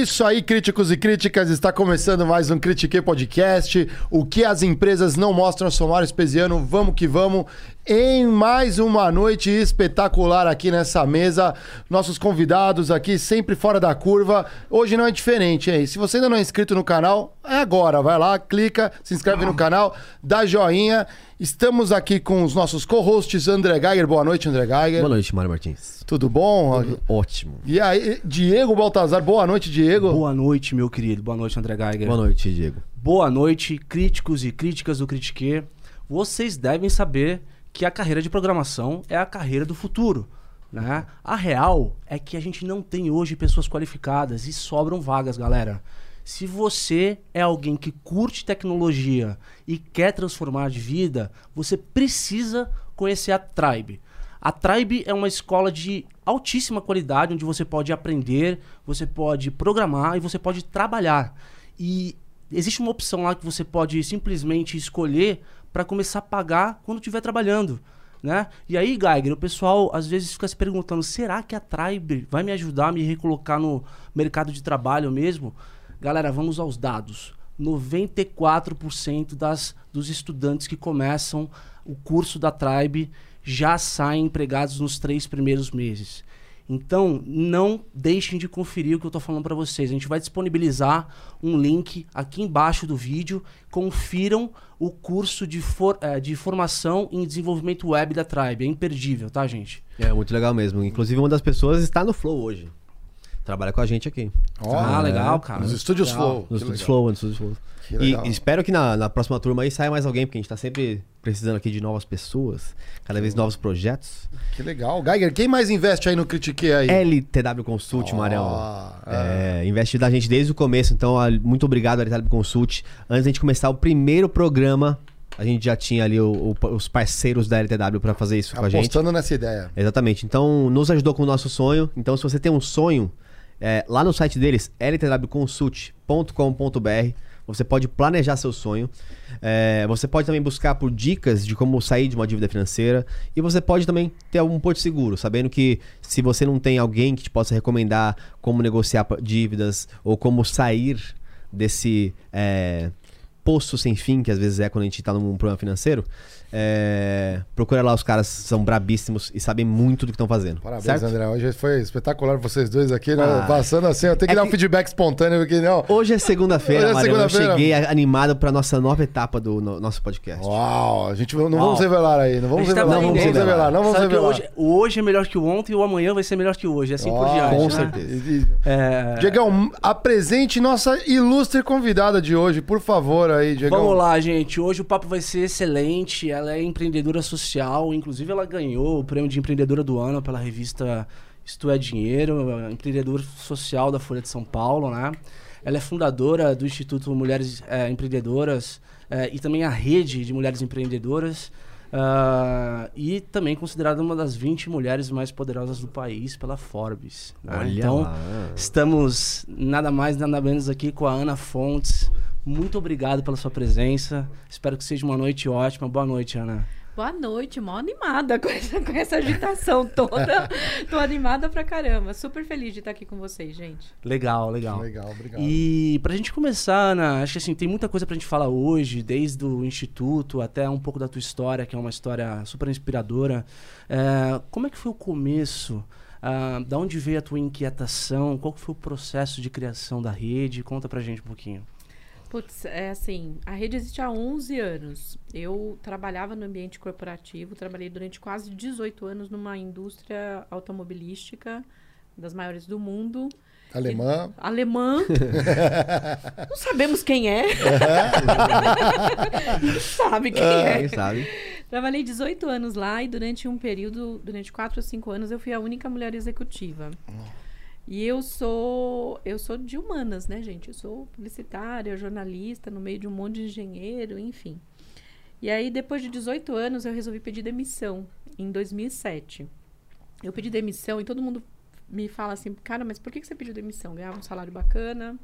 Isso aí, críticos e críticas, está começando mais um Critique Podcast. O que as empresas não mostram, sou Mário Espesiano, vamos que vamos. Em mais uma noite espetacular aqui nessa mesa. Nossos convidados aqui sempre fora da curva. Hoje não é diferente, hein? Se você ainda não é inscrito no canal, é agora. Vai lá, clica, se inscreve no canal, dá joinha. Estamos aqui com os nossos co-hosts, André Geiger. Boa noite, André Geiger. Boa noite, Mário Martins. Tudo bom? Tudo ótimo. E aí, Diego Baltazar. Boa noite, Diego. Boa noite, meu querido. Boa noite, André Geiger. Boa noite, Diego. Boa noite, críticos e críticas do Critique. Vocês devem saber que a carreira de programação é a carreira do futuro. Né? A real é que a gente não tem hoje pessoas qualificadas e sobram vagas, galera. Se você é alguém que curte tecnologia e quer transformar de vida, você precisa conhecer a Tribe. A Tribe é uma escola de altíssima qualidade onde você pode aprender, você pode programar e você pode trabalhar. E existe uma opção lá que você pode simplesmente escolher para começar a pagar quando estiver trabalhando. Né? E aí, Geiger, o pessoal às vezes fica se perguntando: será que a Tribe vai me ajudar a me recolocar no mercado de trabalho mesmo? Galera, vamos aos dados. 94% das, dos estudantes que começam o curso da Tribe já saem empregados nos três primeiros meses. Então, não deixem de conferir o que eu estou falando para vocês. A gente vai disponibilizar um link aqui embaixo do vídeo. Confiram o curso de, for, eh, de formação em desenvolvimento web da Tribe. É imperdível, tá, gente? É muito legal mesmo. Inclusive, uma das pessoas está no Flow hoje. Trabalha com a gente aqui. Oh, ah, legal, cara. Nos estúdios legal. Flow. Nos estúdios Flow, nos estúdios Flow. E, e espero que na, na, próxima turma aí saia mais alguém, porque a gente tá sempre precisando aqui de novas pessoas, cada vez novos projetos. Que legal. Geiger, quem mais investe aí no Critique aí? LTW Consult, oh, Marião. É. É, investe da gente desde o começo, então muito obrigado, LTW Consult. Antes da gente começar o primeiro programa, a gente já tinha ali o, o, os parceiros da LTW para fazer isso Apostando com a gente. Apostando nessa ideia. Exatamente. Então, nos ajudou com o nosso sonho. Então, se você tem um sonho, é, lá no site deles, ltwconsult.com.br, você pode planejar seu sonho. É, você pode também buscar por dicas de como sair de uma dívida financeira. E você pode também ter um porto seguro, sabendo que se você não tem alguém que te possa recomendar como negociar dívidas ou como sair desse é, poço sem fim, que às vezes é quando a gente está num problema financeiro, é... Procura lá, os caras são brabíssimos e sabem muito do que estão fazendo. Parabéns, certo? André. Hoje foi espetacular vocês dois aqui, né? ah. passando assim. Eu tenho que é dar que... um feedback espontâneo, porque não. Hoje é segunda-feira, é segunda eu cheguei animado para nossa nova etapa do no, nosso podcast. Uau! A gente não Uau. vamos revelar aí, não vamos revelar. Tá não vamos revelar, não vamos Sabe revelar. Hoje, hoje é melhor que o ontem e o amanhã vai ser melhor que hoje, assim por diante. Com né? certeza. É... Diegão, apresente nossa ilustre convidada de hoje, por favor, aí, Diegão. Vamos lá, gente. Hoje o papo vai ser excelente. Ela é empreendedora social, inclusive ela ganhou o prêmio de empreendedora do ano pela revista Isto é Dinheiro, empreendedora social da Folha de São Paulo, né? Ela é fundadora do Instituto Mulheres é, Empreendedoras é, e também a rede de mulheres empreendedoras. Uh, e também considerada uma das 20 mulheres mais poderosas do país pela Forbes. Né? Então, lá. estamos nada mais, nada menos aqui com a Ana Fontes. Muito obrigado pela sua presença. Espero que seja uma noite ótima. Boa noite, Ana. Boa noite, mó animada com essa, com essa agitação toda. Tô animada pra caramba. Super feliz de estar aqui com vocês, gente. Legal, legal. Legal, obrigado. E pra gente começar, Ana, acho que assim, tem muita coisa pra gente falar hoje, desde o Instituto até um pouco da tua história, que é uma história super inspiradora. É, como é que foi o começo? Uh, da onde veio a tua inquietação? Qual foi o processo de criação da rede? Conta pra gente um pouquinho. Putz, é assim, a rede existe há 11 anos. Eu trabalhava no ambiente corporativo, trabalhei durante quase 18 anos numa indústria automobilística das maiores do mundo. Alemã. E, alemã. não sabemos quem é. não sabe quem é. Quem sabe. Trabalhei 18 anos lá e durante um período, durante 4 ou 5 anos, eu fui a única mulher executiva. E eu sou eu sou de humanas, né, gente? Eu sou publicitária, jornalista, no meio de um monte de engenheiro, enfim. E aí, depois de 18 anos, eu resolvi pedir demissão, em 2007. Eu pedi demissão e todo mundo me fala assim, cara, mas por que você pediu demissão? Ganhava um salário bacana,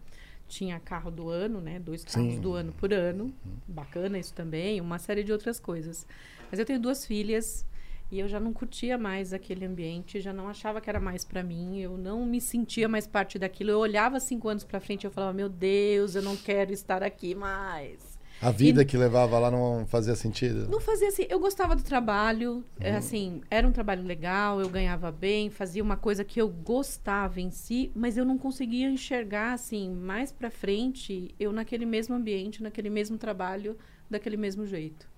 tinha carro do ano, né? Dois carros Sim. do ano por ano. Bacana isso também, uma série de outras coisas. Mas eu tenho duas filhas E eu já não curtia mais aquele ambiente, já não achava que era mais pra mim, eu não me sentia mais parte daquilo. Eu olhava cinco anos pra frente e eu falava, meu Deus, eu não quero estar aqui mais. A vida que levava lá não fazia sentido? Não fazia assim. Eu gostava do trabalho, é, assim, era um trabalho legal, eu ganhava bem, fazia uma coisa que eu gostava em si, mas eu não conseguia enxergar, assim, mais pra frente, eu naquele mesmo ambiente, naquele mesmo trabalho, daquele mesmo jeito.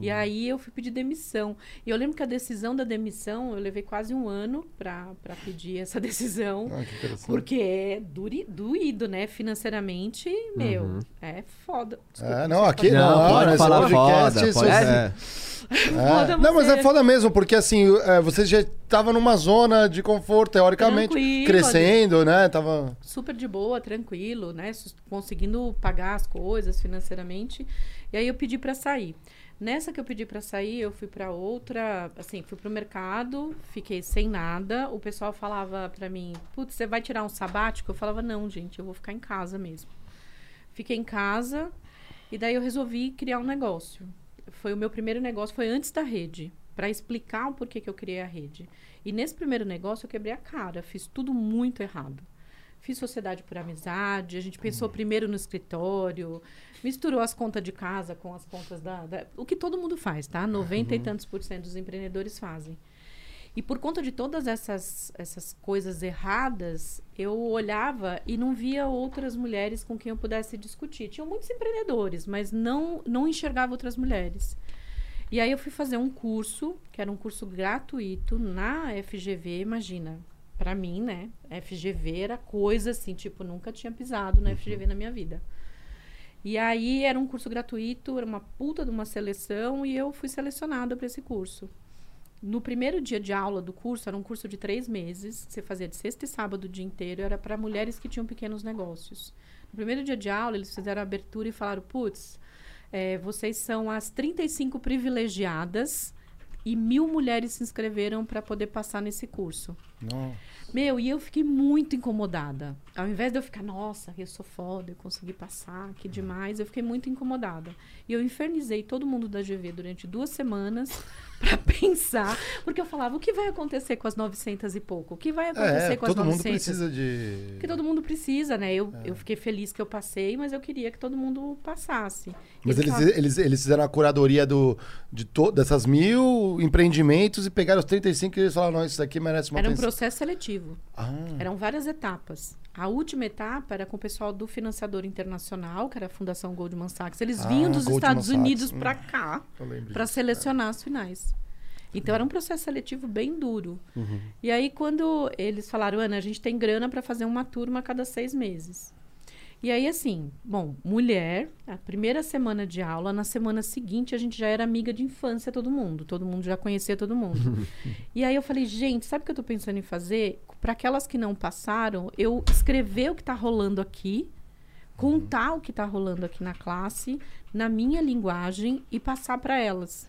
E aí eu fui pedir demissão. E eu lembro que a decisão da demissão, eu levei quase um ano pra pra pedir essa decisão. Ah, que interessante. Porque é duri, doído, né? Financeiramente, meu, é foda. Desculpa, É, não, aqui não, Não, pode nesse falar podcast, foda, isso pode é- é. É. Não, mas é foda mesmo, porque assim, é, você já estava numa zona de conforto, teoricamente, Tranquilo, crescendo, né? Tava. super de boa, tranquilo, né? Conseguindo pagar as coisas financeiramente. E aí eu pedi para sair. Nessa que eu pedi para sair, eu fui para outra, assim, fui pro mercado, fiquei sem nada. O pessoal falava para mim: "Putz, você vai tirar um sabático?" Eu falava: "Não, gente, eu vou ficar em casa mesmo". Fiquei em casa e daí eu resolvi criar um negócio. Foi o meu primeiro negócio, foi antes da rede, para explicar o porquê que eu criei a rede. E nesse primeiro negócio eu quebrei a cara, fiz tudo muito errado. Fiz sociedade por amizade, a gente pensou primeiro no escritório, misturou as contas de casa com as contas da. da- o que todo mundo faz, tá? 90 e tantos por cento dos empreendedores fazem. E por conta de todas essas, essas coisas erradas, eu olhava e não via outras mulheres com quem eu pudesse discutir. Tinham muitos empreendedores, mas não, não enxergava outras mulheres. E aí eu fui fazer um curso, que era um curso gratuito na FGV, imagina. Pra mim, né? FGV era coisa assim, tipo, nunca tinha pisado na FGV na minha vida. E aí era um curso gratuito, era uma puta de uma seleção e eu fui selecionada para esse curso. No primeiro dia de aula do curso, era um curso de três meses, você fazia de sexta e sábado o dia inteiro, era para mulheres que tinham pequenos negócios. No primeiro dia de aula, eles fizeram a abertura e falaram: putz, é, vocês são as 35 privilegiadas e mil mulheres se inscreveram para poder passar nesse curso. Não. Meu, e eu fiquei muito incomodada. Ao invés de eu ficar, nossa, eu sou foda, eu consegui passar, que demais, eu fiquei muito incomodada. E eu infernizei todo mundo da GV durante duas semanas pra pensar, porque eu falava, o que vai acontecer com as 900 e pouco? O que vai acontecer É, com as todo mundo 900? precisa de. Porque todo mundo precisa, né? Eu, eu fiquei feliz que eu passei, mas eu queria que todo mundo passasse. Mas eles, falavam- eles, eles fizeram a curadoria do, de to, dessas mil empreendimentos e pegaram os 35 e eles falaram: não, isso daqui merece uma Era um atenção. Processo seletivo. Ah, Eram várias etapas. A última etapa era com o pessoal do financiador internacional, que era a Fundação Goldman Sachs. Eles Ah, vinham dos Goldman Estados Sachs, Unidos hum. para cá para disso. selecionar as finais. Então era um processo seletivo bem duro. E aí quando eles falaram, Ana, a gente tem grana para fazer uma turma a cada seis meses. E aí assim, bom, mulher, a primeira semana de aula, na semana seguinte a gente já era amiga de infância todo mundo, todo mundo já conhecia todo mundo. e aí eu falei, gente, sabe o que eu tô pensando em fazer? Para aquelas que não passaram, eu escrever o que tá rolando aqui, contar o que tá rolando aqui na classe, na minha linguagem e passar para elas.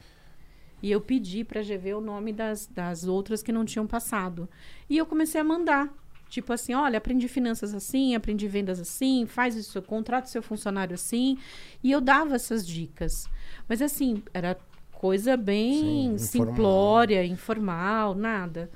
E eu pedi para GV o nome das, das outras que não tinham passado. E eu comecei a mandar. Tipo assim, olha, aprendi finanças assim, aprendi vendas assim, faz isso, contrata seu funcionário assim. E eu dava essas dicas. Mas assim, era coisa bem Sim, informal. simplória, informal, nada.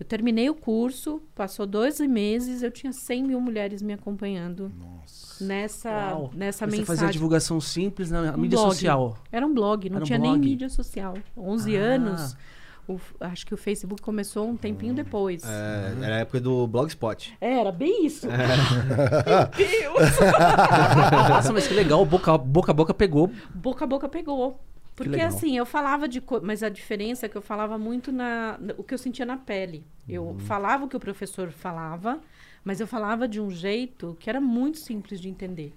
Eu terminei o curso, passou 12 meses, eu tinha 100 mil mulheres me acompanhando Nossa. nessa, Uau. nessa Você mensagem. fazia divulgação simples na Um mídia blog. social. Era um blog, não Era um tinha nem blog. mídia social. 11 Ah. anos. O- acho que o Facebook começou um tempinho depois. É, era a época do Blogspot. É, era bem isso. É. Meu Deus! Nossa, mas que legal, boca, boca a boca pegou. boca a boca pegou. Porque assim, eu falava de. co- Mas a diferença é que eu falava muito na. na- o que eu sentia na pele. Eu Uhum. falava o que o professor falava, mas eu falava de um jeito que era muito simples de entender.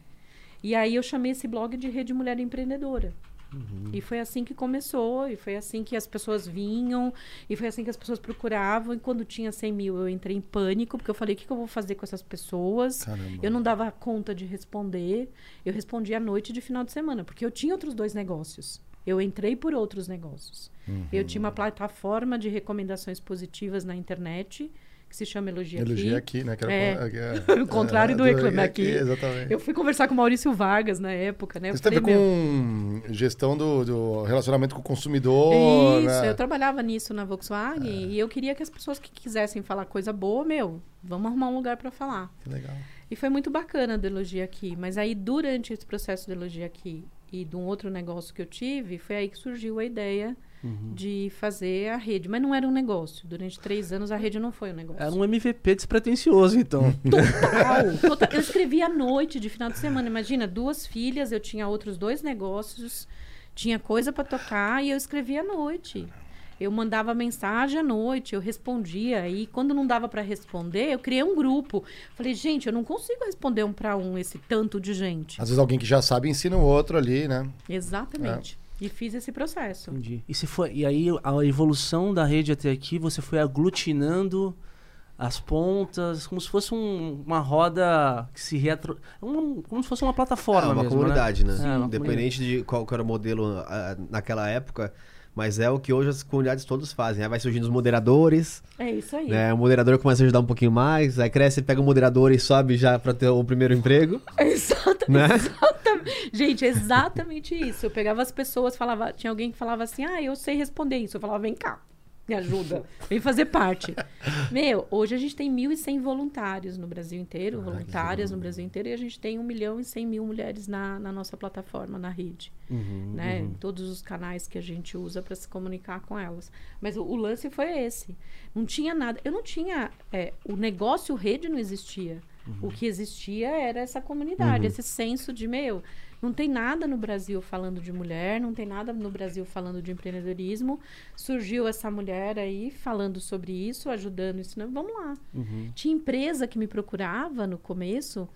E aí eu chamei esse blog de Rede Mulher Empreendedora. Uhum. E foi assim que começou, e foi assim que as pessoas vinham, e foi assim que as pessoas procuravam. E quando tinha 100 mil, eu entrei em pânico, porque eu falei: o que, que eu vou fazer com essas pessoas? Caramba. Eu não dava conta de responder. Eu respondia à noite de final de semana, porque eu tinha outros dois negócios. Eu entrei por outros negócios. Eu tinha uma plataforma de recomendações positivas na internet, que se chama Elogia, Elogia Aqui. aqui, né? Que era É. é, O contrário do Reclame Aqui. Exatamente. Eu fui conversar com o Maurício Vargas na época, né? Eu Isso tem a ver falei, meu, com gestão do, do relacionamento com o consumidor, Isso, né? eu trabalhava nisso na Volkswagen e eu queria que as pessoas que quisessem falar coisa boa, meu, vamos arrumar um lugar para falar. Que legal. E foi muito bacana do Elogia Aqui. Mas aí, durante esse processo do Elogia Aqui e de um outro negócio que eu tive, foi aí que surgiu a ideia de fazer a rede. Mas não era um negócio. Durante três anos, a rede não foi um negócio. Era um MVP despretensioso, então. Total, total. Eu escrevia à noite, de final de semana. Imagina, duas filhas, eu tinha outros dois negócios, tinha coisa para tocar e eu escrevia à noite. Eu mandava mensagem à noite, eu respondia. E quando não dava para responder, eu criei um grupo. Falei, gente, eu não consigo responder um para um esse tanto de gente. Às vezes alguém que já sabe ensina o outro ali, né? Exatamente. E fiz esse processo. Entendi. E, se foi, e aí a evolução da rede até aqui, você foi aglutinando as pontas, como se fosse um- uma roda que se retro... um- como se fosse uma É plataforma uma mesmo, comunidade, né? É, uma Independente de qual era o modelo ah, naquela época, mas é o que hoje as comunidades todas fazem. Aí vai surgindo os moderadores, É isso aí. né? O moderador começa a ajudar um pouquinho mais, aí cresce, pega o moderador e sobe já pra ter o primeiro emprego, Exatamente. né? exatamente. Gente, exatamente isso. Eu pegava as pessoas, falava, tinha alguém que falava assim: "Ah, eu sei responder isso". Eu falava: "Vem cá, me ajuda, vem fazer parte". Meu, hoje a gente tem 1.100 voluntários no Brasil inteiro, voluntárias no Brasil inteiro, e a gente tem 1 milhão e 100 mil mulheres na, na nossa plataforma, na rede, Uhum, né? uhum. Em todos os canais que a gente usa para se comunicar com elas. Mas o, o lance foi esse. Não tinha nada. Eu não tinha. é, o negócio rede não existia. O que existia era essa comunidade, esse senso de, meu, não tem nada no Brasil falando de mulher, não tem nada no Brasil falando de empreendedorismo. Surgiu essa mulher aí falando sobre isso, ajudando, ensinando. Vamos lá. Uhum. Tinha empresa que me procurava no começo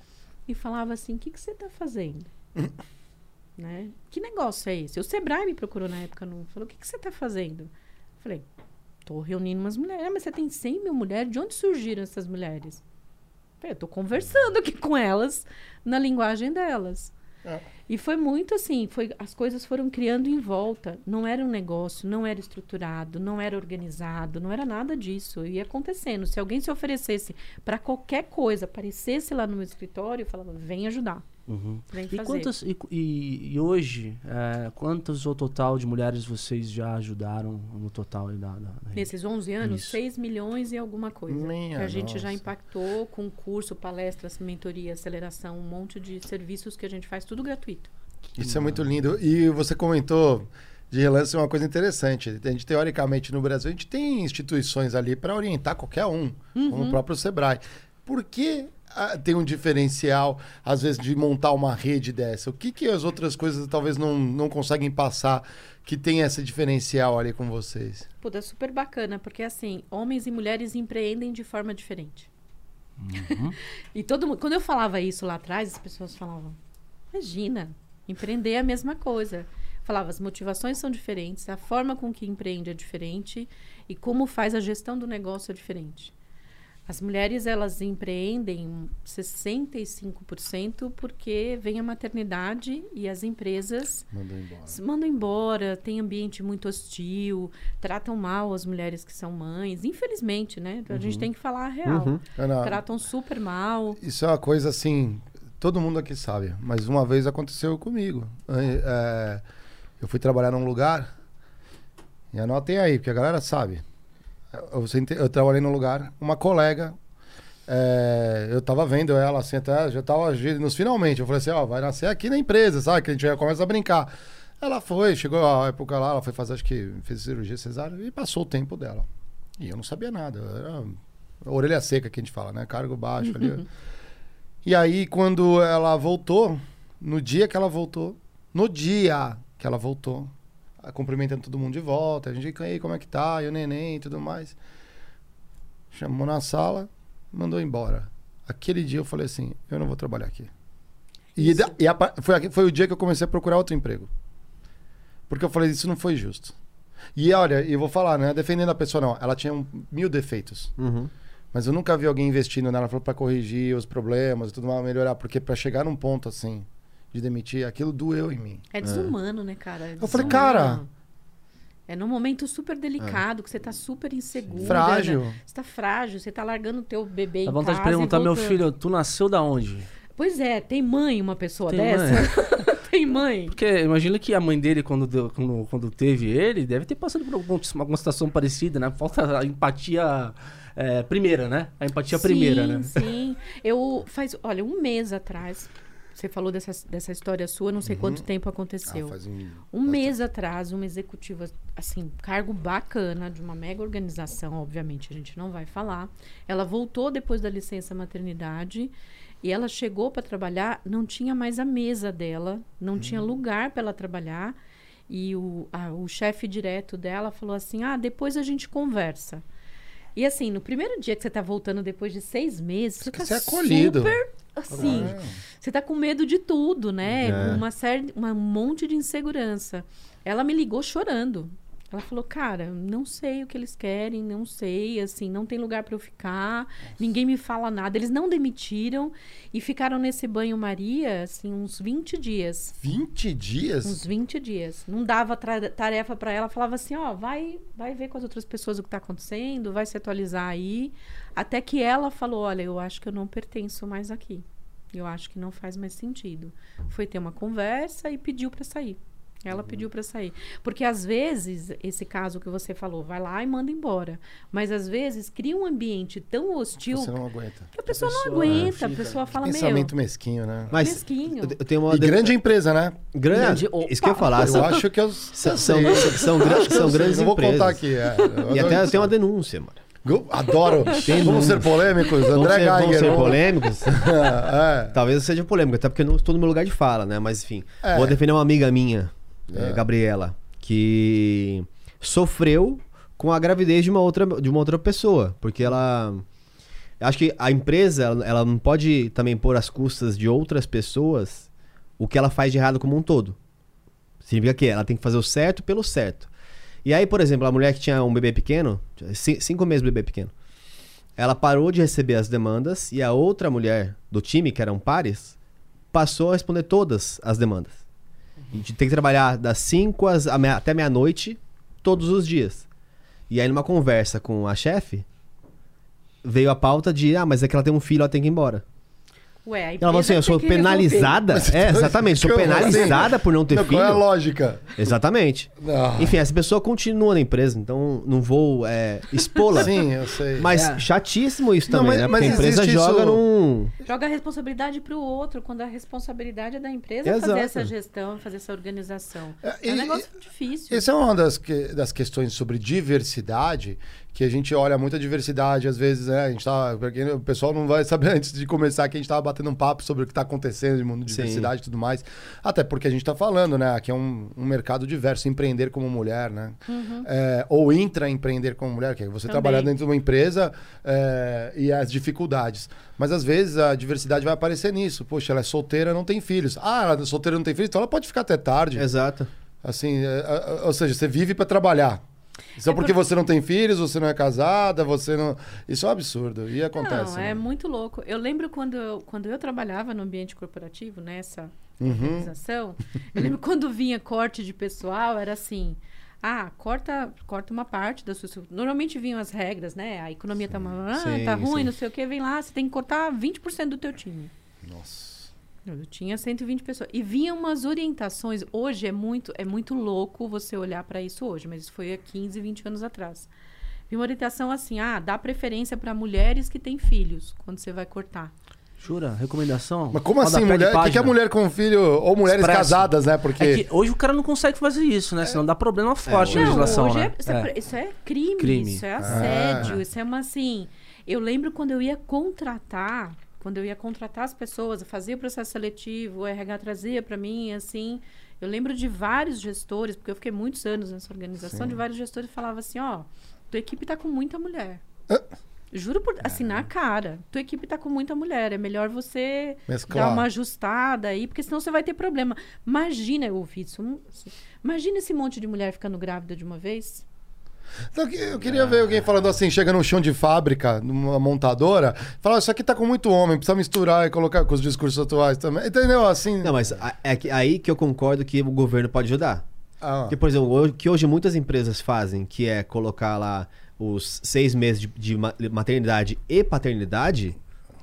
e falava assim: o que, que você está fazendo? né? Que negócio é esse? O Sebrae me procurou na época, não falou: o que, que você está fazendo? Eu falei: estou reunindo umas mulheres. Ah, mas você tem 100 mil mulheres? De onde surgiram essas mulheres? Eu estou conversando aqui com elas na linguagem delas. É. E foi muito assim, foi, as coisas foram criando em volta. Não era um negócio, não era estruturado, não era organizado, não era nada disso. Ia acontecendo. Se alguém se oferecesse para qualquer coisa, aparecesse lá no meu escritório, eu falava, vem ajudar, Uhum. vem E, fazer. quantas, e, e- e hoje, é, quantos o total de mulheres vocês já ajudaram no total da, da? Nesses 11 anos, Isso. 6 milhões e alguma coisa. Minha que a gente já nossa. impactou com curso, palestras, mentoria, aceleração, um monte de serviços que a gente faz, tudo gratuito. Isso é muito lindo. E você comentou de relance uma coisa interessante. A gente, teoricamente, no Brasil, a gente tem instituições ali para orientar qualquer um, como o próprio Sebrae. Por que tem um diferencial, às vezes, de montar uma rede dessa? O que, que as outras coisas talvez não, não conseguem passar que tem esse diferencial ali com vocês? Puta, super bacana, porque assim, homens e mulheres empreendem de forma diferente. e todo mundo, quando eu falava isso lá atrás, as pessoas falavam: "Imagina, empreender é a mesma coisa". Falava, as motivações são diferentes, a forma com que empreende é diferente e como faz a gestão do negócio é diferente. As mulheres, elas empreendem 65% porque vem a maternidade e as empresas Mandou embora. mandam embora, tem ambiente muito hostil, tratam mal as mulheres que são mães. Infelizmente, né? A gente tem que falar a real. Uhum. Ana, Tratam super mal. Isso é uma coisa assim, todo mundo aqui sabe, mas uma vez aconteceu comigo. É, eu fui trabalhar num lugar, e anotem aí, porque a galera sabe. Eu, eu trabalhei num lugar, uma colega, é, eu tava vendo ela assim, até já tava nos finalmente. Eu falei assim: ó, vai nascer aqui na empresa, sabe? Que a gente já começa a brincar. Ela foi, chegou a época lá, ela foi fazer, acho que fez cirurgia cesárea e passou o tempo dela. E eu não sabia nada. Era orelha seca que a gente fala, né? Cargo baixo ali. E aí, quando ela voltou, no dia que ela voltou, no dia que ela voltou, cumprimentando todo mundo de volta, a gente, aí, como é que tá? E o neném e tudo mais. Chamou na sala, mandou embora. Aquele dia eu falei assim, eu não vou trabalhar aqui. E, e a foi, foi o dia que eu comecei a procurar outro emprego. Porque eu falei, isso não foi justo. E olha, eu vou falar, né? Defendendo a pessoa, não. Ela tinha um- mil defeitos. Uhum. Mas eu nunca vi alguém investindo nela para corrigir os problemas e tudo mais, melhorar. Porque para chegar num ponto assim, de demitir, aquilo doeu em mim. É desumano, né, cara? É Eu falei, desumano. cara, É num momento super delicado, que você tá super insegura. Frágil. né? Você tá frágil, você tá largando o teu bebê Dá em vontade de casa perguntar, meu filho, tu nasceu da onde? Pois é, tem mãe uma pessoa Tem dessa? tem mãe. Porque imagina que a mãe dele, quando, deu- quando, quando teve ele, deve ter passado por algum- alguma situação parecida, né? Falta a empatia é, primeira, né? A empatia primeira, sim, né? Sim, Eu faz, olha, um mês atrás, você falou dessa, dessa história sua, não sei quanto tempo Ah, aconteceu. faz um... Um mês atrás, uma executiva, assim, cargo bacana de uma mega organização, obviamente a gente não vai falar. Ela voltou depois da licença maternidade e ela chegou para trabalhar, não tinha mais a mesa dela, não tinha lugar para ela trabalhar. E o, a- o chefe direto dela falou assim: ah, depois a gente conversa. E assim, no primeiro dia que você tá voltando depois de seis meses, você tá Você é acolhido. super assim. Ah. Você tá com medo de tudo, né? É. Uma série, um monte de insegurança. Ela me ligou chorando. Ela falou, cara, não sei o que eles querem, não sei, assim, não tem lugar para eu ficar, ninguém me fala nada. Eles não demitiram e ficaram nesse banho-maria, assim, uns 20 dias. 20 dias? Uns 20 dias. Não dava tarefa para ela, falava assim, ó, vai, vai ver com as outras pessoas o que tá acontecendo, vai se atualizar aí. Até que ela falou, olha, eu acho que eu não pertenço mais aqui. Eu acho que não faz mais sentido. Foi ter uma conversa e pediu para sair. Ela pediu para sair. Porque às vezes, esse caso que você falou, vai lá e manda embora. Mas às vezes cria um ambiente tão hostil Você não aguenta. que a pessoa não pessoa, aguenta. A pessoa fala, meu, Pensamento mesquinho, né? Mas Mesquinho. eu, eu tenho uma E de- grande empresa, né? grande, Grande- isso que eu ia falar, Eu são, acho que eu, são, eu são, são, gran- eu são sei. grandes Não vou empresas. contar aqui. É. Eu E até tem uma denúncia, mano. Eu Adoro. Vamos ser polêmicos. Vamos André ser, vamos Geiger. ser vamos- polêmicos. é. Talvez seja polêmico, até porque eu não estou no meu lugar de fala, né? Mas enfim, É. vou defender uma amiga minha, É. eh, Gabriela, que sofreu com a gravidez de uma outra, de uma outra pessoa, porque ela acho que a empresa ela, não pode também pôr às custas de outras pessoas o que ela faz de errado como um todo. Significa que ela tem que fazer o certo pelo certo. E aí, por exemplo, a mulher que tinha um bebê pequeno, ci- cinco meses de bebê pequeno, ela parou de receber as demandas e a outra mulher do time, que eram pares, passou a responder todas as demandas. A gente tem que trabalhar das 5 às- a meia- até meia-noite, todos os dias. E aí, numa conversa com a chefe, veio a pauta de: ah, mas é que ela tem um filho, ela tem que ir embora. Ué, a Ela falou assim: eu sou resolver. penalizada. É, exatamente, sou como assim? penalizada por não ter Não, filho. Qual é a lógica? Exatamente. Ah. Enfim, essa pessoa continua na empresa, então não vou é, expô-la. Sim, eu sei. Mas É. chatíssimo isso Não, também, mas- né? Porque mas a empresa joga isso- num. Joga a responsabilidade para o outro, quando a responsabilidade é da empresa Exato. fazer essa gestão, fazer essa organização. É, É, um e- negócio difícil. Essa é uma das, que- das questões sobre diversidade, que a gente olha muita diversidade, às vezes, né? A gente tá. Porque o pessoal não vai saber antes de começar que a gente tava batendo um papo sobre o que tá acontecendo no mundo de Sim. diversidade e tudo mais. Até porque a gente tá falando, né? Que é um, um mercado diverso, empreender como mulher, né? É, ou intraempreender como mulher, que é você Também. trabalhar dentro de uma empresa é, e as dificuldades. Mas às vezes a diversidade vai aparecer nisso. Poxa, ela é solteira, não tem filhos. Ah, ela é solteira, não tem filhos, então ela pode ficar até tarde. Exato. Assim, é, é, ou seja, você vive pra trabalhar. Só É porque por- você não tem filhos, você não é casada, você não. Isso é um absurdo. E acontece. Não, é né? muito louco. Eu lembro quando eu, quando eu trabalhava no ambiente corporativo, nessa Uhum. organização, eu lembro quando vinha corte de pessoal, era assim. Ah, corta, corta uma parte da sua. Normalmente vinham as regras, né? A economia tá, uma- ah, Sim, tá ruim, sim. não sei o que, vem lá, você tem que cortar 20% do teu time. Nossa. Eu tinha 120 pessoas. E vinha umas orientações. Hoje é muito, é muito louco você olhar para isso hoje, mas isso foi há 15, 20 anos atrás. Vinha uma orientação assim: ah, dá preferência para mulheres que têm filhos quando você vai cortar. Jura? Recomendação? Mas como assim, mulher? O que, que é mulher com filho? Ou mulheres Expresso. casadas, né? Porque. É que hoje o cara não consegue fazer isso, né? Senão dá problema forte na legislação, hoje né? é, isso, é, isso é crime, Crime. isso é assédio, isso é uma assim. Eu lembro quando eu ia contratar, quando eu ia contratar as pessoas, eu fazia o processo seletivo, o RH trazia para mim, assim. Eu lembro de vários gestores, porque eu fiquei muitos anos nessa organização, Sim. de vários gestores que falavam assim: ó, tua equipe tá com muita mulher. Ah. Juro por assim, na cara. Tua equipe tá com muita mulher. É melhor você Mesclar. dar uma ajustada aí, porque senão você vai ter problema. Imagina, eu ouvi isso. assim, Imagina esse monte de mulher ficando grávida de uma vez. Então, eu queria ver alguém falando assim, chega num chão de fábrica, numa montadora, fala, isso aqui tá com muito homem, precisa misturar e colocar com os discursos atuais também. Entendeu? Assim. Não, mas é que- aí que eu concordo que o governo pode ajudar. Ah. Porque, por exemplo, o que hoje muitas empresas fazem, que é colocar lá os seis meses de, de ma- maternidade e paternidade,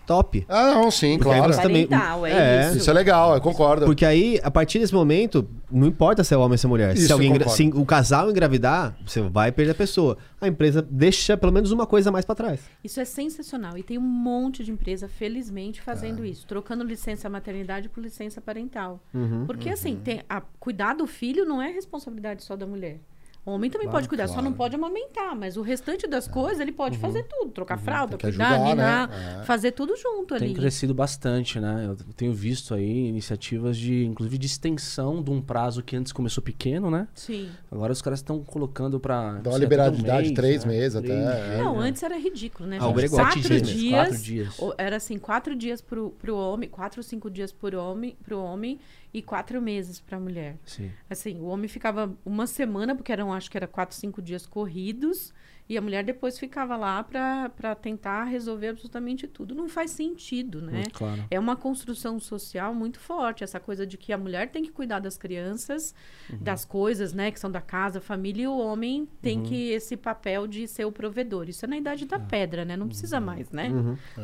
top. Ah, não, sim, Porque claro. você também- é, é. isso. Isso é legal, eu concordo. Porque aí, a partir desse momento, não importa se é homem ou se é mulher. Isso, se alguém engra- se o casal engravidar, você vai perder a pessoa. A empresa deixa pelo menos uma coisa a mais pra trás. Isso é sensacional. E tem um monte de empresa, felizmente, fazendo É. isso. Trocando licença maternidade por licença parental. Uhum. Porque, assim, tem a, cuidar do filho não é responsabilidade só da mulher. O homem também pode cuidar, só não pode amamentar. Mas o restante das coisas ele pode fazer tudo. Trocar fralda, É. Uhum. Tem que cuidar, ajudar, ninar, né? É. fazer tudo junto Tem ali. crescido bastante, né? Eu tenho visto aí iniciativas de, inclusive, de extensão de um prazo que antes começou pequeno, né? Sim. Agora os caras estão colocando pra. Dá uma liberalidade, um três né? meses Três até, é. Não, né? antes era ridículo, né, Ah, gente? Quatro Sete dias, dias, quatro dias. Era assim, quatro dias pro, pro homem, quatro ou cinco dias por homem, pro homem e quatro meses pra mulher. Sim. Assim, o homem ficava uma semana, porque eram, acho que era quatro, cinco dias corridos, e a mulher depois ficava lá pra tentar resolver absolutamente tudo. Não faz sentido, né? Muito claro. É uma construção social muito forte, essa coisa de que a mulher tem que cuidar das crianças, Uhum. das coisas, né, que são da casa, família, e o homem tem Uhum. que esse papel de ser o provedor. Isso é na idade da pedra, né? Não precisa Uhum. mais, né?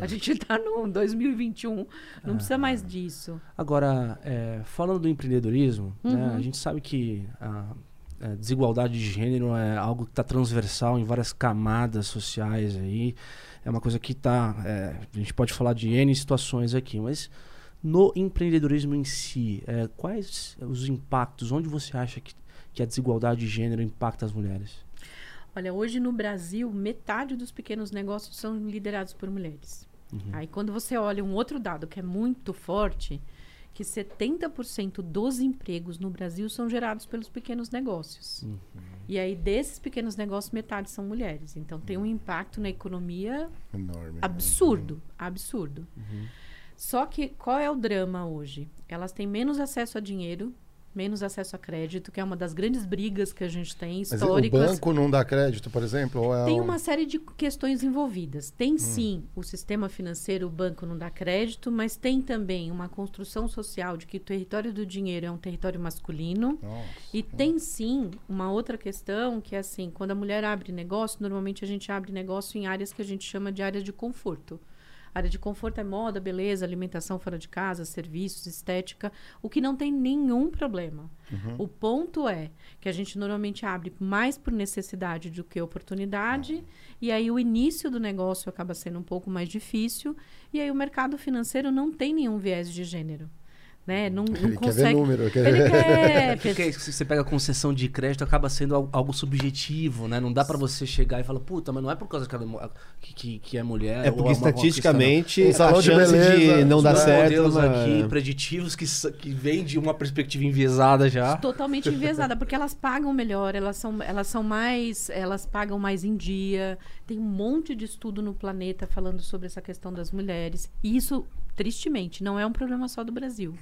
A gente tá no 2021, não precisa mais disso. Agora, é, falando do empreendedorismo, né, Uhum. a gente sabe que a desigualdade de gênero é algo que está transversal em várias camadas sociais aí. É uma coisa que está. a gente pode falar de N situações aqui, mas no empreendedorismo em si, é, quais os impactos? Onde você acha que, que a desigualdade de gênero impacta as mulheres? Olha, hoje no Brasil, metade dos pequenos negócios são liderados por mulheres. Aí quando você olha um outro dado que é muito forte, que 70% dos empregos no Brasil são gerados pelos pequenos negócios. E aí desses pequenos negócios, metade são mulheres. Então tem um impacto na economia Enorme. absurdo, absurdo. Uhum. Só que qual é o drama hoje? Elas têm menos acesso a dinheiro, menos acesso a crédito, que é uma das grandes brigas que a gente tem Mas o históricas. banco não dá crédito, por exemplo? É Tem um- uma série de questões envolvidas. Tem sim o sistema financeiro, o banco não dá crédito, mas tem também uma construção social de que o território do dinheiro é um território masculino. Nossa. E tem sim uma outra questão que é assim, quando a mulher abre negócio, normalmente a gente abre negócio em áreas que a gente chama de áreas de conforto. Área de conforto é moda, beleza, alimentação fora de casa, serviços, estética, o que não tem nenhum problema. O ponto é que a gente normalmente abre mais por necessidade do que oportunidade, e aí o início do negócio acaba sendo um pouco mais difícil, e aí o mercado financeiro não tem nenhum viés de gênero. Né? Não, não Ele quer ver consegue. número. Quer Ele ver... quer. Porque se você pega concessão de crédito, acaba sendo al- algo subjetivo, né? Não dá pra você chegar e falar, puta, mas não é por causa que, ela é que, que, que é mulher. É ou porque estatisticamente salão a de chance de, beleza, não questão. dar Os certo. modelos mas- aqui preditivos que, que vêm de uma perspectiva enviesada já. totalmente enviesada, porque elas pagam melhor, elas são, elas são mais, elas pagam mais em dia. Tem um monte de estudo no planeta falando sobre essa questão das mulheres. E isso, tristemente, não é um problema só do Brasil.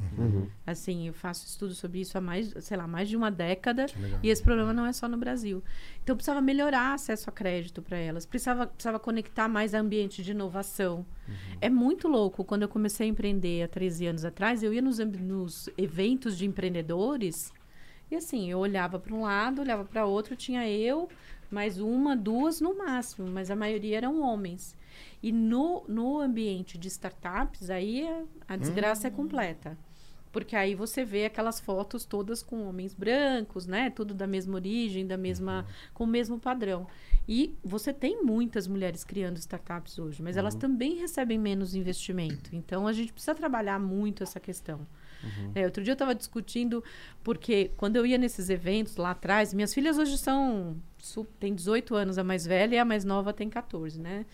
Assim, eu faço estudo sobre isso há mais, sei lá, mais de uma década. E esse problema não é só no Brasil. Então precisava melhorar acesso a crédito para elas, precisava, precisava conectar mais a ambiente de inovação. É muito louco. Quando eu comecei a empreender há 13 anos atrás, eu ia nos, nos eventos de empreendedores e assim, eu olhava para um lado, olhava para outro, tinha eu, mais uma, duas no máximo, mas a maioria eram homens. E no, no ambiente de startups, aí é- a desgraça é completa. Porque aí você vê aquelas fotos todas com homens brancos, né? Tudo da mesma origem, da mesma, com o mesmo padrão. E você tem muitas mulheres criando startups hoje, mas elas também recebem menos investimento. Então a gente precisa trabalhar muito essa questão. É, outro dia eu estava discutindo, porque quando eu ia nesses eventos lá atrás, minhas filhas hoje são. Tem 18 anos a mais velha e a mais nova tem 14, né?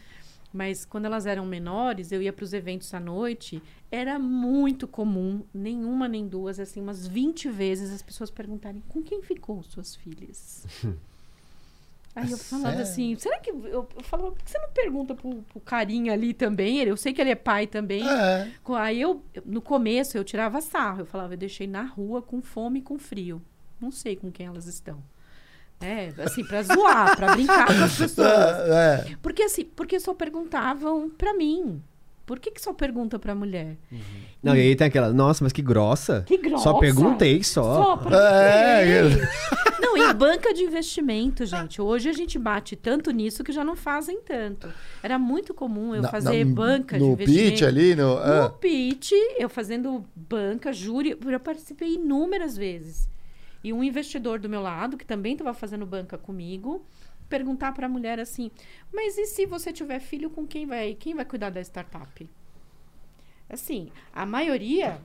Mas quando elas eram menores, eu ia para os eventos à noite, era muito comum, nenhuma nem duas, assim, umas 20 vezes as pessoas perguntarem com quem ficou suas filhas. Aí eu falava Sério? assim, será que. Eu, eu falava, por que você não pergunta pro, pro carinha ali também? Eu sei que ele é pai também. É. Aí eu, eu- no começo, eu tirava sarro. Eu falava, eu deixei na rua com fome e com frio. Não sei com quem elas estão. É, assim, pra zoar, pra brincar com as pessoas. É, é. Porque assim, porque só perguntavam pra mim. Por que, que só pergunta pra mulher? Não, e aí tem aquela, nossa, mas que grossa. Que grossa. Só perguntei só. Só É, quê? Não, e banca de investimento, gente. Hoje a gente bate tanto nisso que já não fazem tanto. Era muito comum eu Na- fazer na- banca de No investimento. pitch ali, no... No ah. pitch, eu fazendo banca, júri, eu participei inúmeras vezes. E um investidor do meu lado, que também estava fazendo banca comigo, perguntar para a mulher assim: "Mas e se você tiver filho com quem vai, quem vai cuidar da startup?" Assim, a maioria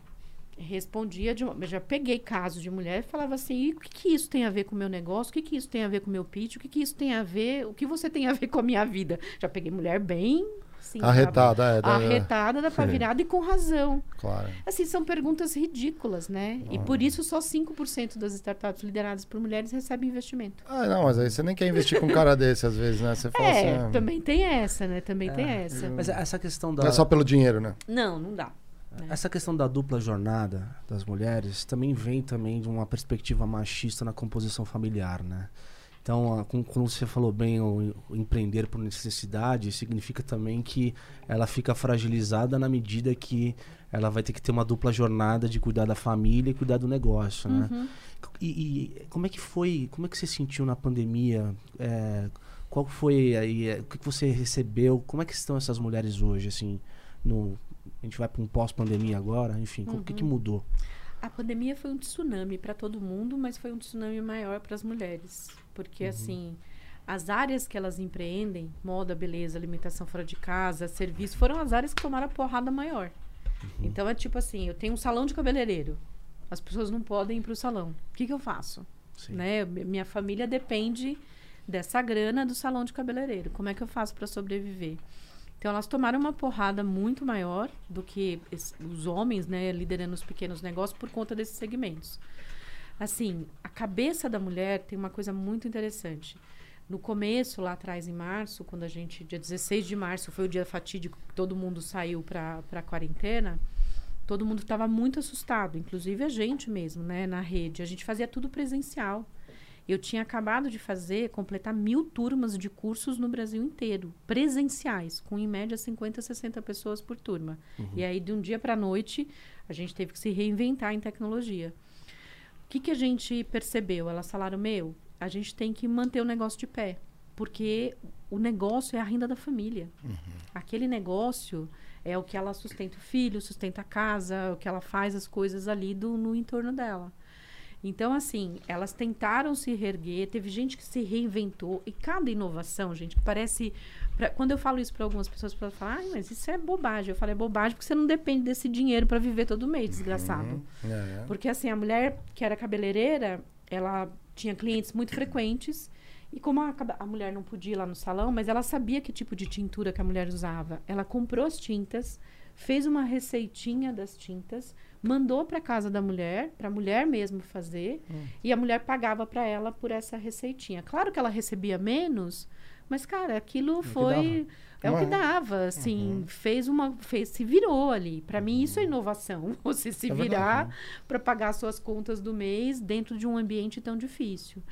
respondia de uma, já peguei casos de mulher e falava assim: "E o que, que isso tem a ver com o meu negócio? O que, que isso tem a ver com o meu pitch? O que, que isso tem a ver? O que você tem a ver com a minha vida?" Já peguei mulher bem assim, Arretada, é, da- arretada da virada e com razão. Claro. Assim, são perguntas ridículas, né? E por isso só 5% das startups lideradas por mulheres recebem investimento. Ah, não, mas aí você nem quer investir com um cara desse, às vezes, né? Você fala É, assim... ah, também tem essa, né? Também tem essa. Mas essa questão da. Não é só pelo dinheiro, né? Não, não dá. Essa questão da dupla jornada das mulheres também vem também de uma perspectiva machista na composição familiar, né? Então, a- com- quando você falou bem o, empreender por necessidade, significa também que ela fica fragilizada na medida que ela vai ter que ter uma dupla jornada de cuidar da família e cuidar do negócio, né? E, e como é que foi, como é que você sentiu na pandemia? É, qual foi aí, é, o que você recebeu? Como é que estão essas mulheres hoje, assim, no a gente vai para um pós-pandemia agora, enfim, o que, que mudou? A pandemia foi um tsunami para todo mundo, mas foi um tsunami maior para as mulheres. Porque, assim, as áreas que elas empreendem, moda, beleza, alimentação fora de casa, serviço, foram as áreas que tomaram a porrada maior. Então, é tipo assim, eu tenho um salão de cabeleireiro. As pessoas não podem ir para o salão. O que, que eu faço? Sim. Né? Mi- Minha família depende dessa grana do salão de cabeleireiro. Como é que eu faço para sobreviver? Então elas tomaram uma porrada muito maior do que os homens, né, liderando os pequenos negócios por conta desses segmentos. Assim, a cabeça da mulher tem uma coisa muito interessante. No começo, lá atrás, em março, quando a gente, dia 16 de março, foi o dia fatídico que todo mundo saiu para a quarentena, todo mundo estava muito assustado, inclusive a gente mesmo, né, na rede. A gente fazia tudo presencial. Eu tinha acabado de fazer, completar mil turmas de cursos no Brasil inteiro, presenciais, com em média 50, 60 pessoas por turma. E aí, de um dia para a noite, a gente teve que se reinventar em tecnologia. O que, que a gente percebeu? Elas falaram: meu, a gente tem que manter o negócio de pé, porque o negócio é a renda da família. Aquele negócio é o que ela sustenta o filho, sustenta a casa, é o que ela faz as coisas ali do, no entorno dela. Então, assim, elas tentaram se reerguer, teve gente que se reinventou, e cada inovação, gente, que parece. pra- quando eu falo isso para algumas pessoas, elas falam, ah, mas isso é bobagem. Eu falo, é bobagem porque você não depende desse dinheiro para viver todo mês, desgraçado. É. Porque assim, a mulher que era cabeleireira, ela tinha clientes muito frequentes. E como a, a mulher não podia ir lá no salão, mas ela sabia que tipo de tintura que a mulher usava. Ela comprou as tintas, fez uma receitinha das tintas, mandou para casa da mulher, para a mulher mesmo fazer, e a mulher pagava para ela por essa receitinha. Claro que ela recebia menos, mas cara, aquilo foi é o que Uhum. dava, assim, fez uma fez se virou ali. Para mim isso é inovação, você se É virar para pagar suas contas do mês dentro de um ambiente tão difícil.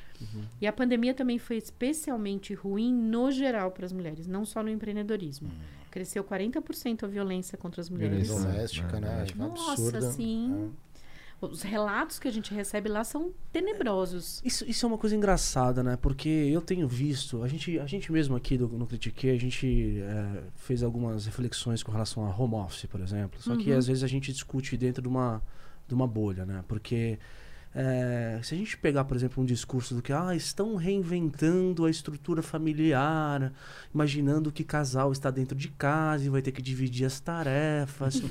E a pandemia também foi especialmente ruim no geral para as mulheres, não só no empreendedorismo. Cresceu 40% a violência contra as mulheres. Violência, né? Doméstica, É, né? é. Nossa, Absurda. assim, os relatos que a gente recebe lá são tenebrosos. Isso, isso é uma coisa engraçada, né? Porque eu tenho visto, a gente, a gente mesmo aqui do, no Critique, a gente é, fez algumas reflexões com relação a home office, por exemplo. Só que Uhum. às vezes a gente discute dentro de uma, de uma bolha, né? Porque é, se a gente pegar, por exemplo, um discurso do que ah, estão reinventando a estrutura familiar, imaginando que casal está dentro de casa e vai ter que dividir as tarefas.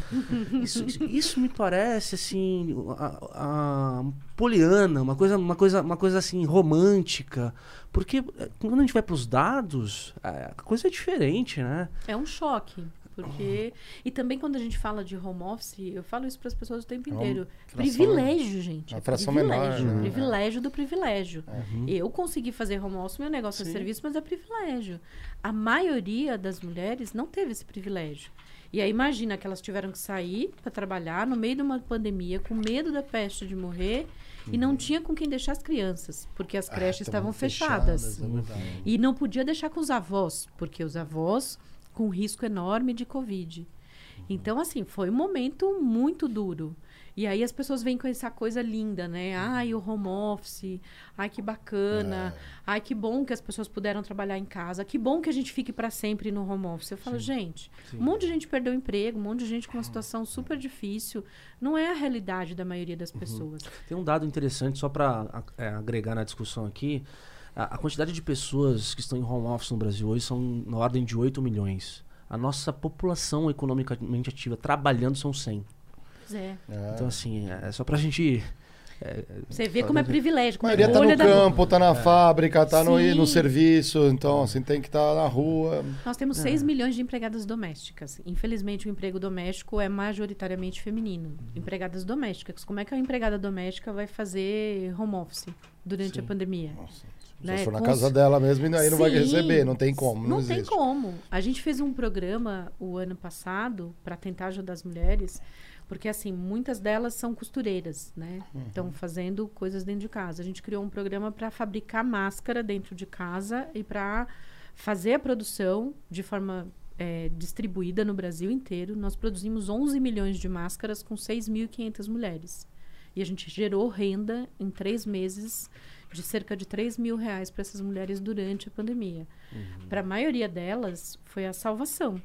isso, isso, isso me parece assim a, a poliana, uma coisa, uma coisa, uma coisa assim romântica, porque eh, quando a gente vai para os dados, a coisa é diferente, né? É um choque. Porque... E também quando a gente fala de home office, eu falo isso para as pessoas o tempo É uma inteiro. fração- privilégio, gente. uma é fração privilégio. menor, né? Privilégio do privilégio. Uhum. Eu consegui fazer home office, meu negócio é Sim. serviço, mas é privilégio. A maioria das mulheres não teve esse privilégio. E aí imagina que elas tiveram que sair para trabalhar no meio de uma pandemia, com medo da peste de morrer, e não tinha com quem deixar as crianças, porque as creches Uhum. Ah, estavam fechadas. fechadas, é. E não podia deixar com os avós, porque os avós com risco enorme de Covid. Então, assim, foi um momento muito duro. E aí as pessoas vêm com essa coisa linda, né? Ai, o home office, ai que bacana, ai que bom que as pessoas puderam trabalhar em casa, que bom que a gente fique para sempre no home office. Eu falo, gente, um monte de gente perdeu emprego, um monte de gente com uma situação super difícil. Não é a realidade da maioria das pessoas. Tem um dado interessante só para agregar na discussão aqui. A, a quantidade de pessoas que estão em home office no Brasil hoje são na ordem de 8 milhões. A nossa população economicamente ativa trabalhando são 100. Pois é. Então, assim, é só pra gente. é, Você vê como é privilégio. A Como é maioria tá bolha no da- campo, tá na fábrica, tá no, Sim. no serviço, então assim, tem que estar na rua. Nós temos 6 milhões de empregadas domésticas. Infelizmente, o emprego doméstico é majoritariamente feminino. Empregadas domésticas. Como é que a empregada doméstica vai fazer home office durante a pandemia? Se Né, for na com casa dela mesmo, aí não vai Sim. receber, não tem como. Não, Não, tem existe. como. A gente fez um programa o ano passado para tentar ajudar as mulheres, porque assim, muitas delas são costureiras, né? Uhum. Estão fazendo coisas dentro de casa. A gente criou um programa para fabricar máscara dentro de casa e para fazer a produção de forma é, distribuída no Brasil inteiro. Nós produzimos 11 milhões de máscaras com 6.500 mulheres. E a gente gerou renda em três meses de cerca de 3 mil reais para essas mulheres durante a pandemia. Para a maioria delas, foi a salvação.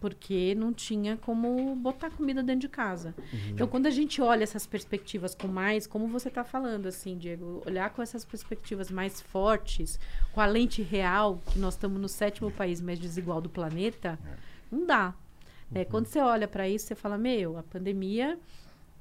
Porque não tinha como botar comida dentro de casa. Então, quando a gente olha essas perspectivas com mais, como você está falando, assim, Diego, olhar com essas perspectivas mais fortes, com a lente real, que nós estamos no sétimo país mais desigual do planeta, não dá. É, quando você olha para isso, você fala, meu, a pandemia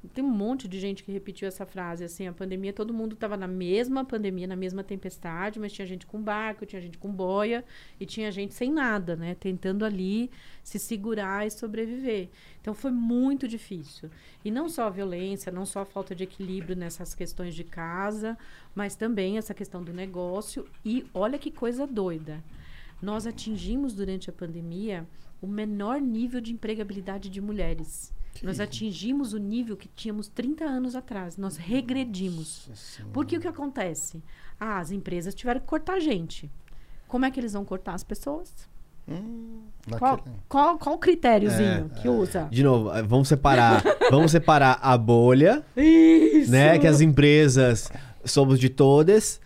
tem um monte de gente que repetiu essa frase, assim, a pandemia, todo mundo estava na mesma pandemia, na mesma tempestade, mas tinha gente com barco, tinha gente com boia e tinha gente sem nada, né? Tentando ali se segurar e sobreviver. Então foi muito difícil. E não só a violência, não só a falta de equilíbrio nessas questões de casa, mas também essa questão do negócio. E olha que coisa doida. Nós atingimos durante a pandemia o menor nível de empregabilidade de mulheres. Nós atingimos o nível que tínhamos 30 anos atrás. Nós regredimos. Porque o que acontece? Ah, as empresas tiveram que cortar gente. Como é que eles vão cortar as pessoas? Qual, Naquele- qual, qual o critériozinho que usa? De novo, eh, vamos separar, vamos separar a bolha, Isso! né? Que as empresas somos de todas.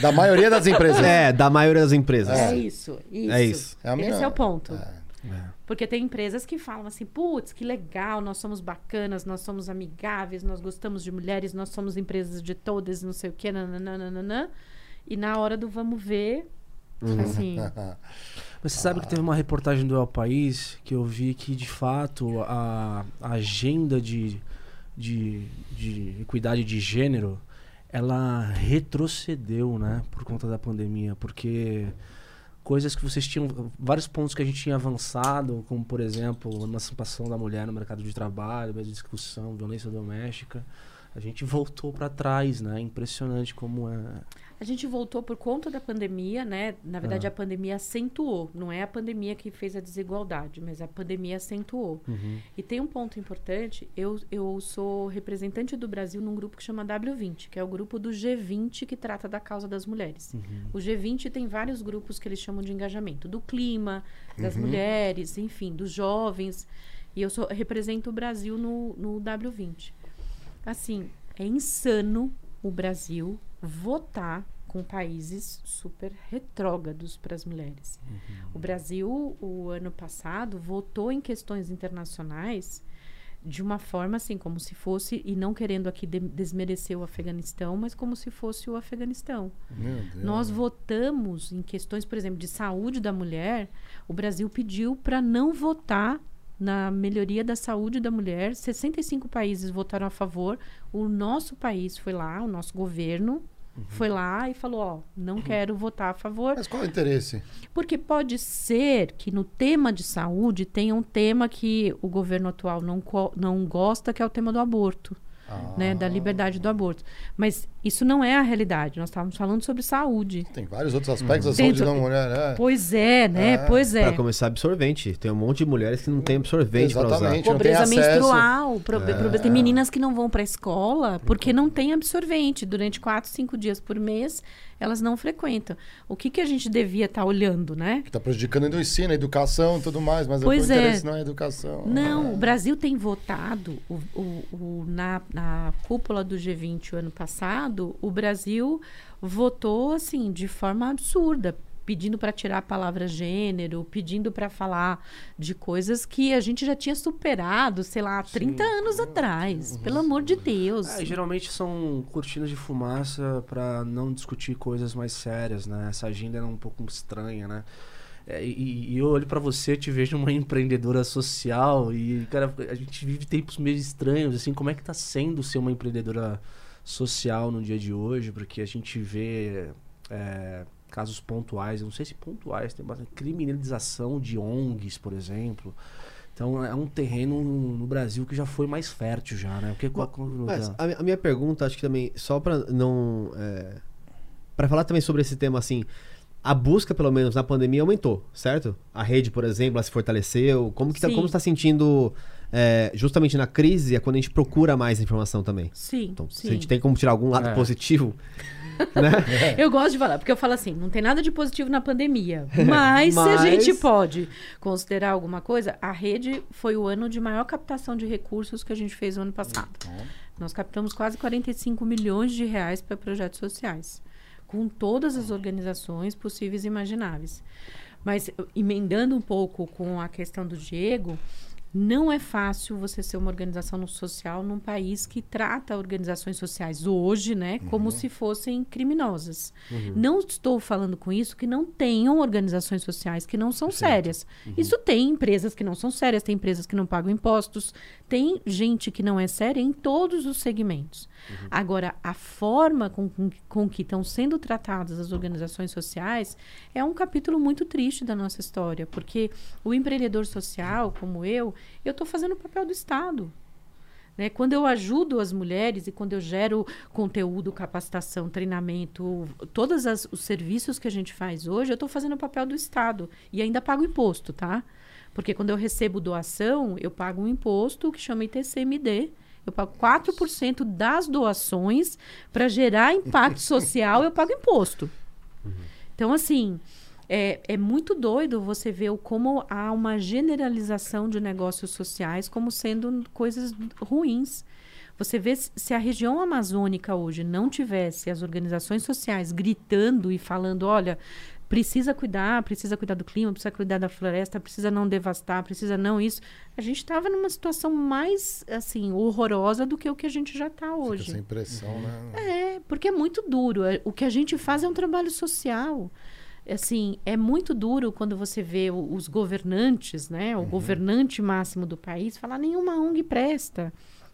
Da maioria das empresas. É, da maioria das empresas. É isso, isso. É isso. É Esse é o ponto. É. Porque tem empresas que falam assim, putz, que legal, nós somos bacanas, nós somos amigáveis, nós gostamos de mulheres, nós somos empresas de todas, não sei o quê, nananana. E na hora do vamos ver, assim, Mas você sabe que teve uma reportagem do El País que eu vi que, de fato, a, a agenda de, de, de equidade de gênero, ela retrocedeu, né? Por conta da pandemia. Porque coisas que vocês tinham... Vários pontos que a gente tinha avançado, como, por exemplo, a emancipação da mulher no mercado de trabalho, a discussão, violência doméstica... A gente voltou para trás, né? Impressionante como é... a gente voltou por conta da pandemia, né? Na verdade, Ah. a pandemia acentuou. Não é a pandemia que fez a desigualdade, mas a pandemia acentuou. Uhum. E tem um ponto importante, eu, eu sou representante do Brasil num grupo que chama W20, que é o grupo do G20 que trata da causa das mulheres. O G20 tem vários grupos que eles chamam de engajamento, do clima, das mulheres, enfim, dos jovens. E eu sou, represento o Brasil no, no W20. Assim, é insano o Brasil votar com países super retrógrados para as mulheres. O Brasil, o ano passado, votou em questões internacionais de uma forma assim, como se fosse, e não querendo aqui de- desmerecer o Afeganistão, mas como se fosse o Afeganistão. Nós votamos em questões, por exemplo, de saúde da mulher. O Brasil pediu para não votar na melhoria da saúde da mulher. 65 países votaram a favor. O nosso país foi lá, o nosso governo foi lá e falou: ó, não quero votar a favor. Mas qual é o interesse? Porque pode ser que no tema de saúde tenha um tema que o governo atual não, não gosta, que é o tema do aborto, Ah. né? Da liberdade do aborto. Mas Isso não é a realidade. Nós estávamos falando sobre saúde. Tem vários outros aspectos da Tem saúde da mulher, né? Pois é, né? É. Pois é. Pra começar, absorvente. Tem um monte de mulheres que não tem absorvente pra usar. Pobreza menstrual. prob- prob- Tem meninas que não vão para a escola porque não tem absorvente. Durante quatro, cinco dias por mês, elas não frequentam. O que, que a gente devia estar olhando, né? Que tá prejudicando o ensino, a educação e tudo mais, mas Pois o é. interesse não é a educação. Não, o Brasil tem votado o, o- o- na, na cúpula do G20 o ano passado, o Brasil votou assim de forma absurda, pedindo para tirar a palavra gênero, pedindo para falar de coisas que a gente já tinha superado, sei lá, 30 anos atrás. Pelo amor de Deus. É, geralmente são cortinas de fumaça pra não discutir coisas mais sérias, né? Essa agenda é um pouco estranha, né? É, e, e eu olho pra você, te vejo uma empreendedora social e, cara, a gente vive tempos meio estranhos, assim, como é que tá sendo ser uma empreendedora social no dia de hoje? Porque a gente vê é, casos pontuais, eu não sei se pontuais, tem bastante criminalização de ONGs, por exemplo. Então é um terreno no Brasil que já foi mais fértil já, né? O que, Mas a, mi- a minha pergunta, acho que também, só pra não. É, para falar também sobre esse tema, assim, a busca, pelo menos na pandemia, aumentou, certo? A rede, por exemplo, ela se fortaleceu. Como que tá, como você tá sentindo, é, justamente na crise, é quando a gente procura mais informação também? Sim, Então, se sim. a gente tem como tirar algum lado É. positivo, né? Eu gosto de falar, porque eu falo assim, não tem nada de positivo na pandemia. Mas, se a Mas- gente pode considerar alguma coisa, a rede foi o ano de maior captação de recursos que a gente fez no ano passado. Nós captamos quase 45 milhões de reais para projetos sociais, com todas as organizações possíveis e imagináveis. Mas emendando um pouco com a questão do Diego, não é fácil você ser uma organização social num país que trata organizações sociais hoje, né, como se fossem criminosas. Não estou falando com isso que não tenham organizações sociais que não são sérias. Isso tem empresas que não são sérias, tem empresas que não pagam impostos, tem gente que não é séria em todos os segmentos. Agora, a forma com, com, com que estão sendo tratadas as organizações sociais é um capítulo muito triste da nossa história, porque o empreendedor social, como eu, eu estou fazendo o papel do Estado. Né? Quando eu ajudo as mulheres e quando eu gero conteúdo, capacitação, treinamento, todos as- os serviços que a gente faz hoje, eu estou fazendo o papel do Estado. E ainda pago imposto, tá? Porque quando eu recebo doação, eu pago um imposto que chama ITCMD. Eu pago 4% das doações para gerar impacto social, eu pago imposto. Então, assim, é, é muito doido você ver como há uma generalização de negócios sociais como sendo coisas ruins. Você vê se a região amazônica hoje não tivesse as organizações sociais gritando e falando, olha, precisa cuidar, precisa cuidar do clima, precisa cuidar da floresta, precisa não devastar, precisa não isso. A gente estava numa situação mais assim horrorosa do que o que a gente já está Fica hoje. essa impressão, né? É, porque é muito duro. É- O que a gente faz é um trabalho social. Assim, é muito duro quando você vê os governantes, né? O governante máximo do país falar nenhuma ONG presta.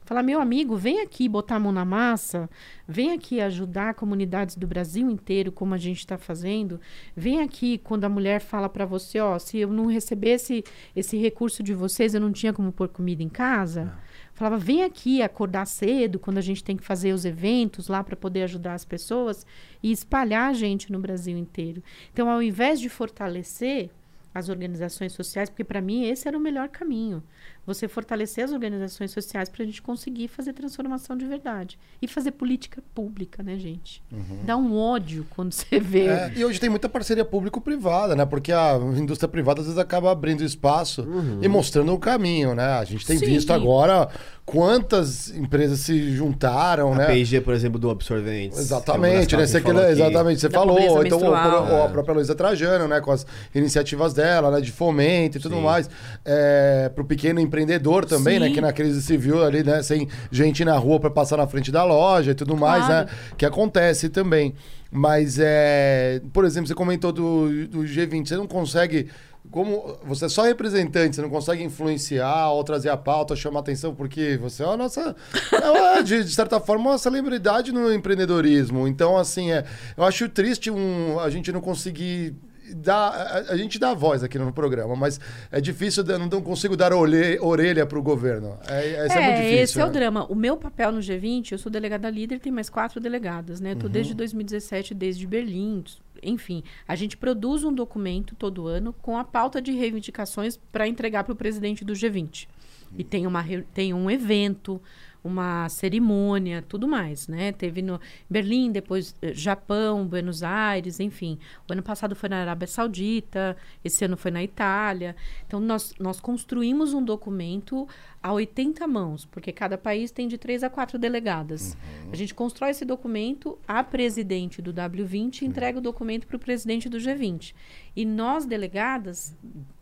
Falar, meu amigo, vem aqui botar a mão na massa, vem aqui ajudar comunidades do Brasil inteiro, como a gente está fazendo. Vem aqui quando a mulher fala para você, ó, se eu não recebesse esse recurso de vocês, eu não tinha como pôr comida em casa. Falava, vem aqui acordar cedo, quando a gente tem que fazer os eventos lá para poder ajudar as pessoas e espalhar a gente no Brasil inteiro. Então, ao invés de fortalecer as organizações sociais, porque para mim esse era o melhor caminho. Você fortalecer as organizações sociais para a gente conseguir fazer transformação de verdade. E fazer política pública, né, gente? Dá um ódio quando você vê. É, e hoje tem muita parceria público-privada, né? Porque a indústria privada às vezes acaba abrindo espaço e mostrando o caminho, né? A gente tem Sim. visto agora quantas empresas se juntaram, A né? P&G, por exemplo, do absorventes. Exatamente, o né? Você, exatamente, você Da falou. Então, o- o- a própria Luísa Trajano, né? Com as iniciativas dela, né? De fomento e tudo Sim. mais. É, pro pequeno empreendedor também, né? Sim. Que na crise civil ali, né? Sem gente na rua para passar na frente da loja e tudo mais, Claro. né? Que acontece também. Mas, é, por exemplo, você comentou do, do G20, você não consegue. Como você é só representante, você não consegue influenciar ou trazer a pauta, chamar atenção, porque você é a nossa. é uma, de, de certa forma, uma celebridade no empreendedorismo. Então, assim, é, eu acho triste um, a gente não conseguir dar. A, a gente dá voz aqui no programa, mas é difícil, eu não consigo dar orelha, orelha para o governo. É, esse é, muito difícil. Esse é né? o drama. O meu papel no G20, eu sou delegada líder, tem mais quatro delegadas, né? Tô Uhum. desde 2017, desde Berlim. Enfim, a gente produz um documento todo ano com a pauta de reivindicações para entregar para o presidente do G20. E tem, uma, tem um evento, uma cerimônia, tudo mais, né? Teve no Berlim, depois eh, Japão, Buenos Aires, enfim. O ano passado foi na Arábia Saudita, esse ano foi na Itália. Então, nós, nós construímos um documento a 80 mãos, porque cada país tem de três a quatro delegadas. A gente constrói esse documento, a presidente do W20 entrega o documento para o presidente do G20. E nós, delegadas,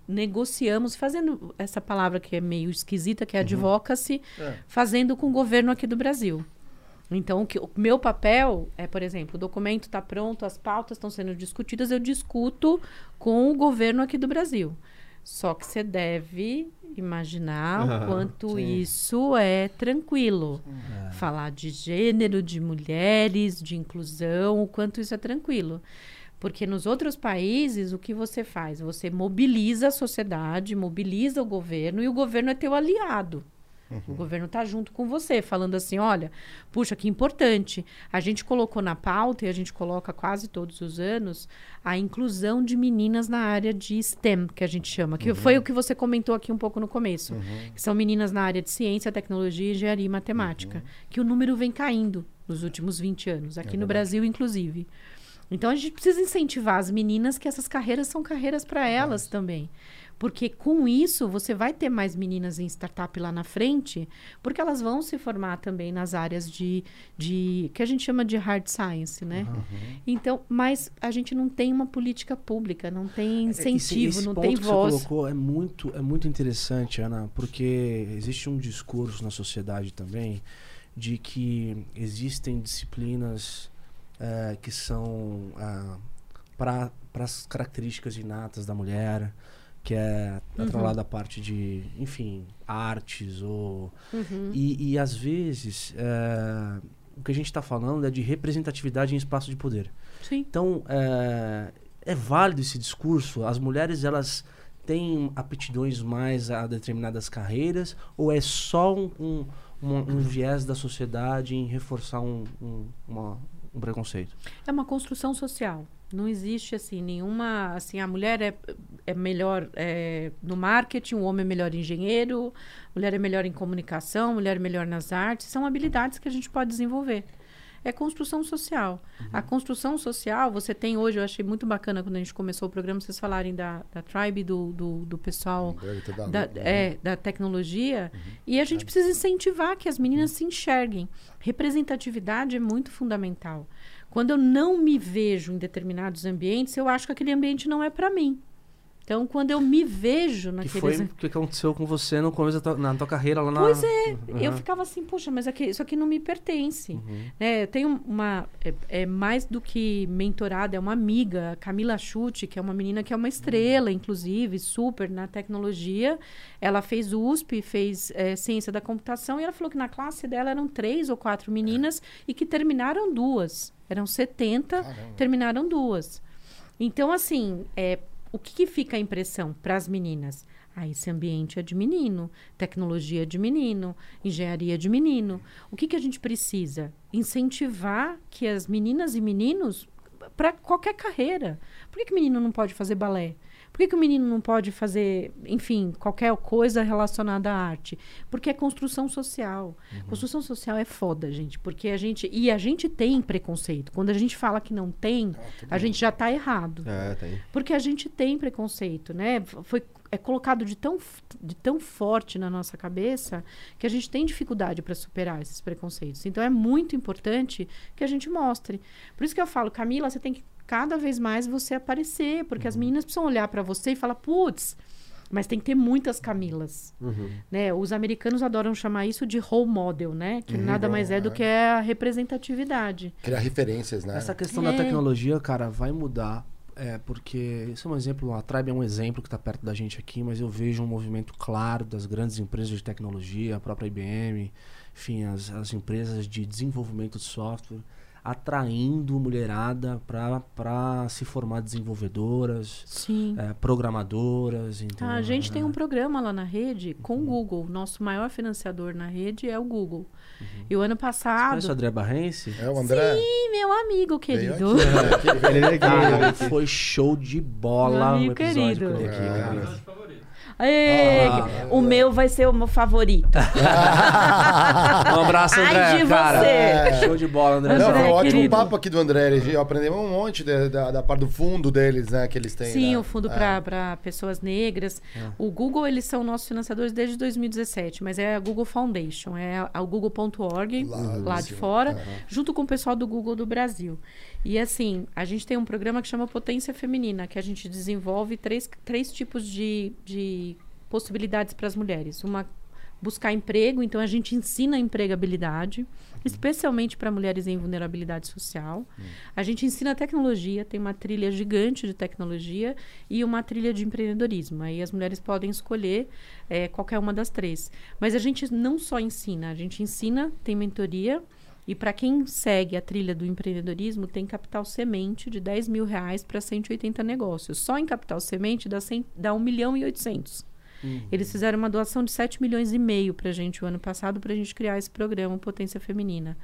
negociamos, fazendo essa palavra que é meio esquisita, que é advocacy, É. fazendo com o governo aqui do Brasil. Então, o, que, o meu papel é, por exemplo, o documento está pronto, as pautas estão sendo discutidas, eu discuto com o governo aqui do Brasil. Só que você deve imaginar o quanto isso é tranquilo. Falar de gênero, de mulheres, de inclusão, o quanto isso é tranquilo. Porque nos outros países, o que você faz? Você mobiliza a sociedade, mobiliza o governo e o governo é teu aliado. O governo está junto com você, falando assim: olha, puxa, que importante. A gente colocou na pauta, e a gente coloca quase todos os anos, a inclusão de meninas na área de STEM, que a gente chama, que foi o que você comentou aqui um pouco no começo. Que são meninas na área de ciência, tecnologia, engenharia e matemática. Que o número vem caindo nos últimos 20 anos, aqui no Brasil, inclusive. Então a gente precisa incentivar as meninas que essas carreiras são carreiras para elas também. Porque com isso você vai ter mais meninas em startup lá na frente, porque elas vão se formar também nas áreas de, de que a gente chama de hard science, né? Então, mas a gente não tem uma política pública, não tem incentivo, Esse- esse não ponto tem que voz. Você colocou é muito, é muito interessante, Ana, porque existe um discurso na sociedade também de que existem disciplinas eh, que são para as características inatas da mulher, que é Uhum. atrelada à parte de, enfim, artes ou Uhum. e, e às vezes eh, o que a gente está falando é de representatividade em espaço de poder. Sim. Então, é, é válido esse discurso? As mulheres, elas têm aptidões mais a determinadas carreiras? Ou é só um, um, um- um viés da sociedade em reforçar um, um, uma- um preconceito? É uma construção social. Não existe assim nenhuma assim a mulher é, é melhor é, no marketing, o homem é melhor engenheiro, a mulher é melhor em comunicação, a mulher é melhor nas artes. São habilidades que a gente pode desenvolver. É construção social. A construção social, você tem hoje, eu achei muito bacana quando a gente começou o programa, vocês falarem da, da tribe, do, do, do pessoal da, é, da tecnologia. E a gente precisa incentivar que as meninas se enxerguem. Representatividade é muito fundamental. Quando eu não me vejo em determinados ambientes, eu acho que aquele ambiente não é para mim. Então, quando eu me vejo Que naqueles foi o que aconteceu com você no começo da tua, na tua carreira lá na... Pois é, eu Uhum. ficava assim, poxa, mas aqui, isso aqui não me pertence. Uhum. Né, eu tenho uma. É, é mais do que mentorada, é uma amiga, Camila Chute, que é uma menina que é uma estrela, inclusive, super na tecnologia. Ela fez USP, fez é, ciência da computação, e ela falou que na classe dela eram três ou quatro meninas e que terminaram duas. Eram 70, terminaram duas. Então, assim, é, o que, que fica a impressão para as meninas? Ah, esse ambiente é de menino, tecnologia é de menino, engenharia é de menino. O que, que a gente precisa? Incentivar que as meninas e meninos para qualquer carreira. Por que, que menino não pode fazer balé? Por que, que o menino não pode fazer, enfim, qualquer coisa relacionada à arte? Porque é construção social. Construção social é foda, gente. Porque a gente. E a gente tem preconceito. Quando a gente fala que não tem, a gente já está errado. É. Porque a gente tem preconceito, né? Foi é colocado de tão, de tão forte na nossa cabeça que a gente tem dificuldade para superar esses preconceitos. Então é muito importante que a gente mostre. Por isso que eu falo, Camila, você tem que cada vez mais você aparecer, porque as meninas precisam olhar para você e falar, putz, mas tem que ter muitas Camilas, né? Os americanos adoram chamar isso de role model, né? Que nada mais é do que a representatividade. Criar referências, né? Essa questão É. da tecnologia, cara, vai mudar. É, porque isso é um exemplo, a Tribe é um exemplo que está perto da gente aqui, mas eu vejo um movimento claro das grandes empresas de tecnologia, a própria IBM, enfim, as, as empresas de desenvolvimento de software, atraindo mulherada para se formar desenvolvedoras, Sim. é, programadoras. Entendeu? A gente tem um programa lá na rede com o Google. Nosso maior financiador na rede é o Google. E o ano Conhece o passado. André Barrense? É o André? Sim, meu amigo querido. aqui, né? Ele veio aqui, Cara, foi show de Meu bola o amigo episódio querido. ele aqui, É. cara. Ah, o meu vai ser o meu favorito. Um abraço, André, Ai de cara. você. Show de bola, André. Não, foi um André, ótimo querido. papo aqui do André. Ele- Aprendemos um monte da, da, da parte do fundo deles, né? Que eles têm. Sim, né? o fundo É. para pessoas negras. O Google, eles são nossos financiadores desde 2017, mas é a Google Foundation, é o google.org, Lá lá, de de fora, junto com o pessoal do Google do Brasil. E assim, a gente tem um programa que chama Potência Feminina, que a gente desenvolve três, três tipos de, de possibilidades para as mulheres. Uma, buscar emprego, então a gente ensina a empregabilidade, especialmente para mulheres em vulnerabilidade social. A gente ensina tecnologia, tem uma trilha gigante de tecnologia e uma trilha de empreendedorismo. Aí as mulheres podem escolher eh, qualquer uma das três. Mas a gente não só ensina, a gente ensina, tem mentoria. E para quem segue a trilha do empreendedorismo, tem capital semente de 10 mil reais para 180 negócios. Só em capital semente dá, 100, dá 1 milhão e 800. Eles fizeram uma doação de 7 milhões e meio para a gente o ano passado para a gente criar esse programa Potência Feminina.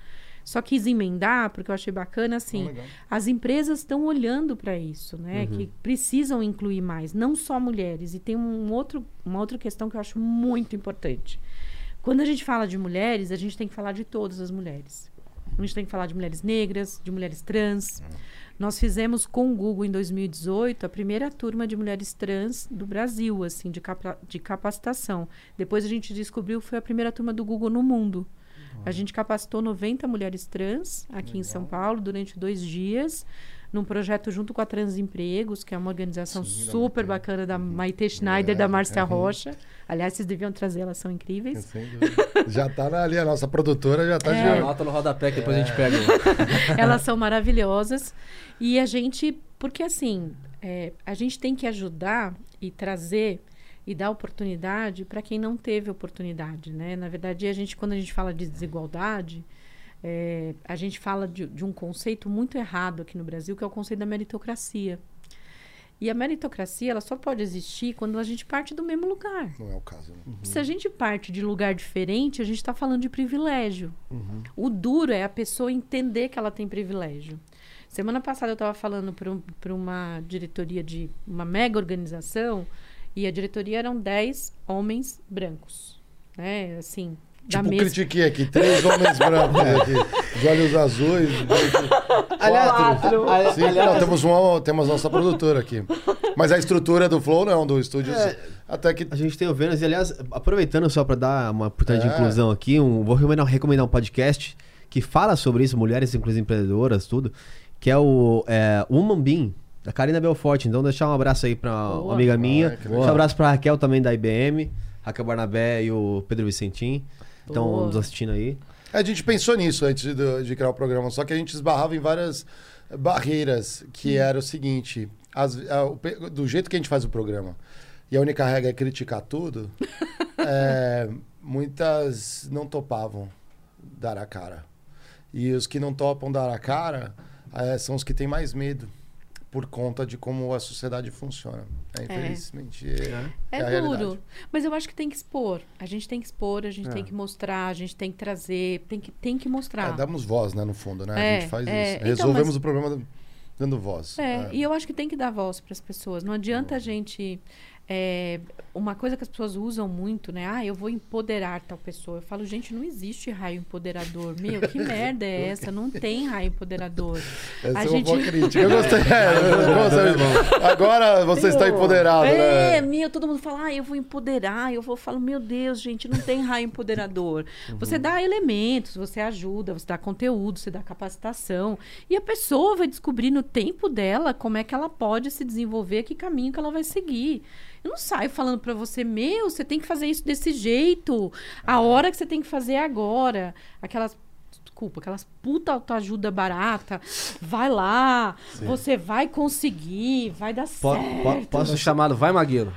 Só quis emendar, porque eu achei bacana, assim, legal. as empresas estão olhando para isso, né? Que precisam incluir mais, não só mulheres. E tem um outro, uma outra questão que eu acho muito importante. Quando a gente fala de mulheres, a gente tem que falar de todas as mulheres. A gente tem que falar de mulheres negras, de mulheres trans. Nós fizemos com o Google em 2018 a primeira turma de mulheres trans do Brasil, assim, de, capa de capacitação. Depois a gente descobriu que foi a primeira turma do Google no mundo. A gente capacitou 90 mulheres trans aqui em São Paulo durante dois dias, num projeto junto com a Transempregos, que é uma organização Sim, super Maite. bacana da Maite Schneider, É, da Márcia uhum. Rocha. Aliás, vocês deviam trazer, elas são incríveis. Já tá ali, a nossa produtora já tá É. de. Anota no rodapé que depois a gente pega. Elas são maravilhosas. E a gente, porque assim, é, a gente tem que ajudar e trazer e dar oportunidade para quem não teve oportunidade, né? Na verdade, a gente, quando a gente fala de desigualdade, é, a gente fala de, de um conceito muito errado aqui no Brasil, que é o conceito da meritocracia. E a meritocracia, ela só pode existir quando a gente parte do mesmo lugar. Não é o caso. Né? Se a gente parte de lugar diferente, a gente está falando de privilégio. O duro é a pessoa entender que ela tem privilégio. Semana passada eu estava falando para um, uma diretoria de uma mega organização e a diretoria eram 10 homens brancos. Né? Assim, Tipo, mesma. critiquei aqui, três homens brancos aqui, de olhos azuis. Quatro. a- Sim, não, temos, uma, temos nossa produtora aqui. Mas a estrutura do Flow não, do estúdio. É. Até que. A gente tem o Vênus, e aliás, aproveitando só pra dar uma oportunidade de É. inclusão aqui, um- vou recomendar, recomendar um podcast que fala sobre isso, mulheres, inclusive empreendedoras, tudo, que é o é, Woman Bean, da Karina Belforte. Então, deixar um abraço aí pra uma amiga minha. Ah, um abraço pra Raquel também da IBM, Raquel Barnabé e o Pedro Vicentim. Estão nos assistindo aí. A gente pensou nisso antes de, de criar o programa, só que a gente esbarrava em várias barreiras, que era o seguinte: as- a- do jeito que a gente faz o programa, e a única regra é criticar tudo, é, muitas não topavam dar a cara. E os que não topam dar a cara é, são os que têm mais medo. Por conta de como a sociedade funciona. É, infelizmente. É, É, a duro. realidade. Mas eu acho que tem que expor. A gente tem que expor, a gente É. tem que mostrar, a gente tem que trazer, tem que, tem que mostrar. É, damos voz, né, no fundo, né? a É, gente faz é. isso. Então, Resolvemos mas- o problema dando voz. É, e eu acho que tem que dar voz para as pessoas. Não adianta a gente. É, uma coisa que as pessoas usam muito, né? Ah, eu vou empoderar tal pessoa. Eu falo, gente, não existe raio empoderador. Meu, que merda é essa? Não tem raio empoderador. Essa a é uma gente- boa crítica. Eu gostei. É. Agora você está empoderado, É, né? meu, todo mundo fala, ah, eu vou empoderar. Eu vou falo, meu Deus, gente, não tem raio empoderador. Você dá elementos, você ajuda, você dá conteúdo, você dá capacitação. E a pessoa vai descobrir no tempo dela como é que ela pode se desenvolver, que caminho que ela vai seguir. Eu não saio falando pra você, meu, você tem que fazer isso desse jeito. A hora que você tem que fazer é agora. Aquelas desculpa, aquelas puta autoajuda barata. Vai lá, você vai conseguir, vai dar Po- certo. po- posso, Nosso chamado Vai Magueiro.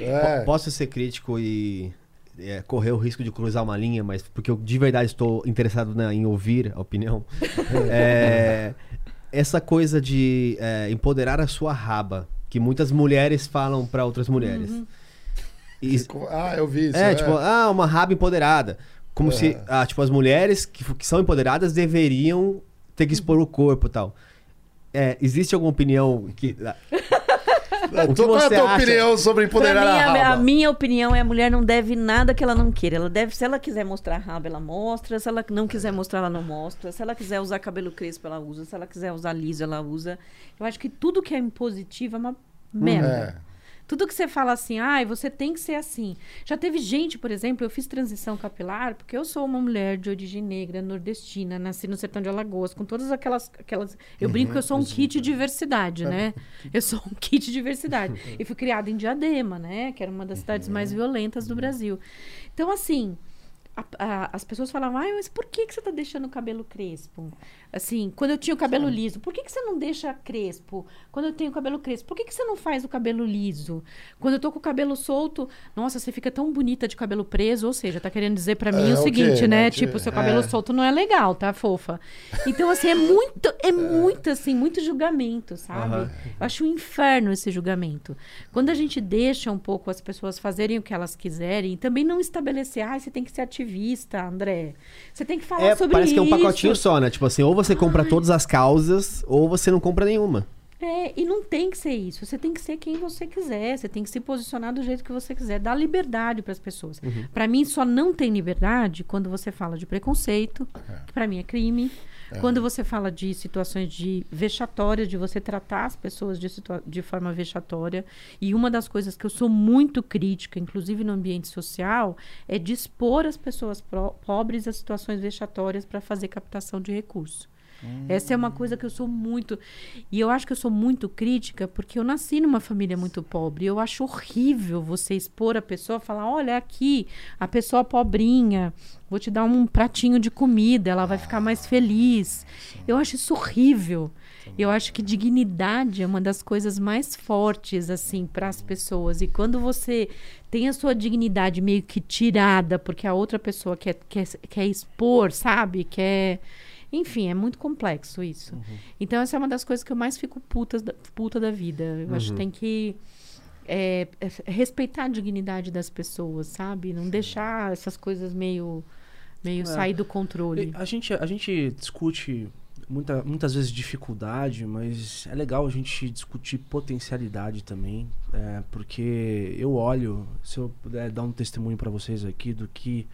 É. po- posso ser crítico e é, correr o risco de cruzar uma linha, mas porque eu de verdade estou interessado na- em ouvir a opinião. É, essa coisa de é, empoderar a sua raba, que muitas mulheres falam para outras mulheres. E- Ah, eu vi isso. é, tipo, ah, uma raba empoderada. Como É. se, ah, tipo, as mulheres que, que são empoderadas deveriam ter que expor o corpo e tal. É, existe alguma opinião que. O que Qual é a tua acha? opinião sobre empoderar mim, a a, raba? a minha opinião é a mulher não deve nada que ela não queira. Ela deve, se ela quiser mostrar a raba, ela mostra. Se ela não quiser mostrar, ela não mostra. Se ela quiser usar cabelo crespo, ela usa. Se ela quiser usar liso, ela usa. Eu acho que tudo que é impositivo é uma merda. É. Tudo que você fala assim, ai, você tem que ser assim. Já teve gente, por exemplo, eu fiz transição capilar porque eu sou uma mulher de origem negra, nordestina, nasci no sertão de Alagoas, com todas aquelas. aquelas eu brinco que eu sou um kit de diversidade, né? Eu sou um kit de diversidade. E fui criada em Diadema, né? Que era uma das cidades mais violentas do Brasil. Então, assim. A- a- as pessoas falavam, mas por que, que você tá deixando o cabelo crespo? Assim, quando eu tinha o cabelo liso, por que, que você não deixa crespo? Quando eu tenho o cabelo crespo, por que, que você não faz o cabelo liso? Quando eu tô com o cabelo solto, nossa, você fica tão bonita de cabelo preso. Ou seja, tá querendo dizer pra mim É, o seguinte, né? né? Tipo, seu cabelo É. solto não é legal, tá, fofa? Então, assim, é muito, é muito, assim, muito julgamento, sabe? Aham. Eu acho um inferno esse julgamento. Quando a gente deixa um pouco as pessoas fazerem o que elas quiserem, também não estabelecer, ah, você tem que ser ativista, André. Você tem que falar É, sobre parece isso. que é um pacotinho só, né? Tipo assim, ou você compra todas as causas, ou você não compra nenhuma. É, e não tem que ser isso. Você tem que ser quem você quiser. Você tem que se posicionar do jeito que você quiser. Dar liberdade para as pessoas. Uhum. Pra mim, só não tem liberdade quando você fala de preconceito, que pra mim é crime. Quando você fala de situações de vexatórias, de você tratar as pessoas de, de forma vexatória. E uma das coisas que eu sou muito crítica, inclusive no ambiente social, é de expor as pessoas pobres a situações vexatórias para fazer captação de recursos. Essa é uma coisa que eu sou muito. E eu acho que eu sou muito crítica porque eu nasci numa família muito pobre. Eu acho horrível você expor a pessoa, falar: olha, aqui, a pessoa pobrinha, vou te dar um pratinho de comida, ela vai ficar mais feliz. Eu acho isso horrível. Eu acho que dignidade é uma das coisas mais fortes, assim, para as pessoas. E quando você tem a sua dignidade meio que tirada porque a outra pessoa quer, quer, quer expor, sabe? Quer. Enfim, é muito complexo isso. Então, essa é uma das coisas que eu mais fico puta, da- puta da vida. Eu acho que tem que é, é, respeitar a dignidade das pessoas, sabe? Não deixar essas coisas meio, meio sair do controle. A gente, a gente discute muita, muitas vezes dificuldade, mas é legal a gente discutir potencialidade também, é, porque eu olho, se eu puder dar um testemunho para vocês aqui do que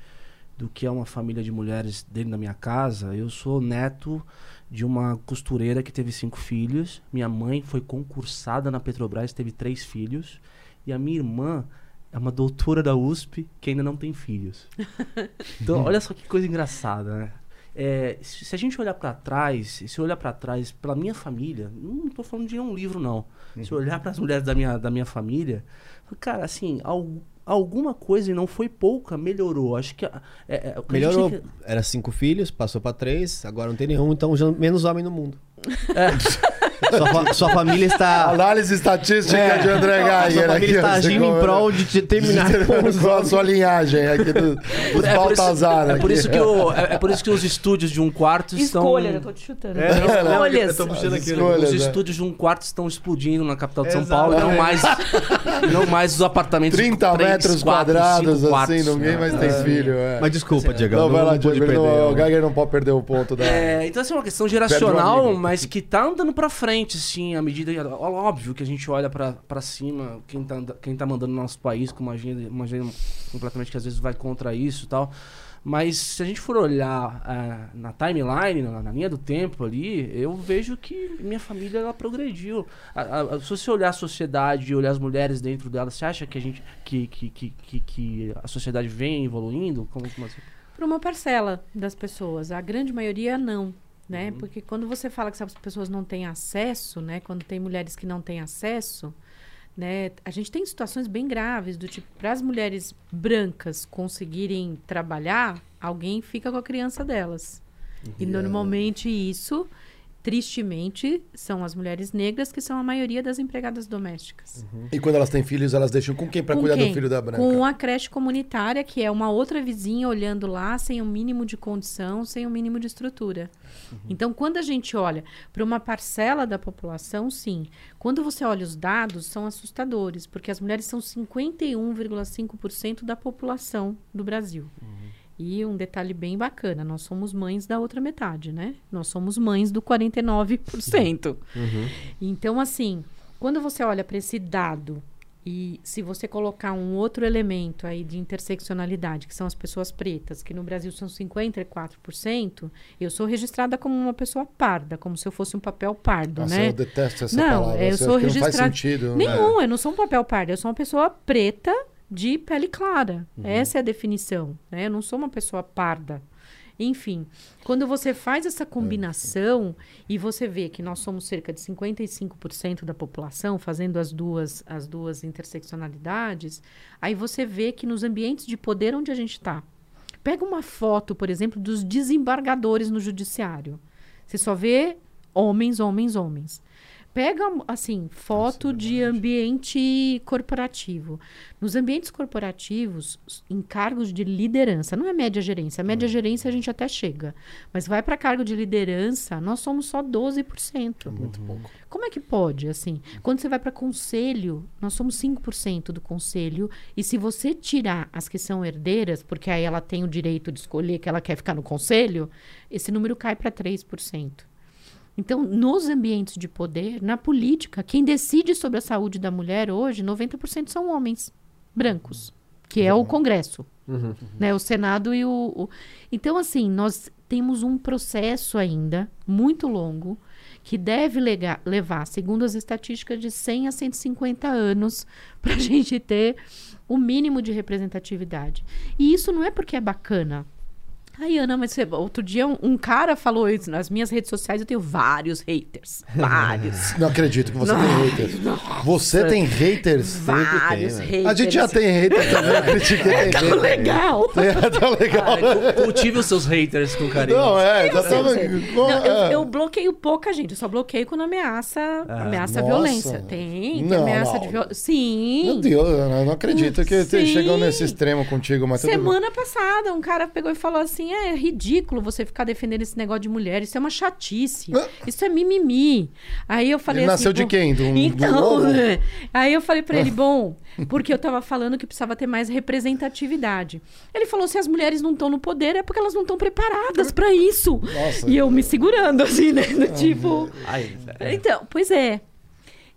do que é uma família de mulheres dentro da minha casa, eu sou neto de uma costureira que teve cinco filhos. Minha mãe foi concursada na Petrobras, teve três filhos. E a minha irmã é uma doutora da USP que ainda não tem filhos. Então, olha só que coisa engraçada, né? É, se a gente olhar pra trás, se olhar pra trás, pela minha família, não tô falando de um livro, não. Se eu olhar pras mulheres da minha, da minha família, cara, assim, al- alguma coisa, e não foi pouca, melhorou. Acho que. é- é, Melhorou. que- Era cinco filhos, passou pra três, agora não tem nenhum, então já menos homem no mundo. Sua, fa- sua família está. Análise estatística de André Sua Geiger. família aqui, está agindo em prol de com a sua linhagem aqui do, dos É por, isso, Baltazar. é, por isso que o- é, é por isso que os estúdios de um quarto estão. Escolha, eu tô te chutando. É, não, não, Escolhas. eu tô puxando aqui. escolhas. Os né? estúdios de um quarto estão explodindo na capital de São Exato. Paulo, não mais, não mais os apartamentos 30 de três, metros quatro, quadrados, cinco quartos, assim, ninguém né? mais tem filho. É. Mas desculpa, Diego. não, vai lá, Diego. O Geiger não pode perder o ponto da. É, então essa é uma questão geracional, mas que tá andando pra frente, assim, à medida que. Óbvio que a gente olha pra cima, quem tá, quem tá mandando no nosso país com uma agenda, uma agenda completamente que às vezes vai contra isso e tal. Mas se a gente for olhar ah, na timeline, na, na linha do tempo ali, eu vejo que minha família ela progrediu. A- a- se você olhar a sociedade, olhar as mulheres dentro dela, você acha que a gente que, que, que, que, que a sociedade vem evoluindo? Como, como assim? Para uma parcela das pessoas. A grande maioria não. Né? Uhum. Porque quando você fala que as pessoas não têm acesso, né? Quando tem mulheres que não têm acesso, né? A gente tem situações bem graves do tipo para as mulheres brancas conseguirem trabalhar, alguém fica com a criança delas. E normalmente isso tristemente, são as mulheres negras que são a maioria das empregadas domésticas. E quando elas têm filhos, elas deixam com quem Com cuidar quem? do filho da branca? Com a creche comunitária, que é uma outra vizinha olhando lá sem o mínimo de condição, sem o mínimo de estrutura. Então, quando a gente olha para uma parcela da população, sim. Quando você olha os dados, são assustadores, porque as mulheres são 51,5% da população do Brasil. E um detalhe bem bacana, nós somos mães da outra metade, né? Nós somos mães do 49%. Então, assim, quando você olha para esse dado e se você colocar um outro elemento aí de interseccionalidade, que são as pessoas pretas, que no Brasil são 54%, eu sou registrada como uma pessoa parda, como se eu fosse um papel pardo, Nossa, né? eu detesto essa Não, palavra. eu sou que Não faz registrada- sentido. né? Nenhum, eu não sou um papel pardo, eu sou uma pessoa preta de pele clara. Essa é a definição, né? Eu não sou uma pessoa parda. Enfim, quando você faz essa combinação e você vê que nós somos cerca de 55% da população fazendo as duas as duas interseccionalidades, aí você vê que nos ambientes de poder onde a gente está, pega uma foto, por exemplo, dos desembargadores no judiciário. Você só vê homens, homens, homens. Pega, assim, foto de ambiente corporativo. Nos ambientes corporativos, em cargos de liderança, não é média gerência. A média gerência a gente até chega. Mas vai para cargo de liderança, nós somos só 12%. Muito pouco. Como é que pode, assim? Quando você vai para conselho, nós somos 5% do conselho. E se você tirar as que são herdeiras, porque aí ela tem o direito de escolher que ela quer ficar no conselho, esse número cai para 3%. Então, nos ambientes de poder, na política, quem decide sobre a saúde da mulher hoje, 90% são homens brancos, que é o Congresso, né? O Senado e o, o- Então, assim, nós temos um processo ainda muito longo que deve lega- levar, segundo as estatísticas, de 100 a 150 anos para a gente ter o mínimo de representatividade. E isso não é porque é bacana. Ai, Ana, mas você- outro dia um, um cara falou isso nas minhas redes sociais. Eu tenho vários haters. Vários. Não acredito que você tem haters. Você tem haters? vários tem, haters. A gente já tem hater também. Eu critiquei tem Tá legal. É, tá legal. Ah, cu- cultive os seus haters com carinho. Não, é, já tava. Não, eu, é. eu bloqueio pouca gente. Eu só bloqueio quando ameaça, ameaça a Nossa. violência. Tem, tem Não, ameaça não. de violência. Sim. Meu Deus, Ana, eu não acredito que Sim. chegou nesse extremo contigo, mas tudo. Semana passada, um cara pegou e falou assim: é ridículo você ficar defendendo esse negócio de mulher, isso é uma chatice, Ah. isso é mimimi. Aí eu falei Ele assim. nasceu de quem? Do- do então, ovo? né? aí eu falei pra ele: bom, porque eu tava falando que precisava ter mais representatividade. Ele falou: se as mulheres não estão no poder, é porque elas não estão preparadas pra isso. Nossa. E eu me segurando, assim, né? Do tipo. Ai, Então, pois é.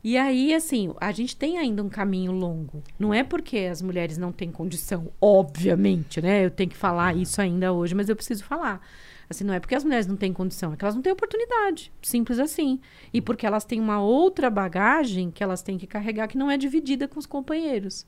E aí, assim, a gente tem ainda um caminho longo. Não é porque as mulheres não têm condição, obviamente, né? Eu tenho que falar isso ainda hoje, mas eu preciso falar. Assim, não é porque as mulheres não têm condição, é que elas não têm oportunidade. Simples assim. E porque elas têm uma outra bagagem que elas têm que carregar que não é dividida com os companheiros.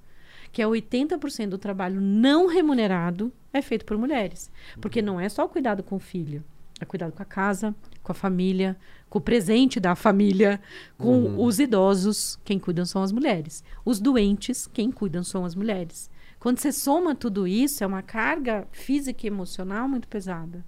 Que é 80% do trabalho não remunerado é feito por mulheres. Porque não é só o cuidado com o filho. É cuidado com a casa, com a família, com o presente da família, com os idosos, quem cuidam são as mulheres. Os doentes, quem cuidam são as mulheres. Quando você soma tudo isso, é uma carga física e emocional muito pesada.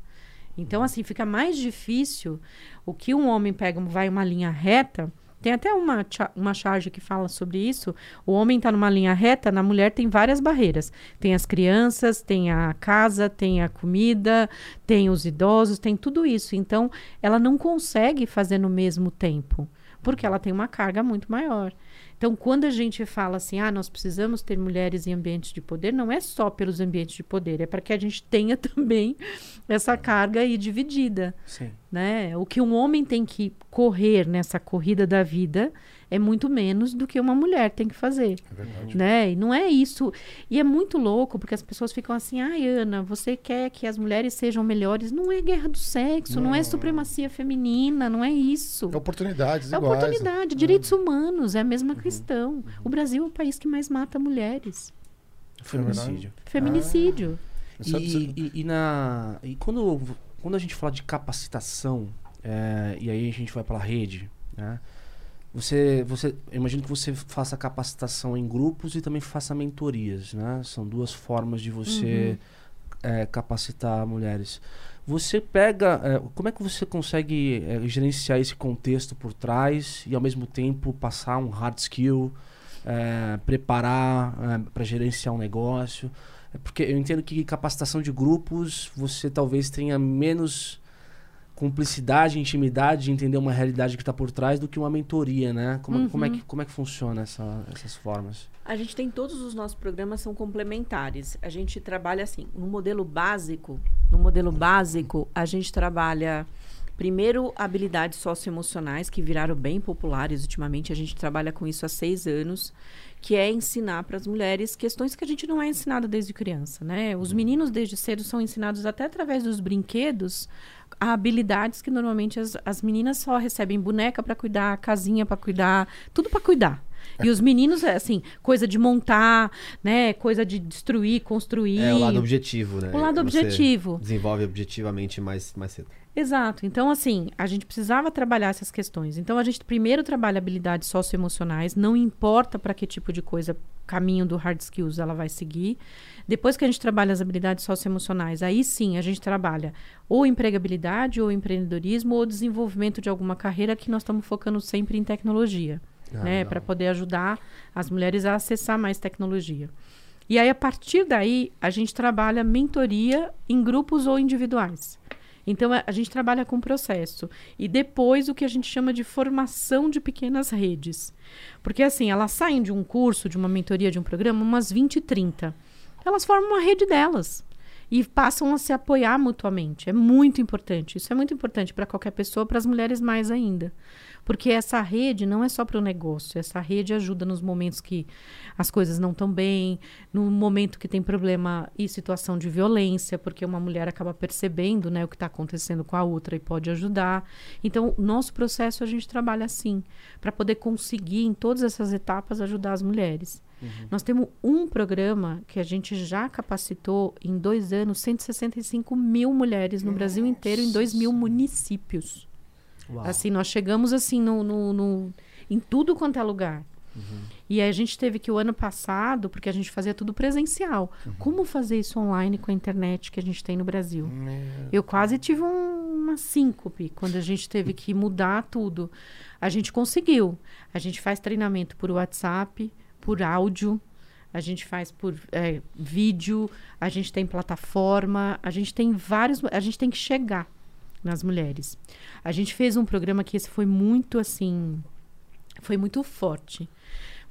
Então, assim, fica mais difícil. O que um homem pega, vai uma linha reta. Tem até uma, uma charge que fala sobre isso. O homem está numa linha reta, na mulher tem várias barreiras. Tem as crianças, tem a casa, tem a comida, tem os idosos, tem tudo isso. Então, ela não consegue fazer no mesmo tempo, porque ela tem uma carga muito maior. Então, quando a gente fala assim, ah, nós precisamos ter mulheres em ambientes de poder, não é só pelos ambientes de poder, é para que a gente tenha também essa carga aí dividida, sim. né? O que um homem tem que correr nessa corrida da vida é muito menos do que uma mulher tem que fazer, É verdade. né? E não é isso. E é muito louco porque as pessoas ficam assim: "Ai, Ana, você quer que as mulheres sejam melhores?" Não é guerra do sexo, não, é supremacia feminina, não é isso. É oportunidades É iguais. oportunidade, direitos humanos, é a mesma questão. O Brasil é o país que mais mata mulheres. Feminicídio. Feminicídio. Isso é E, e- e na, e quando, quando a gente fala de capacitação, é, e aí a gente vai pela rede, né? Você, você, eu imagino que você faça capacitação em grupos e também faça mentorias, né? São duas formas de você é, capacitar mulheres. Você pega. é, como é que você consegue é, gerenciar esse contexto por trás e ao mesmo tempo passar um hard skill, preparar para gerenciar um negócio? Porque eu entendo que capacitação de grupos você talvez tenha menos cumplicidade, intimidade de entender uma realidade que está por trás do que uma mentoria, né? Como, como, é, que, como é que funciona essa- essas formas? A gente tem todos os nossos programas são complementares. A gente trabalha assim, no modelo básico, no modelo básico, a gente trabalha primeiro habilidades socioemocionais que viraram bem populares ultimamente. A gente trabalha com isso há seis anos, que é ensinar para as mulheres questões que a gente não é ensinado desde criança, né? Os meninos desde cedo são ensinados até através dos brinquedos a habilidades que normalmente as, as meninas só recebem boneca para cuidar, casinha para cuidar, tudo para cuidar. E os meninos, é assim, coisa de montar, né? Coisa de destruir, construir. É o lado objetivo, né? O lado Você objetivo. Desenvolve objetivamente mais, mais cedo. Exato. Então, assim, a gente precisava trabalhar essas questões. Então, a gente primeiro trabalha habilidades socioemocionais, não importa para que tipo de coisa, caminho do hard skills ela vai seguir. Depois que a gente trabalha as habilidades socioemocionais, aí sim a gente trabalha ou empregabilidade, ou empreendedorismo, ou desenvolvimento de alguma carreira que nós estamos focando sempre em tecnologia, né? Para poder ajudar as mulheres a acessar mais tecnologia. E aí, a partir daí, a gente trabalha mentoria em grupos ou individuais. Então, a, a gente trabalha com processo. E depois, o que a gente chama de formação de pequenas redes. Porque, assim, elas saem de um curso, de uma mentoria, de um programa, umas 20, 30. Elas formam uma rede delas. E passam a se apoiar mutuamente. É muito importante. Isso é muito importante para qualquer pessoa, para as mulheres mais ainda. Porque essa rede não é só para o negócio. Essa rede ajuda nos momentos que as coisas não estão bem, no momento que tem problema e situação de violência, porque uma mulher acaba percebendo né, o que está acontecendo com a outra e pode ajudar. Então, nosso processo a gente trabalha assim, para poder conseguir, em todas essas etapas, ajudar as mulheres. Nós temos um programa que a gente já capacitou em dois anos 165 mil mulheres no Brasil inteiro, em dois mil municípios. Assim, nós chegamos assim no, no- no- em tudo quanto é lugar. E aí a gente teve que o ano passado, porque a gente fazia tudo presencial. Como fazer isso online com a internet que a gente tem no Brasil? Eu quase tive um- uma síncope quando a gente teve que mudar tudo. A gente conseguiu. A gente faz treinamento por WhatsApp, por áudio, a gente faz por é, vídeo, a gente tem plataforma, a gente tem vários. A gente tem que chegar nas mulheres. A gente fez um programa que esse foi muito assim. Foi muito forte.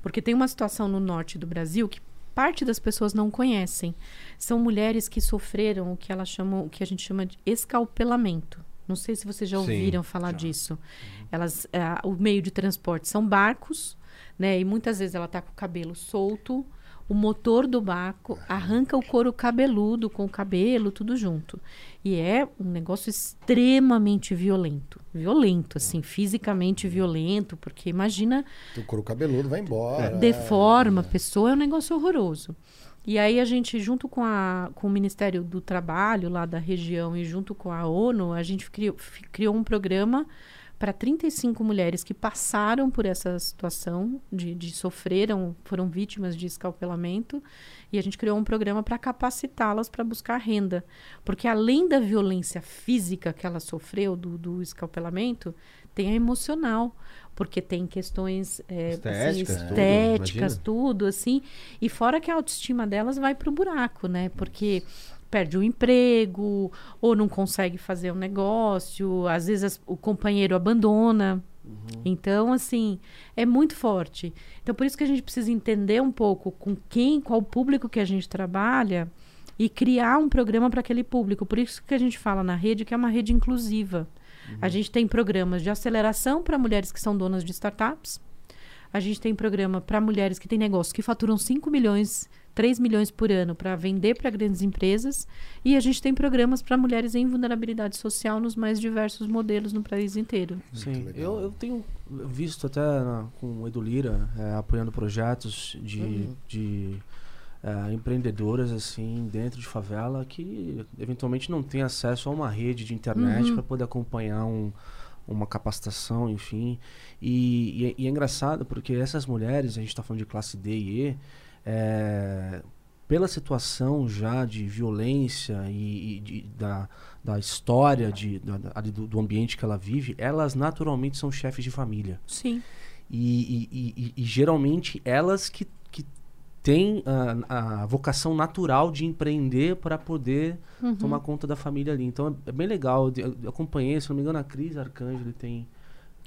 Porque tem uma situação no norte do Brasil que parte das pessoas não conhecem. São mulheres que sofreram o que elas chamam, o que a gente chama de escalpelamento. Não sei se vocês já Sim, ouviram falar disso. Elas, ah, o meio de transporte são barcos, né? E muitas vezes ela tá com o cabelo solto, o motor do barco arranca o couro cabeludo com o cabelo, tudo junto. E é um negócio extremamente violento. Violento, assim, fisicamente violento, porque imagina O couro cabeludo vai embora. deforma a pessoa, é um negócio horroroso. E aí a gente, junto com, a, com o Ministério do Trabalho lá da região e junto com a ONU, a gente criou, criou um programa para 35 mulheres que passaram por essa situação, de, de sofreram, foram vítimas de escalpelamento, e a gente criou um programa para capacitá-las para buscar renda. Porque além da violência física que ela sofreu do, do escalpelamento, tem a emocional. Porque tem questões é, assim, Estéticas, tudo, estéticas, imagina. tudo, assim. E fora que a autoestima delas vai pro buraco, né? Porque perde o emprego, ou não consegue fazer um negócio, às vezes as- o companheiro abandona. Então, assim, é muito forte. Então, por isso que a gente precisa entender um pouco com quem, qual público que a gente trabalha e criar um programa para aquele público. Por isso que a gente fala na rede que é uma rede inclusiva. A gente tem programas de aceleração para mulheres que são donas de startups. A gente tem programa para mulheres que têm negócios que faturam 5 milhões, 3 milhões por ano para vender para grandes empresas. E a gente tem programas para mulheres em vulnerabilidade social nos mais diversos modelos no país inteiro. Sim, eu, eu tenho visto até na- com o Edu Lira é, apoiando projetos de, de é, empreendedoras assim dentro de favela que eventualmente não têm acesso a uma rede de internet para poder acompanhar um, uma capacitação, enfim. E, e é- e é engraçado porque essas mulheres, a gente está falando de classe D e E, é, pela situação já de violência e, e de, da, da história de, da, do, do ambiente que ela vive, elas naturalmente são chefes de família. Sim. E, e- e- geralmente elas que, que têm a, a vocação natural de empreender para poder Uhum. tomar conta da família ali. Então é, é bem legal. Eu, acompanhei, se não me engano, a Cris Arcângelo tem. tem-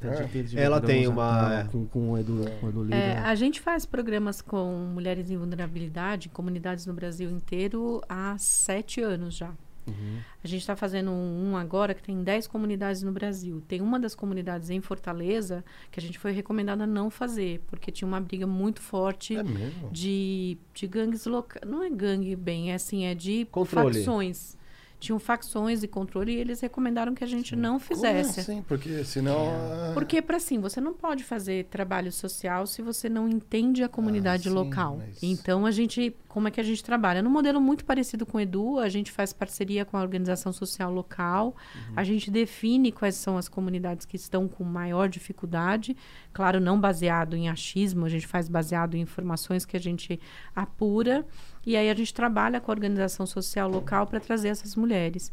É. Ela tem uma- Com, com o Edu, com o Edu Lira. É, a gente faz programas com mulheres em vulnerabilidade, em comunidades no Brasil inteiro, há sete anos já. Uhum. A gente está fazendo um, agora que tem 10 comunidades no Brasil. Tem uma das comunidades em Fortaleza que a gente foi recomendada a não fazer, porque tinha uma briga muito forte É de, de gangues locais. Não é gangue bem, é assim, é de Controle. facções. Tinham facções e controle e eles recomendaram que a gente não fizesse. Como assim? Porque senão. ah, Porque, para assim, você não pode fazer trabalho social se você não entende a comunidade Ah, sim, local. mas- Então, a gente, como é que a gente trabalha? Num modelo muito parecido com o Edu, a gente faz parceria com a organização social local, a gente define quais são as comunidades que estão com maior dificuldade, claro, não baseado em achismo, a gente faz baseado em informações que a gente apura, e aí a gente trabalha com a organização social local para trazer essas mulheres.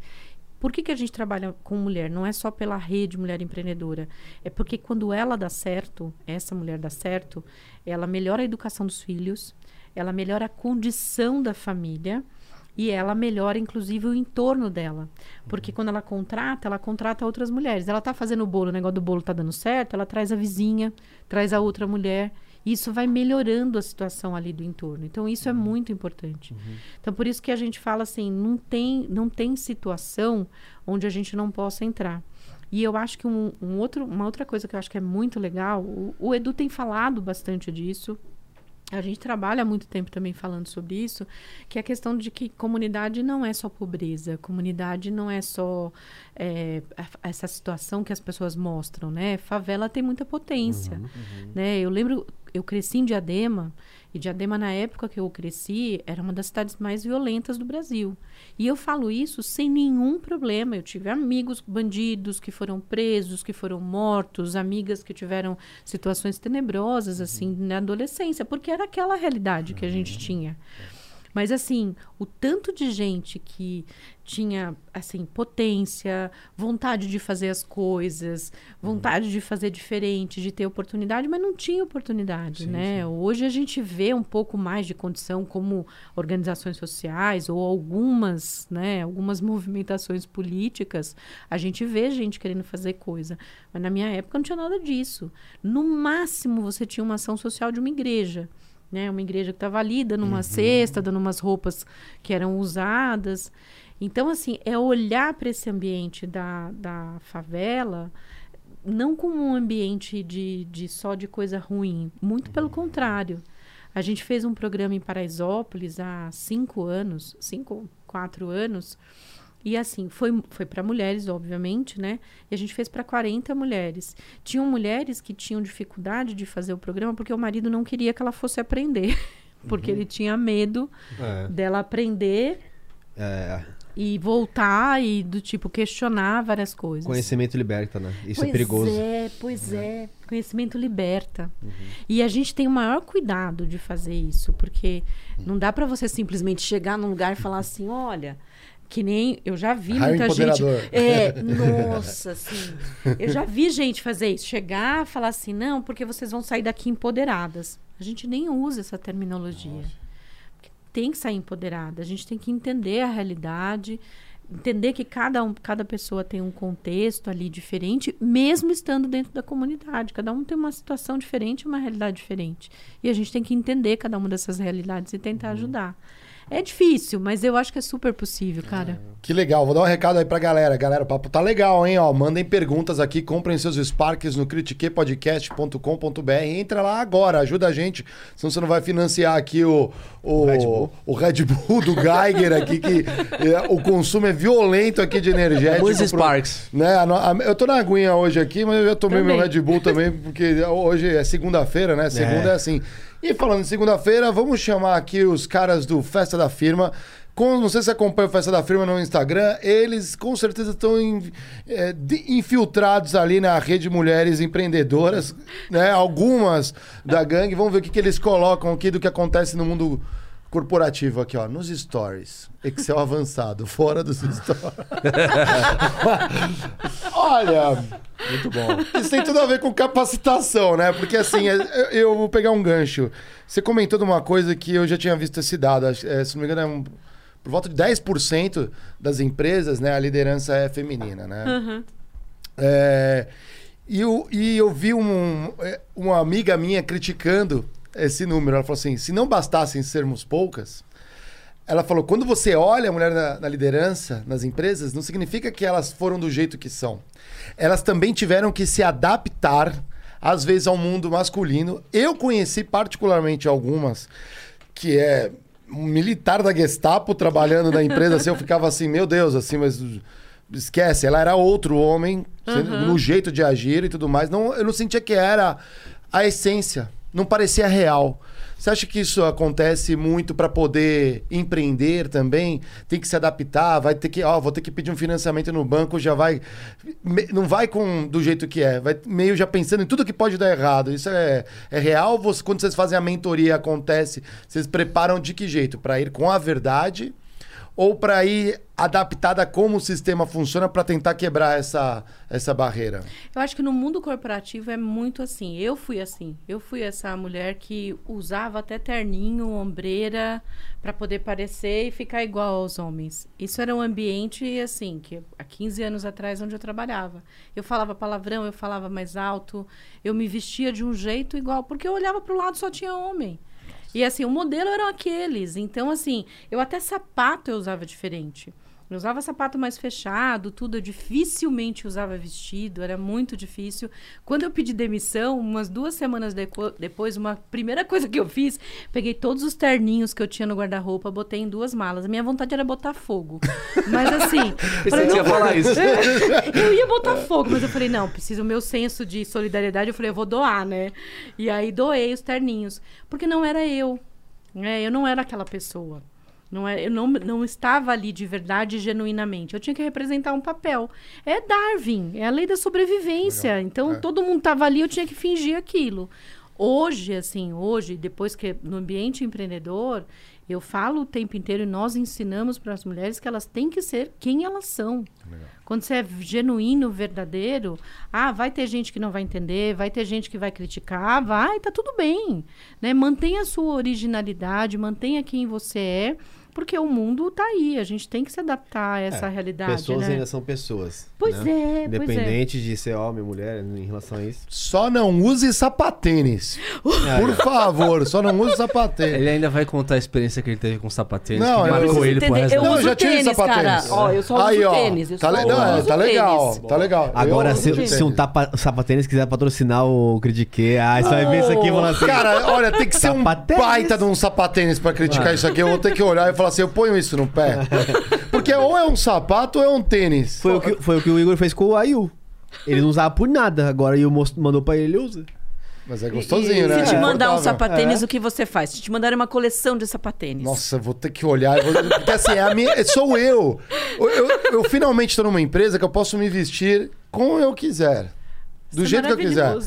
Por que, que a gente trabalha com mulher? Não é só pela rede Mulher Empreendedora. É porque quando ela dá certo, essa mulher dá certo, ela melhora a educação dos filhos, ela melhora a condição da família e ela melhora, inclusive, o entorno dela. Porque quando ela contrata, ela contrata outras mulheres. Ela está fazendo o bolo, o negócio do bolo está dando certo, ela traz a vizinha, traz a outra mulher. Isso vai melhorando a situação ali do entorno. Então, isso é muito importante. Então, por isso que a gente fala assim, não tem, não tem situação onde a gente não possa entrar. E eu acho que um, um outro, uma outra coisa que eu acho que é muito legal, o, o Edu tem falado bastante disso, a gente trabalha há muito tempo também falando sobre isso, que é a questão de que comunidade não é só pobreza, comunidade não é só é, essa situação que as pessoas mostram, né? Favela tem muita potência, né? Eu lembro, eu cresci em Diadema, e Diadema, na época que eu cresci, era uma das cidades mais violentas do Brasil. E eu falo isso sem nenhum problema. Eu tive amigos bandidos que foram presos, que foram mortos, amigas que tiveram situações tenebrosas, assim, na adolescência, porque era aquela realidade que a gente tinha. Mas assim, o tanto de gente que tinha assim potência, vontade de fazer as coisas, vontade de fazer diferente, de ter oportunidade, mas não tinha oportunidade, né? Hoje a gente vê um pouco mais de condição como organizações sociais ou algumas, né, algumas movimentações políticas, a gente vê gente querendo fazer coisa, mas na minha época não tinha nada disso. No máximo você tinha uma ação social de uma igreja né? Uma igreja que estava ali dando uma cesta, dando umas roupas que eram usadas. Então, assim, é olhar para esse ambiente da, da favela não como um ambiente de, de só de coisa ruim, muito pelo contrário. A gente fez um programa em Paraisópolis há cinco anos, cinco, quatro anos, e assim, foi, foi para mulheres, obviamente, né? E a gente fez para 40 mulheres. Tinham mulheres que tinham dificuldade de fazer o programa porque o marido não queria que ela fosse aprender. Porque ele tinha medo É. dela aprender É, e voltar e do tipo questionar várias coisas. conhecimento liberta, né? Isso pois é perigoso. é, pois é. Conhecimento liberta. E a gente tem o maior cuidado de fazer isso, porque não dá para você simplesmente chegar num lugar e falar assim, olha, que nem eu já vi Raio muita gente. É, nossa, assim. Eu já vi gente fazer isso, chegar, falar assim, não, porque vocês vão sair daqui empoderadas. A gente nem usa essa terminologia. Tem que sair empoderada. A gente tem que entender a realidade, entender que cada, um, cada pessoa tem um contexto ali diferente, mesmo estando dentro da comunidade. Cada um tem uma situação diferente, uma realidade diferente. E a gente tem que entender cada uma dessas realidades e tentar ajudar. É difícil, mas eu acho que é super possível, cara. Que legal, vou dar um recado aí pra galera. Galera, o papo tá legal, hein? Ó, mandem perguntas aqui, comprem seus Sparks no critiquepodcast.com.br. Entra lá agora, ajuda a gente, senão você não vai financiar aqui o, o, Red Bull. o Red Bull do Geiger aqui, que é, o consumo é violento aqui de energético. Pro- Sparks. Né? a no- a- Eu tô na aguinha hoje aqui, mas eu já tomei Também. meu Red Bull também, porque hoje é segunda-feira, né? Segunda é. É. assim. E falando em segunda-feira, vamos chamar aqui os caras do Festa da Firma. Não sei se acompanha o Festa da Firma no Instagram, eles com certeza estão in- é, de- infiltrados ali na rede Mulheres Empreendedoras, né? Algumas da gangue. Vamos ver o que, que eles colocam aqui do que acontece no mundo corporativo aqui, ó, nos stories. Excel avançado, fora dos stories. Olha, Muito bom. isso tem tudo a ver com capacitação, né? Porque assim, é- eu, eu vou pegar um gancho. Você comentou de uma coisa que eu já tinha visto esse dado. acho- é, se não me engano, é um- por volta de 10% das empresas, né, a liderança é feminina, né? É, e, eu, e eu vi um- é, uma amiga minha criticando esse número. Ela falou assim: se não bastassem sermos poucas, ela falou: quando você olha a mulher na, na liderança, nas empresas, não significa que elas foram do jeito que são. Elas também tiveram que se adaptar, às vezes, ao mundo masculino. Eu conheci particularmente algumas que é um militar da Gestapo trabalhando na empresa, assim, eu ficava assim, meu Deus, assim, mas esquece, ela era outro homem, no jeito de agir e tudo mais. Não, eu não sentia que era a essência, não parecia real. Você acha que isso acontece muito para poder empreender também? Tem que se adaptar, vai ter que, ó, vou ter que pedir um financiamento no banco, já vai não vai com do jeito que é, vai meio já pensando em tudo que pode dar errado. Isso é, é real? Você, quando vocês fazem a mentoria acontece, vocês preparam de que jeito? Para ir com a verdade ou para ir adaptada como o sistema funciona para tentar quebrar essa, essa barreira? Eu acho que no mundo corporativo é muito assim. Eu fui assim. Eu fui essa mulher que usava até terninho, ombreira, para poder parecer e ficar igual aos homens. Isso era um ambiente, assim, que há 15 anos atrás, onde eu trabalhava. Eu falava palavrão, eu falava mais alto, eu me vestia de um jeito igual, porque eu olhava para o lado só tinha homem. E assim, o modelo eram aqueles. Então, assim, eu até sapato eu usava diferente. Eu usava sapato mais fechado, tudo. Eu dificilmente usava vestido, era muito difícil. Quando eu pedi demissão, umas duas semanas deco- depois, uma primeira coisa que eu fiz, peguei todos os terninhos que eu tinha no guarda-roupa, botei em duas malas. A minha vontade era botar fogo. Mas assim. Falei, você ia não, falar isso. eu ia botar fogo, mas eu falei, não, preciso o meu senso de solidariedade. Eu falei, eu vou doar, né? E aí doei os terninhos. Porque não era eu. Né? Eu não era aquela pessoa. Não é, eu não, não estava ali de verdade genuinamente. Eu tinha que representar um papel. É Darwin, é a lei da sobrevivência. Então, todo mundo estava ali, eu tinha que fingir aquilo. Hoje, assim, hoje, depois que no ambiente empreendedor, eu falo o tempo inteiro e nós ensinamos para as mulheres que elas têm que ser quem elas são. Quando você é genuíno, verdadeiro, ah, vai ter gente que não vai entender, vai ter gente que vai criticar, vai, tá tudo bem. Né? Mantenha a sua originalidade, mantenha quem você é, porque o mundo tá aí, a gente tem que se adaptar a essa realidade. Pessoas né? ainda são pessoas. Pois né? é, pois é. Independente de ser homem ou mulher em relação a isso. Só não use sapatênis. Por favor, só não use sapatênis. Ele ainda vai contar a experiência que ele teve com sapatênis, Não, que eu- marcou ele pro resto eu da Não, eu já tive tênis, sapatênis. cara. Ó, eu só Aí, uso ó, tênis. Eu tá, só le- não, é, uso tá legal, tênis. tá legal. Agora, Eu se, se um tapa, sapatênis quiser patrocinar o Critique, ah, você vai ver isso aqui e falar assim. Cara, olha, tem que ser um baita de um sapatênis pra criticar isso aqui. Eu vou ter que olhar e falar assim, eu ponho isso no pé. Porque ou é um sapato ou é um tênis. Foi o, que, foi o que o Igor fez com o Ayu. Ele não usava por nada. Agora o Ayu most- mandou pra ele, ele usa. Mas é gostosinho, E né? Se te mandar um Confortável. sapatênis, o que você faz? Se te mandarem uma coleção de sapatênis. Nossa, vou ter que olhar. vou- Porque assim, é a minha, sou eu. Eu, eu. eu finalmente estou numa empresa que eu posso me vestir como eu quiser. Do Isso é jeito que eu quiser.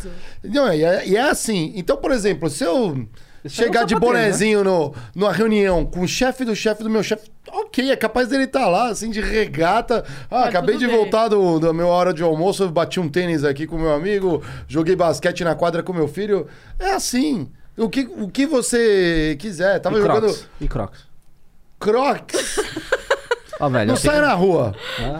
Não, e, é, e é assim. Então, por exemplo, se eu é um chegar de sapatênis, bonezinho no, numa reunião com o chefe do chefe do meu chefe, ok, é capaz dele estar lá, assim, de regata. Ah, Tá acabei de bem. voltar do, da minha hora de almoço, eu bati um tênis aqui com meu amigo, joguei basquete na quadra com meu filho. É assim. O que, o que você quiser. Tava E jogando Crocs. E Crocs. Crocs. Ó, velho. Não eu sai tenho- na rua. Ah,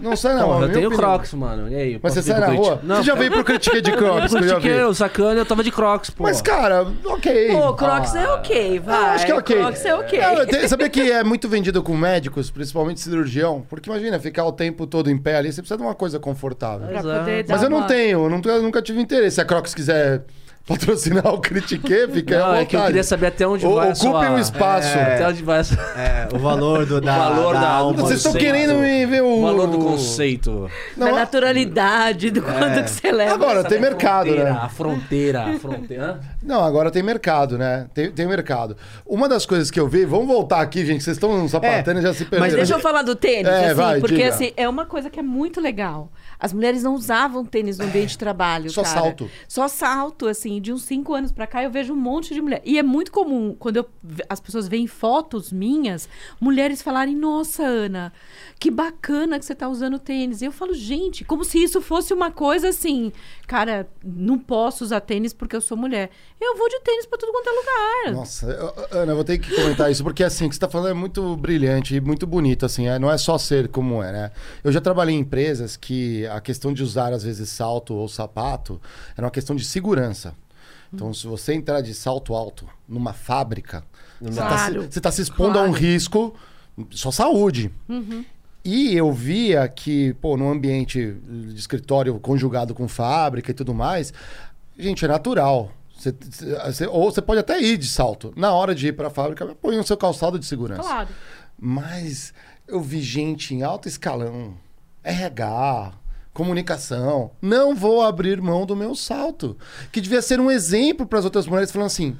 Não sai na Porra, rua. eu tenho opinião. Crocs, mano. E aí? eu Mas você sai na rua? Não, você já veio pro Critique de Crocs, eu já vi. Critiquei o sacana eu tava de Crocs, pô. Mas, cara, ok. Pô, Crocs é ok, Eu vai. acho que é ok. Crocs é ok. Não, sabia que é muito vendido com médicos, principalmente cirurgião? Porque imagina, ficar o tempo todo em pé ali, você precisa de uma coisa confortável. Dar Mas eu não tenho, eu nunca, eu nunca tive interesse. Se a Crocs quiser patrocinar o Critique, fica Não, à é que eu vontade. queria saber até onde O- vai a ocupem sua... um espaço. É, até onde vai essa... É, o valor do, da, valor da- alma. Vocês estão querendo me ver o... O valor do conceito. Não, da naturalidade, do quanto que você leva. Agora, tem mercado, fronteira, né? A fronteira, a fronteira. Não, agora tem mercado, né? Tem, tem mercado. Uma das coisas que eu vi, vamos voltar aqui, gente, vocês estão sapatando e já se perderam. Mas deixa eu falar do tênis, É, assim, vai, porque diga. assim, é uma coisa que é muito legal. As mulheres não usavam tênis no ambiente de trabalho, Só cara. salto. Só salto, assim. de uns cinco anos pra cá, eu vejo um monte de mulher. E é muito comum, quando eu, as pessoas veem fotos minhas, mulheres falarem, nossa, Ana, que bacana que você tá usando tênis. E eu falo, gente, como se isso fosse uma coisa assim, cara, não posso usar tênis porque eu sou mulher. Eu vou de tênis pra tudo quanto é lugar. Nossa, Ana, eu vou ter que comentar isso, porque assim, o que você tá falando é muito brilhante e muito bonito, assim, é, não é só ser como é, né? Eu já trabalhei em empresas que a questão de usar, às vezes, salto ou sapato era uma questão de segurança. Então, se você entrar de salto alto numa fábrica, você tá se- Claro. você tá se expondo a um Claro. risco, sua saúde. E eu via que, pô, num ambiente de escritório conjugado com fábrica e tudo mais, gente, é natural. Você- você- ou você pode até ir de salto. Na hora de ir para a fábrica, põe o seu calçado de segurança. Claro. Mas eu vi gente em alto escalão, RH, comunicação. Não vou abrir mão do meu salto. Que devia ser um exemplo para as outras mulheres falando assim: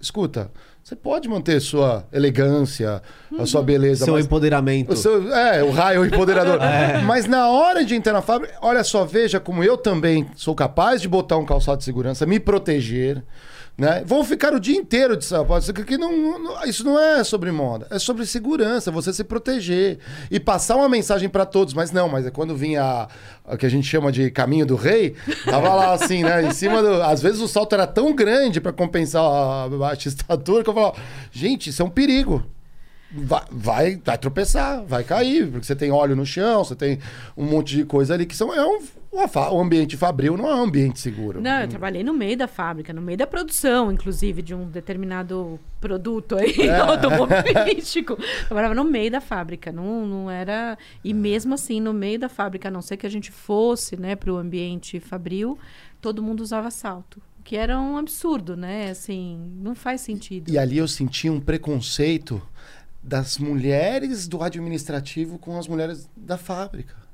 escuta, você pode manter sua elegância, a sua beleza, Seu mas empoderamento. o seu, é, o raio empoderador. Mas na hora de entrar na fábrica, olha só, veja como eu também sou capaz de botar um calçado de segurança, me proteger. Né? Vão ficar o dia inteiro de sapato. Aqui não, não- isso não é sobre moda, é sobre segurança, você se proteger e passar uma mensagem para todos. Mas não, mas é quando vinha a que a gente chama de caminho do rei, tava lá assim, né? Em cima do. Às vezes o salto era tão grande para compensar a baixa estatura que eu falava, gente, isso é um perigo vai, vai, vai tropeçar, vai cair, porque você tem óleo no chão, você tem um monte de coisa ali que são. É um, o ambiente fabril não é um ambiente seguro. Não, eu trabalhei no meio da fábrica, no meio da produção, inclusive, de um determinado produto aí, É. automobilístico. Trabalhava no meio da fábrica, não, não era... E mesmo assim, no meio da fábrica, a não ser que a gente fosse, né, para o ambiente fabril, todo mundo usava salto. Que era um absurdo, né? Assim, não faz sentido. E ali eu senti um preconceito das mulheres do administrativo com as mulheres da fábrica.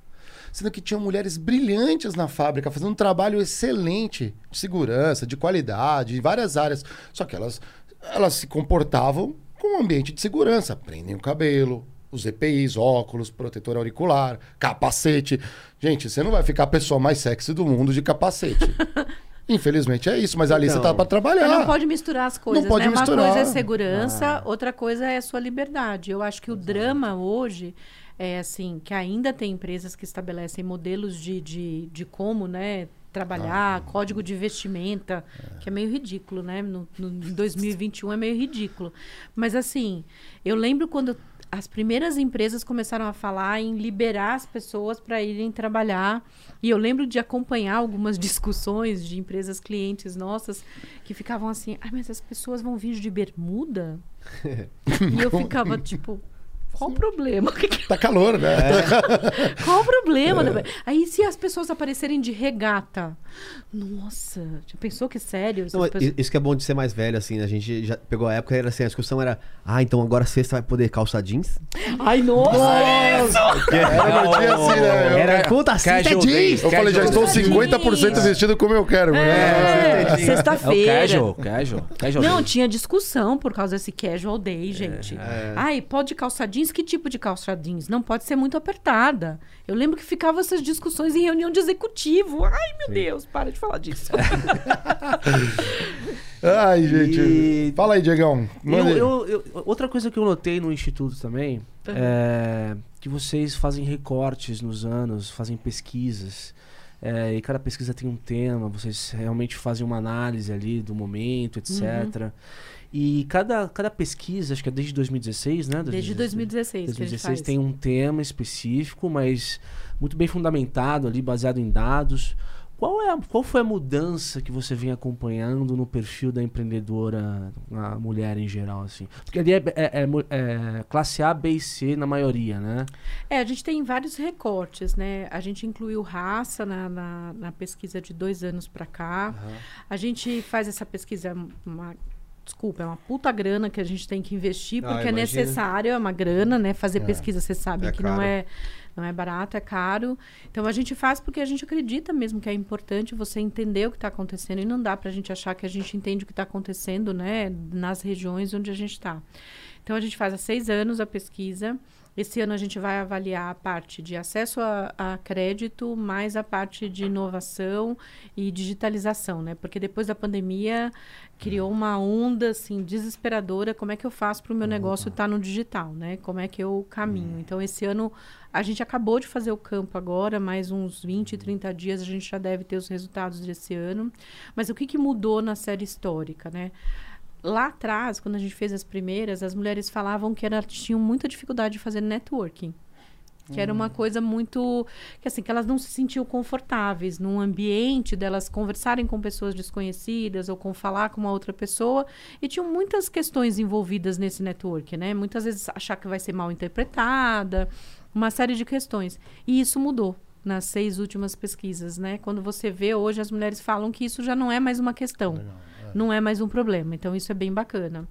Sendo que tinham mulheres brilhantes na fábrica, fazendo um trabalho excelente de segurança, de qualidade, em várias áreas. Só que elas, elas se comportavam com um ambiente de segurança. Prendem o cabelo, os EPIs, óculos, protetor auricular, capacete. Gente, você não vai ficar a pessoa mais sexy do mundo de capacete. Infelizmente é isso, mas ali Então, você tá para trabalhar. Não pode misturar as coisas, pode né? misturar. Uma coisa é segurança, outra coisa é a sua liberdade. Eu acho que o drama hoje é assim, que ainda tem empresas que estabelecem modelos de, de, de como, né? Trabalhar, código de vestimenta, que é meio ridículo, né? No, no em 2021 é meio ridículo. Mas assim, eu lembro quando as primeiras empresas começaram a falar em liberar as pessoas para irem trabalhar. E eu lembro de acompanhar algumas discussões de empresas clientes nossas que ficavam assim: ah, mas as pessoas vão vir de bermuda? e eu ficava tipo. Qual o problema? Tá calor, né? Qual o problema? Aí, se as pessoas aparecerem de regata? Nossa, já pensou que sério? Se Não, as pessoas- i- Isso que é bom de ser mais velho, assim. A gente já pegou a época, era assim, a discussão era... Ah, então agora sexta vai poder calçar jeans? Ai, nossa! Era meu dia assim, né? Era puta, sexta é jeans! eu falei, já estou Casual 50% jeans. vestido como eu quero. É, né? É o sexta-feira. casual, casual. casual Não, tinha discussão por causa desse casual day, gente. Ai, pode calça jeans? Que tipo de calça jeans? Não pode ser muito apertada. Eu lembro que ficava essas discussões em reunião de executivo. Ai, meu Deus, para de falar disso. Ai, gente. E- Fala aí, Diegão. Eu, eu- eu- outra coisa que eu notei no Instituto também é que vocês fazem recortes nos anos, fazem pesquisas. é, e cada pesquisa tem um tema, vocês realmente fazem uma análise ali do momento, etc. E cada, cada pesquisa, acho que é desde 2016, né? Desde 2016 que a gente 2016 faz. tem um tema específico, mas muito bem fundamentado ali, baseado em dados. Qual, é a- qual foi a mudança que você vem acompanhando no perfil da empreendedora, a mulher em geral, assim? Porque ali é, é- é é classe A, B e C na maioria, né? É, a gente tem vários recortes, né? A gente incluiu raça na, na, na pesquisa de dois anos para cá. A gente faz essa pesquisa, uma, desculpa, é uma puta grana que a gente tem que investir, Ah, porque é imagina. necessário, é uma grana, né? Fazer pesquisa, você sabe É que não caro. é, não é barato, é caro. Então a gente faz porque a gente acredita mesmo que é importante você entender o que está acontecendo e não dá para a gente achar que a gente entende o que está acontecendo, né? Nas regiões onde a gente está. Então a gente faz há seis anos a pesquisa Esse ano a gente vai avaliar a parte de acesso a, a, crédito, mais a parte de inovação e digitalização, né? Porque depois da pandemia criou uma onda assim desesperadora. Como é que eu faço para o meu negócio estar tá no digital, né? Como é que eu caminho? Então esse ano a gente acabou de fazer o campo agora, mais uns 20, 30 dias a gente já deve ter os resultados desse ano. Mas o que, que mudou na série histórica, né? lá atrás, quando a gente fez as primeiras, as mulheres falavam que era, tinham muita dificuldade de fazer networking. Que era uma coisa muito. que assim, que elas não se sentiam confortáveis num ambiente delas conversarem com pessoas desconhecidas ou com falar com uma outra pessoa. E tinham muitas questões envolvidas nesse network, né? Muitas vezes achar que vai ser mal interpretada, uma série de questões. E isso mudou nas seis últimas pesquisas, né? Quando você vê hoje, as mulheres falam que isso já não é mais uma questão. Legal não é mais um problema. Então, isso é bem bacana.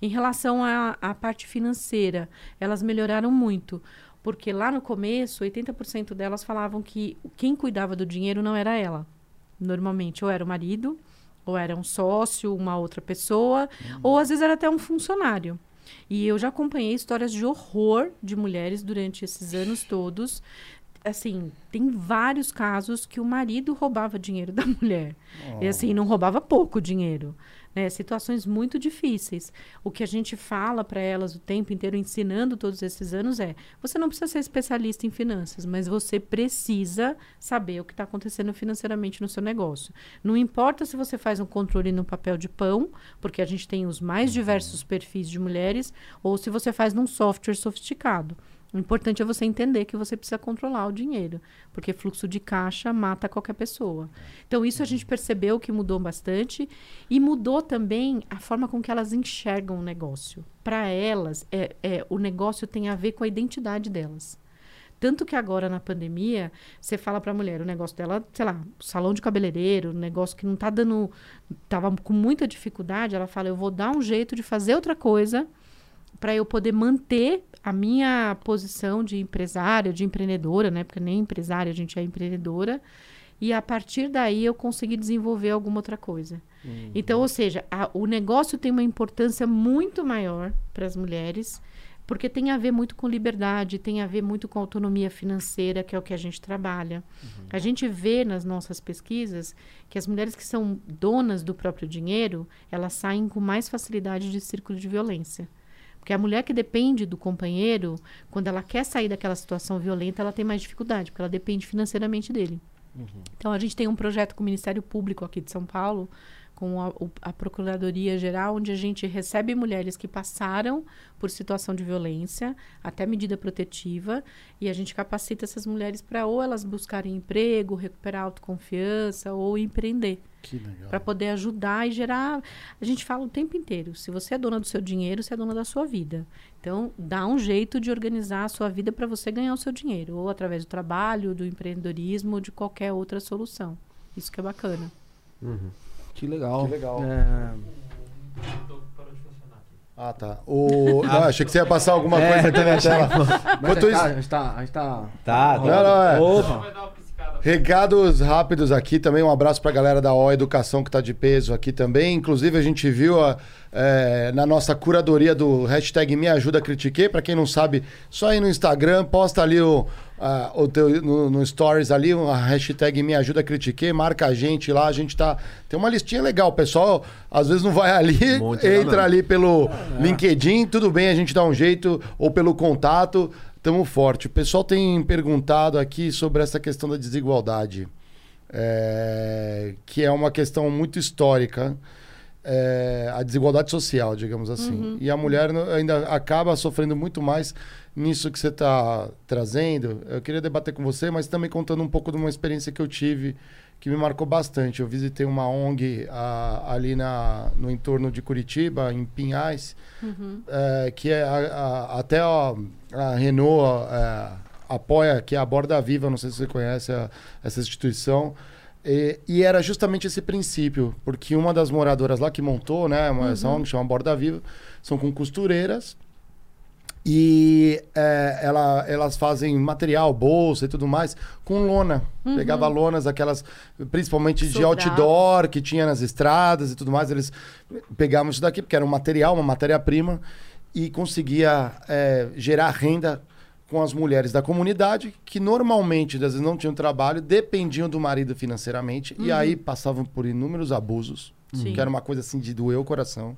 Em relação à parte financeira, elas melhoraram muito. Porque lá no começo, 80% delas falavam que quem cuidava do dinheiro não era ela. Normalmente, ou era o marido, ou era um sócio, uma outra pessoa, uhum. ou às vezes era até um funcionário. E eu já acompanhei histórias de horror de mulheres durante esses anos todos, assim, tem vários casos que o marido roubava dinheiro da mulher. Oh. E assim, não roubava pouco dinheiro. Né? Situações muito difíceis. O que a gente fala para elas o tempo inteiro, ensinando todos esses anos, é: você não precisa ser especialista em finanças, mas você precisa saber o que está acontecendo financeiramente no seu negócio. Não importa se você faz um controle no papel de pão, porque a gente tem os mais diversos perfis de mulheres, ou se você faz num software sofisticado. O importante é você entender que você precisa controlar o dinheiro, porque fluxo de caixa mata qualquer pessoa. Então, isso a gente percebeu que mudou bastante e mudou também a forma com que elas enxergam o negócio. Para elas, é, é, o negócio tem a ver com a identidade delas. Tanto que agora, na pandemia, você fala para a mulher, o negócio dela, sei lá, salão de cabeleireiro, negócio que não está dando. Estava com muita dificuldade, ela fala: eu vou dar um jeito de fazer outra coisa para eu poder manter a minha posição de empresária, de empreendedora, né? Porque nem empresária, a gente é empreendedora. E a partir daí eu consegui desenvolver alguma outra coisa. Uhum. Então, ou seja, a, o negócio tem uma importância muito maior para as mulheres, porque tem a ver muito com liberdade, tem a ver muito com autonomia financeira, que é o que a gente trabalha. Uhum. A gente vê nas nossas pesquisas que as mulheres que são donas do próprio dinheiro, elas saem com mais facilidade de círculo de violência. Porque a mulher que depende do companheiro, quando ela quer sair daquela situação violenta, ela tem mais dificuldade, porque ela depende financeiramente dele. Uhum. Então, a gente tem um projeto com o Ministério Público aqui de São Paulo, com a, a, Procuradoria Geral, onde a gente recebe mulheres que passaram por situação de violência, até medida protetiva, e a gente capacita essas mulheres para ou elas buscarem emprego, recuperar autoconfiança ou empreender. Para poder ajudar e gerar. A gente fala o tempo inteiro: se você é dona do seu dinheiro, você é dona da sua vida. Então, dá um jeito de organizar a sua vida para você ganhar o seu dinheiro, ou através do trabalho, do empreendedorismo, ou de qualquer outra solução. Isso que é bacana. Uhum. Que legal. Que legal. É... Ah, tá. O... Não, achei que você ia passar alguma é, coisa aqui na tela. Enquanto isso... A gente tá... A gente tá... Tá, tá. Não, não, é. Opa. Recados rápidos aqui também. Um abraço para a galera da O Educação que está de peso aqui também. Inclusive, a gente viu a, é, na nossa curadoria do hashtag Me Ajuda Critiquei. Para quem não sabe, só aí no Instagram, posta ali o, a, o teu, no, no, Stories ali, a hashtag Me Ajuda Critiquei. Marca a gente lá. A gente tá. Tem uma listinha legal. O pessoal às vezes não vai ali, um entra ali pelo é. LinkedIn. Tudo bem, a gente dá um jeito. Ou pelo contato. Tamo forte. O pessoal tem perguntado aqui sobre essa questão da desigualdade, é, que é uma questão muito histórica. É, a desigualdade social, digamos assim. Uhum. E a mulher ainda acaba sofrendo muito mais nisso que você está trazendo. Eu queria debater com você, mas também contando um pouco de uma experiência que eu tive que me marcou bastante. Eu visitei uma ONG a, ali na, no entorno de Curitiba, em Pinhais, uhum. é, que é a, a, até a, Renault é, apoia, que é a Borda Viva, não sei se você conhece essa instituição. E, e, era justamente esse princípio, porque uma das moradoras lá que montou, né, uma, uhum. ONG chama Borda Viva, são com costureiras e é, ela, elas fazem material, bolsa e tudo mais, com lona. Uhum. Pegava lonas, aquelas, principalmente de outdoor, que tinha nas estradas e tudo mais. Eles pegavam isso daqui, porque era um material, uma matéria-prima, e conseguia é, gerar renda com as mulheres da comunidade, que normalmente, às vezes, não tinham trabalho, dependiam do marido financeiramente, e aí passavam por inúmeros abusos, Sim. que era uma coisa assim de doer o coração.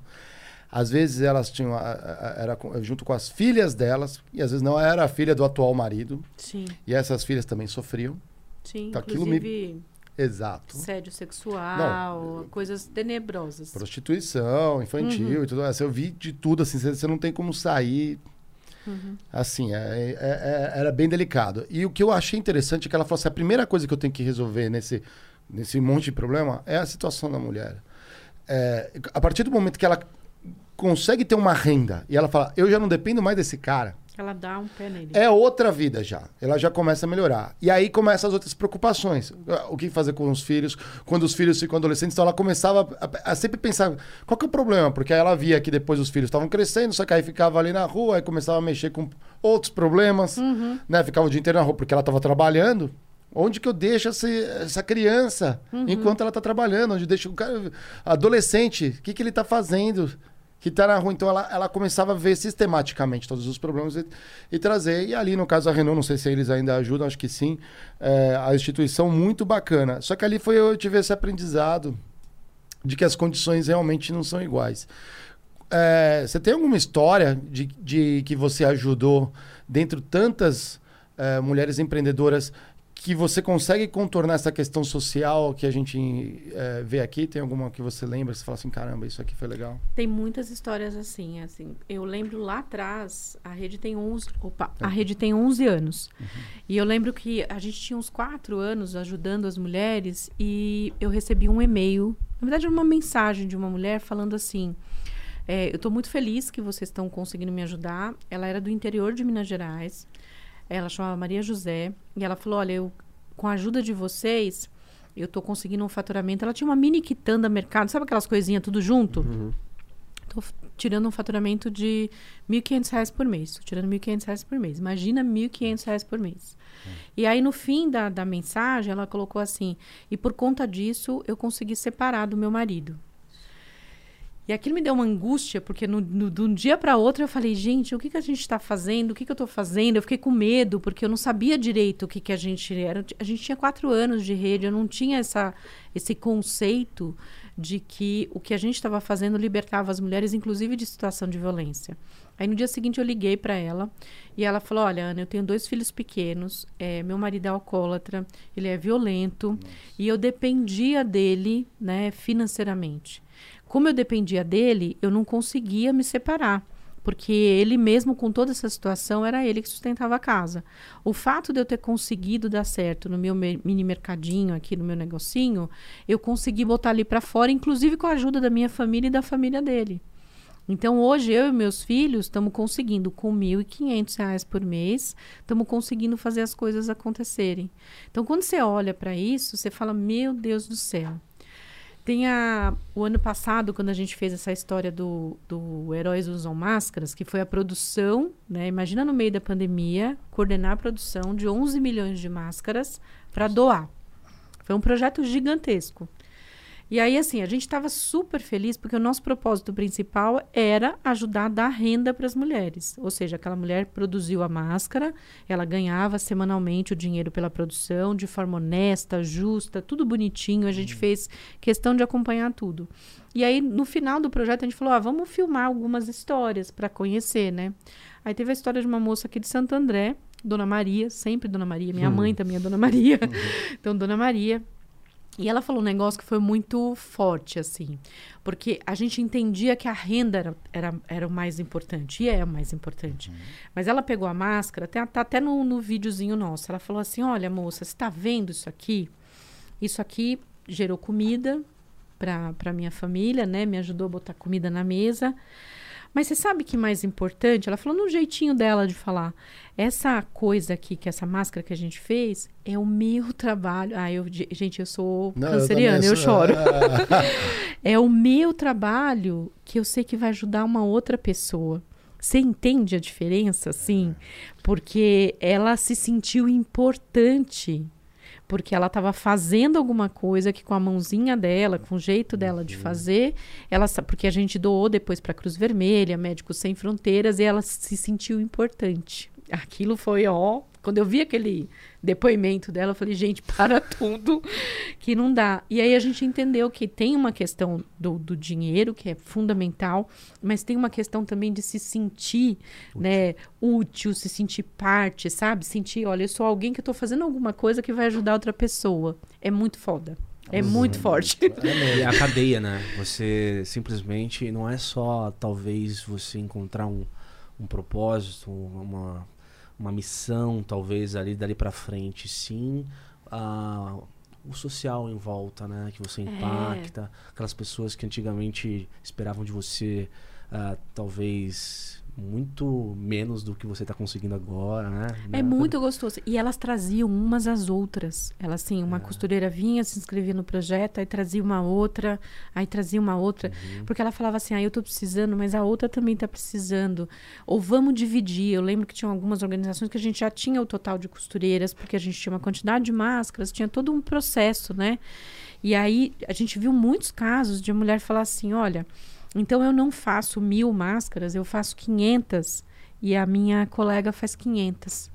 Às vezes elas tinham, a- a- era junto com as filhas delas, e às vezes não era a filha do atual marido, Sim, e essas filhas também sofriam. sim. Então, aquilo me- Inclusive, Exato. assédio sexual, coisas tenebrosas. Prostituição infantil e tudo isso. Eu vi de tudo, assim, você não tem como sair. Assim, é- é- é- era bem delicado. E o que eu achei interessante é que ela falou assim: a primeira coisa que eu tenho que resolver nesse, nesse monte de problema é a situação da mulher. É, a partir do momento que ela consegue ter uma renda e ela fala, eu já não dependo mais desse cara, Ela dá um pé nele. é outra vida já. Ela já começa a melhorar. E aí começam as outras preocupações. O que fazer com os filhos? Quando os filhos ficam adolescentes, então ela começava a, a sempre pensar, qual que é o problema? Porque aí ela via que depois os filhos estavam crescendo, só que aí ficava ali na rua, aí começava a mexer com outros problemas, né? Ficava o dia inteiro na rua porque ela estava trabalhando. Onde que eu deixo esse- essa criança enquanto ela está trabalhando? Onde eu deixo o cara adolescente? O que, que ele está fazendo? Que está na rua. Então ela, ela começava a ver sistematicamente todos os problemas e, e trazer. E ali, no caso da Renault, não sei se eles ainda ajudam, acho que sim. é, a instituição muito bacana. Só que ali foi eu tive esse aprendizado de que as condições realmente não são iguais. É, você tem alguma história de, de que você ajudou dentro tantas é, mulheres empreendedoras que você consegue contornar essa questão social que a gente é, vê aqui? Tem alguma que você lembra? Você fala assim, caramba, isso aqui foi legal. Tem muitas histórias assim, assim. Eu lembro lá atrás, a rede tem 11, opa, a rede tem 11 anos. E eu lembro que a gente tinha uns 4 anos ajudando as mulheres e eu recebi um e-mail, na verdade era uma mensagem de uma mulher falando assim: é, eu estou muito feliz que vocês estão conseguindo me ajudar. Ela era do interior de Minas Gerais. Ela chamava Maria José e ela falou: olha, eu com a ajuda de vocês eu estou conseguindo um faturamento. Ela tinha uma mini quitanda mercado, sabe aquelas coisinhas tudo junto? Tô f- tirando um faturamento de 1.500 reais por mês. Tô tirando 1.500 reais por mês. Imagina 1.500 reais por mês. E aí, no fim da, da mensagem, ela colocou assim: e por conta disso, eu consegui separar do meu marido. E aquilo me deu uma angústia, porque no, no- de um dia para outro eu falei, gente, o que, que a gente está fazendo? O que, que eu estou fazendo? Eu fiquei com medo, porque eu não sabia direito o que, que a gente era. A gente tinha quatro anos de rede, eu não tinha essa, esse conceito de que o que a gente estava fazendo libertava as mulheres, inclusive de situação de violência. Aí no dia seguinte eu liguei para ela e ela falou: Olha, Ana, eu tenho dois filhos pequenos, é, meu marido é alcoólatra, ele é violento e eu dependia dele, né, financeiramente. Como eu dependia dele, eu não conseguia me separar. Porque ele mesmo, com toda essa situação, era ele que sustentava a casa. O fato de eu ter conseguido dar certo no meu me- mini mercadinho aqui, no meu negocinho, eu consegui botar ali para fora, inclusive com a ajuda da minha família e da família dele. Então, hoje, eu e meus filhos estamos conseguindo, com 1.500 reais por mês, estamos conseguindo fazer as coisas acontecerem. Então, quando você olha para isso, você fala, meu Deus do céu. Tem a, o ano passado, quando a gente fez essa história do, do Heróis Usam Máscaras, que foi a produção, né? Imagina no meio da pandemia, coordenar a produção de 11 milhões de máscaras para doar. Foi um projeto gigantesco. E aí, assim, a gente estava super feliz porque o nosso propósito principal era ajudar a dar renda para as mulheres. Ou seja, aquela mulher produziu a máscara, ela ganhava semanalmente o dinheiro pela produção, de forma honesta, justa, tudo bonitinho. A gente fez questão de acompanhar tudo. E aí, no final do projeto, a gente falou: ah, vamos filmar algumas histórias para conhecer, né? Aí teve a história de uma moça aqui de Santo André, Dona Maria, sempre Dona Maria. Minha mãe também é Dona Maria. então, Dona Maria. E ela falou um negócio que foi muito forte, assim. Porque a gente entendia que a renda era, era, era o mais importante. E é o mais importante. Mas ela pegou a máscara, tá, tá até no, no videozinho nosso. Ela falou assim: Olha, moça, você está vendo isso aqui? Isso aqui gerou comida para minha família, né? Me ajudou a botar comida na mesa. Mas você sabe que mais importante? Ela falou no jeitinho dela de falar. Essa coisa aqui, que essa máscara que a gente fez, é o meu trabalho. Ah, eu, gente, eu sou Não, eu canceriana, também eu, sou- choro. É o meu trabalho que eu sei que vai ajudar uma outra pessoa. Você entende a diferença, assim? Porque ela se sentiu importante. Porque ela estava fazendo alguma coisa que com a mãozinha dela, com o jeito dela de fazer, ela porque a gente doou depois para a Cruz Vermelha, Médicos Sem Fronteiras, e ela se sentiu importante. aquilo foi, ó. Quando eu vi aquele depoimento dela, eu falei, gente, para tudo, que não dá. E aí a gente entendeu que tem uma questão do, do dinheiro, que é fundamental, mas tem uma questão também de se sentir útil. né, útil, se sentir parte, sabe? Sentir, olha, eu sou alguém que eu tô fazendo alguma coisa que vai ajudar outra pessoa. É muito foda. É muito forte. É, a cadeia, né? Você simplesmente não é só talvez você encontrar um, um propósito, uma, uma missão, talvez ali dali para frente, sim. Uh, o social em volta, né? Que você é. impacta, é. aquelas pessoas que antigamente esperavam de você, uh, talvez muito menos do que você está conseguindo agora, né? É muito gostoso. E elas traziam umas às outras. Elas, assim, uma é. costureira vinha, se inscrevia no projeto, aí trazia uma outra, aí trazia uma outra. Uhum. Porque ela falava assim, ah, eu estou precisando, mas a outra também está precisando. Ou vamos dividir. Eu lembro que tinha algumas organizações que a gente já tinha o total de costureiras, porque a gente tinha uma quantidade de máscaras, tinha todo um processo, né? E aí a gente viu muitos casos de mulher falar assim, olha então eu não faço mil máscaras, eu faço 500 e a minha colega faz 500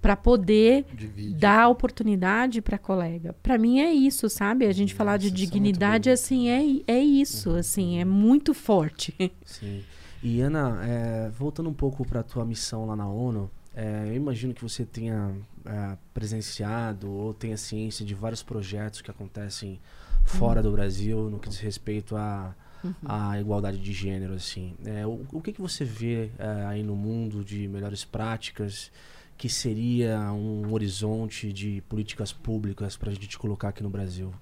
para poder Divide. dar oportunidade para a colega. Para mim é isso, sabe? A gente Nossa, falar de dignidade assim é é isso, uhum. assim é muito forte. Sim. E Ana, é, voltando um pouco para a tua missão lá na ONU, é, eu imagino que você tenha é, presenciado ou tenha ciência de vários projetos que acontecem fora uhum. do Brasil no que diz respeito a uhum. a igualdade de gênero, assim. É, o, o que, que você vê é, aí no mundo de melhores práticas que seria um horizonte de políticas públicas para a gente colocar aqui no Brasil?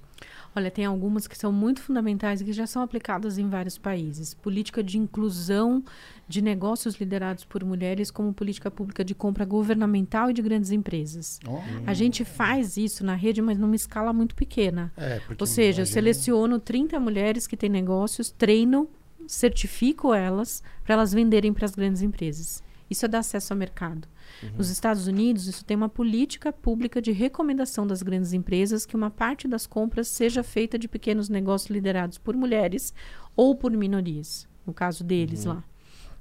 Olha, tem algumas que são muito fundamentais e que já são aplicadas em vários países. Política de inclusão de negócios liderados por mulheres como política pública de compra governamental e de grandes empresas. Oh. A gente faz isso na rede, mas numa escala muito pequena. É, Ou seja, eu seleciono 30 mulheres que têm negócios, treino, certifico elas para elas venderem para as grandes empresas. Isso é dar acesso ao mercado. Uhum. Nos Estados Unidos, isso tem uma política pública de recomendação das grandes empresas que uma parte das compras seja feita de pequenos negócios liderados por mulheres ou por minorias, no caso deles uhum. lá.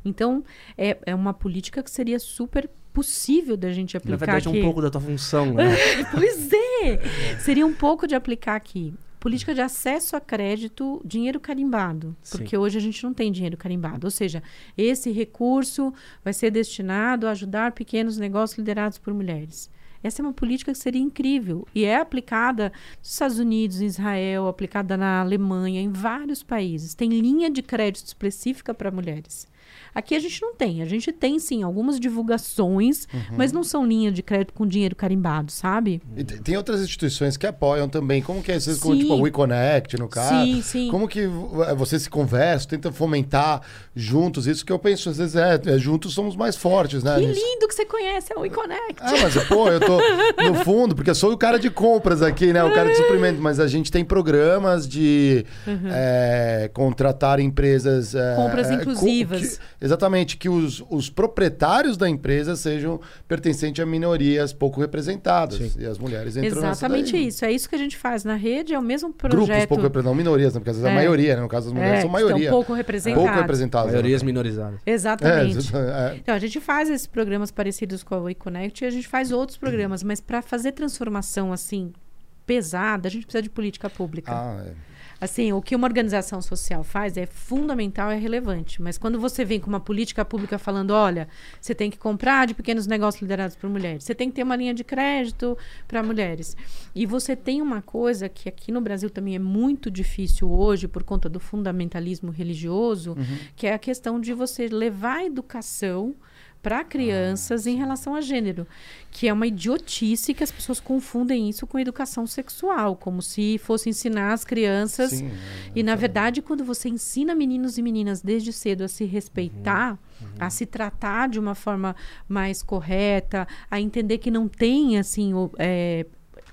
Então, é, é uma política que seria super possível da gente aplicar Na verdade, aqui. é um pouco da tua função, né? pois é! Seria um pouco de aplicar aqui. Política de acesso a crédito, dinheiro carimbado. Porque Sim. hoje a gente não tem dinheiro carimbado. Ou seja, esse recurso vai ser destinado a ajudar pequenos negócios liderados por mulheres. Essa é uma política que seria incrível e é aplicada nos Estados Unidos, em Israel, aplicada na Alemanha, em vários países. Tem linha de crédito específica para mulheres. Aqui a gente não tem. A gente tem, sim, algumas divulgações, uhum. mas não são linha de crédito com dinheiro carimbado, sabe? E tem outras instituições que apoiam também. Como que é? Vocês, como, tipo, a WeConnect, no caso. Sim, sim. Como que eh, vocês se conversam, tentam fomentar juntos? Isso que eu penso, às vezes, é, é juntos somos mais fortes, né? Que nisso. lindo que você conhece a WeConnect. Ah, mas, pô, eu tô no fundo, porque eu sou o cara de compras aqui, né? O cara de suprimento. Mas a gente tem programas de uhum. é, contratar empresas... É, Compras inclusivas. Que, Exatamente, que os, os proprietários da empresa sejam pertencentes a minorias pouco representadas. Sim. E as mulheres entram Exatamente isso. É isso que a gente faz na rede, é o mesmo projeto. Grupos pouco representados, minorias, né? porque às vezes é. a maioria, né? no caso das mulheres, é, são maioria. Estão pouco representadas. Pouco representadas. Maiorias né? minorizadas. Exatamente. É, então, a gente faz esses programas parecidos com a WeConnect e a gente faz outros programas, mas para fazer transformação assim pesada, a gente precisa de política pública. Ah, é. Assim, o que uma organização social faz é fundamental, é relevante. Mas quando você vem com uma política pública falando, olha, você tem que comprar de pequenos negócios liderados por mulheres, você tem que ter uma linha de crédito para mulheres. E você tem uma coisa que aqui no Brasil também é muito difícil hoje, por conta do fundamentalismo religioso, uhum. que é a questão de você levar a educação para crianças em relação a gênero, que é uma idiotice que as pessoas confundem isso com educação sexual, como se fosse ensinar as crianças. Sim, é, e na verdade, quando você ensina meninos e meninas desde cedo a se respeitar, uhum, uhum. a se tratar de uma forma mais correta, a entender que não tem assim o, é,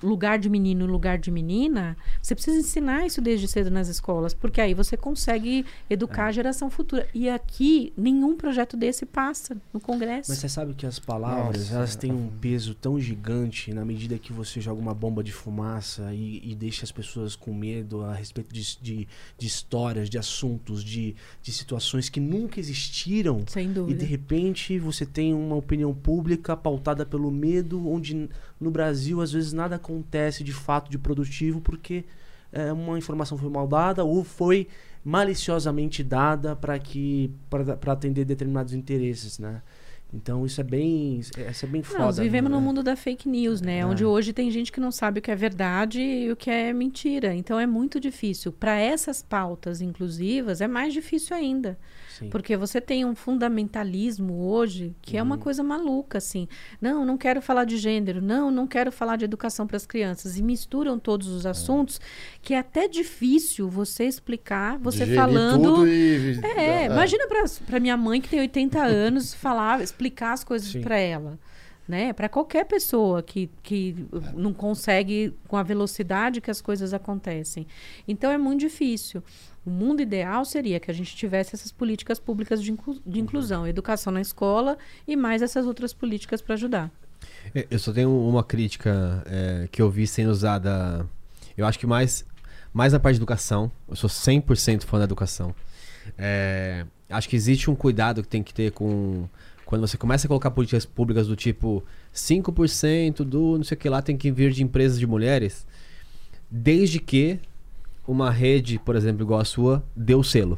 lugar de menino e lugar de menina, você precisa ensinar isso desde cedo nas escolas, porque aí você consegue educar a geração futura. E aqui, nenhum projeto desse passa no Congresso. Mas você sabe que as palavras, Nossa, elas têm um peso tão gigante na medida que você joga uma bomba de fumaça e, e deixa as pessoas com medo a respeito de, de, de histórias, de assuntos, de, de situações que nunca existiram. Sem E dúvida. de repente você tem uma opinião pública pautada pelo medo, onde no Brasil às vezes nada acontece de fato de produtivo porque é, uma informação foi mal dada ou foi maliciosamente dada para que para atender determinados interesses, né? Então isso é bem isso é bem foda. Nós vivemos né? no mundo da fake news, né? É. Onde hoje tem gente que não sabe o que é verdade e o que é mentira. Então é muito difícil. Para essas pautas inclusivas, é mais difícil ainda. Sim. Porque você tem um fundamentalismo hoje que é uma coisa maluca, assim. Não, não quero falar de gênero. Não, não quero falar de educação para as crianças. E misturam todos os assuntos que é até difícil você explicar, você Digerir falando. e- É, imagina para minha mãe que tem 80 anos falar, explicar as coisas para ela, né? Para qualquer pessoa que, que não consegue com a velocidade que as coisas acontecem. Então é muito difícil. O mundo ideal seria que a gente tivesse essas políticas públicas de, inclu- de inclusão, educação na escola e mais essas outras políticas para ajudar. É, Eu só tenho uma crítica é, que eu vi sendo usada. Eu acho que mais, mais na parte de educação. Eu sou 100% fã da educação. É, acho que existe um cuidado que tem que ter com. Quando você começa a colocar políticas públicas do tipo 5% do não sei o que lá tem que vir de empresas de mulheres, desde que uma rede, por exemplo, igual a sua, dê o selo.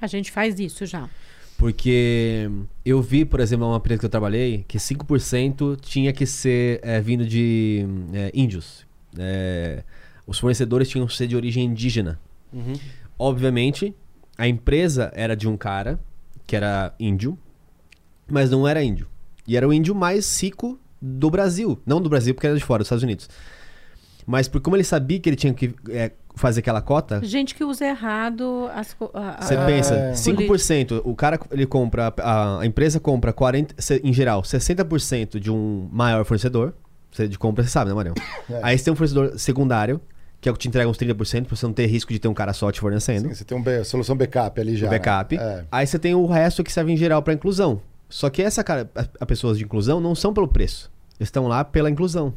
A gente faz isso já. Porque eu vi, por exemplo, uma empresa que eu trabalhei, que 5% tinha que ser é, vindo de é, índios. É, os fornecedores tinham que ser de origem indígena. Uhum. Obviamente, a empresa era de um cara que era índio, mas não era índio. E era o índio mais rico do Brasil. Não do Brasil, porque era de fora, dos Estados Unidos. Mas por como ele sabia que ele tinha que é, fazer aquela cota, Gente que usa errado as a- você É. pensa, É. 5%, o cara, ele compra, a, a empresa compra 40, se- em geral, 60% de um maior fornecedor, você de compra, você sabe, né, Marião? É. Aí você tem um fornecedor secundário, que é o que te entrega uns 30%, pra você não ter risco de ter um cara só te fornecendo, Sim, você tem uma solução backup ali já. o backup. né? É. Aí você tem o resto que serve em geral pra inclusão. Só que essa cara, a, a pessoas de inclusão não são pelo preço, eles estão lá pela inclusão.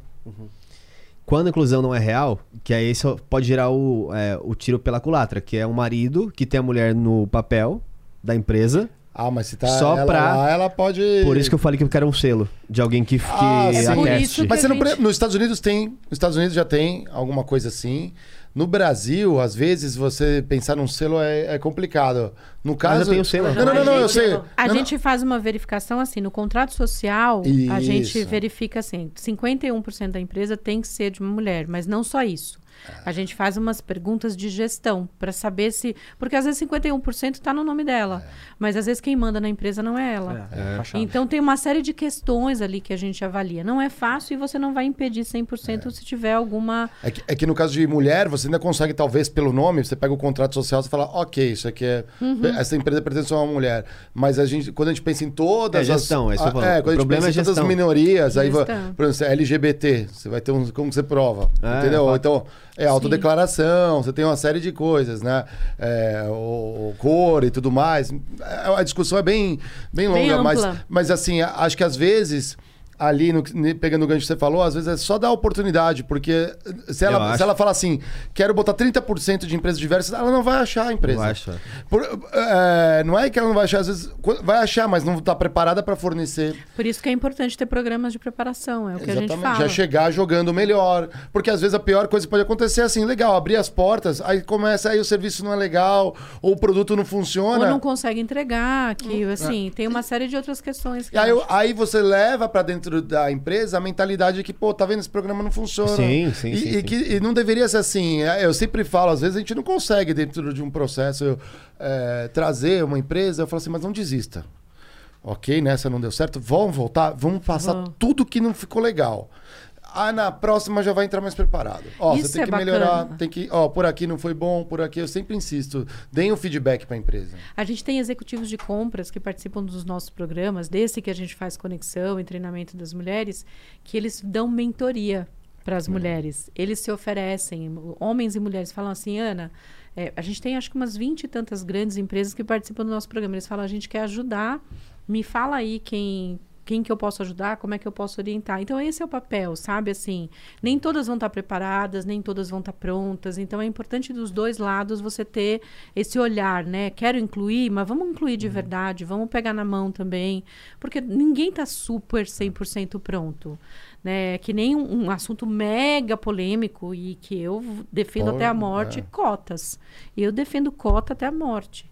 Quando a inclusão não é real, que aí isso pode gerar o, é, o tiro pela culatra, que é um marido que tem a mulher no papel da empresa. Ah, mas se tá Só ela pra- lá, ela pode... Por isso que eu falei que eu quero um selo de alguém que, que Ah. É por ateste. isso que Mas você a não gente- nos Estados Unidos tem, nos Estados Unidos já tem alguma coisa assim. No Brasil, às vezes, você pensar num selo é, é complicado. No caso... eu tenho selo. Não, não, não, não, eu sei. A Não, não. gente faz uma verificação assim, no contrato social, a Isso. gente verifica assim, 51% da empresa tem que ser de uma mulher, mas não só isso. A gente faz umas perguntas de gestão para saber se, porque às vezes 51% está no nome dela, mas às vezes quem manda na empresa não é ela. É, é. Então tem uma série de questões ali que a gente avalia. Não é fácil e você não vai impedir 100% se tiver alguma É que, é que no caso de mulher, você ainda consegue, talvez, pelo nome, você pega o contrato social e fala, ok, isso aqui é. Uhum. Essa empresa pertence a uma mulher. Mas a gente, quando a gente pensa em todas É gestão, é as. isso que eu tô falando. É, O quando a gente problema pensa é em todas as gestão. minorias, aí, Gestão. por exemplo, você é LGBT, você vai ter um. Como você prova? É, entendeu? Então, é autodeclaração, você tem uma série de coisas, né? É, o, o cor e tudo mais. É, A discussão é bem, bem longa, Bem mas, mas assim, acho que às vezes. Ali, no- pegando o gancho que você falou, às vezes é só dar oportunidade, porque se ela, acho. se ela fala assim, quero botar 30% de empresas diversas, ela não vai achar a empresa. Eu acho. Por- é, não é que ela não vai achar, às vezes vai achar, mas não está preparada para fornecer. Por isso que é importante ter programas de preparação, é o que a gente fala. Já chegar jogando melhor. Porque às vezes a pior coisa que pode acontecer é assim, legal, abrir as portas, aí começa aí o serviço não é legal, ou o produto não funciona. Ou não consegue entregar, que assim, tem uma série de outras questões. que E aí, aí você leva pra dentro da empresa a mentalidade de que, pô, tá vendo, esse programa não funciona. Sim, sim, e, sim, e sim. que e não deveria ser assim. É, Eu sempre falo, às vezes a gente não consegue, dentro de um processo, é, trazer uma empresa, eu falo assim, mas não desista. Ok, nessa não deu certo, vamos voltar, vamos passar Vamos. tudo que não ficou legal. Ah, na próxima já vai entrar mais preparado. Ó, Isso você tem é que bacana. melhorar, tem que, ó, por aqui não foi bom, por aqui eu sempre insisto, deem o feedback pra empresa. A gente tem executivos de compras que participam dos nossos programas, desse que a gente faz conexão e treinamento das mulheres, que eles dão mentoria para as mulheres. Eles se oferecem, homens e mulheres falam assim, Ana, é, a gente tem acho que umas 20 e tantas grandes empresas que participam do nosso programa. Eles falam, a gente quer ajudar, me fala aí quem quem que eu posso ajudar, como é que eu posso orientar. Então, esse é o papel, sabe? Assim, nem todas vão estar preparadas, nem todas vão estar prontas. Então, é importante dos dois lados você ter esse olhar, né? Quero incluir, mas vamos incluir de verdade, vamos pegar na mão também. Porque ninguém está super 100% pronto. Né? Que nem um, um assunto mega polêmico e que eu defendo Pô, até a morte, é. cotas. Eu defendo cota até a morte.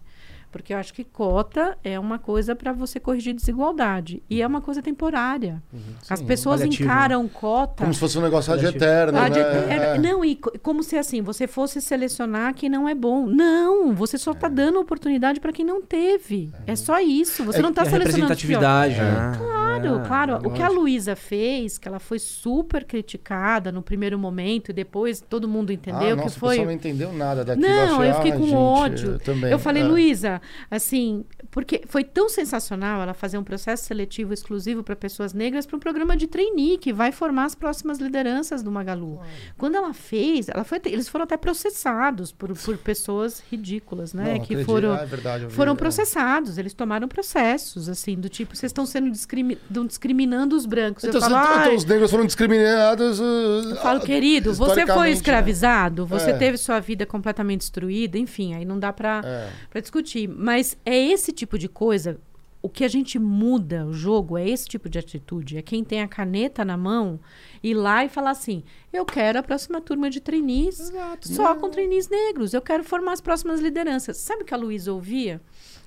Porque eu acho que cota é uma coisa para você corrigir desigualdade. E é uma coisa temporária. As pessoas paliativo, encaram cota. Como se fosse um negócio Paliativo. eterno, Ah, de- né? É. Não, e co- como se assim, você fosse selecionar quem não é bom. Não, você só está dando oportunidade para quem não teve. É só isso. Você É não está a selecionando. representatividade, né? Claro, É, claro. O que a. Luísa fez, que ela foi super criticada no primeiro momento e depois todo mundo entendeu ah, que nossa, foi. não entendeu nada daquilo. Não, achei, eu fiquei ah, com gente, ódio. Eu, também. Eu falei, é. Luísa, assim, porque foi tão sensacional ela fazer um processo seletivo exclusivo para pessoas negras para um programa de trainee que vai formar as próximas lideranças do Magalu. Quando ela fez, ela foi, eles foram até processados por, por pessoas ridículas, né? Não, que acredito. foram Ah, é verdade, vi, foram é. processados, eles tomaram processos, assim, do tipo, vocês estão sendo discrimi- discriminando os brancos. Então, falo, então "Ai, os negros foram discriminados. uh, falo, ah, querido, você foi historicamente, escravizado, você É. teve sua vida completamente destruída, enfim, aí não dá pra, É. pra discutir. Mas é esse tipo de coisa. O que a gente muda o jogo é esse tipo de atitude. É quem tem a caneta na mão ir lá e falar assim: eu quero a próxima turma de trainees só com trainees negros. Eu quero formar as próximas lideranças. Sabe o que a Luísa ouvia?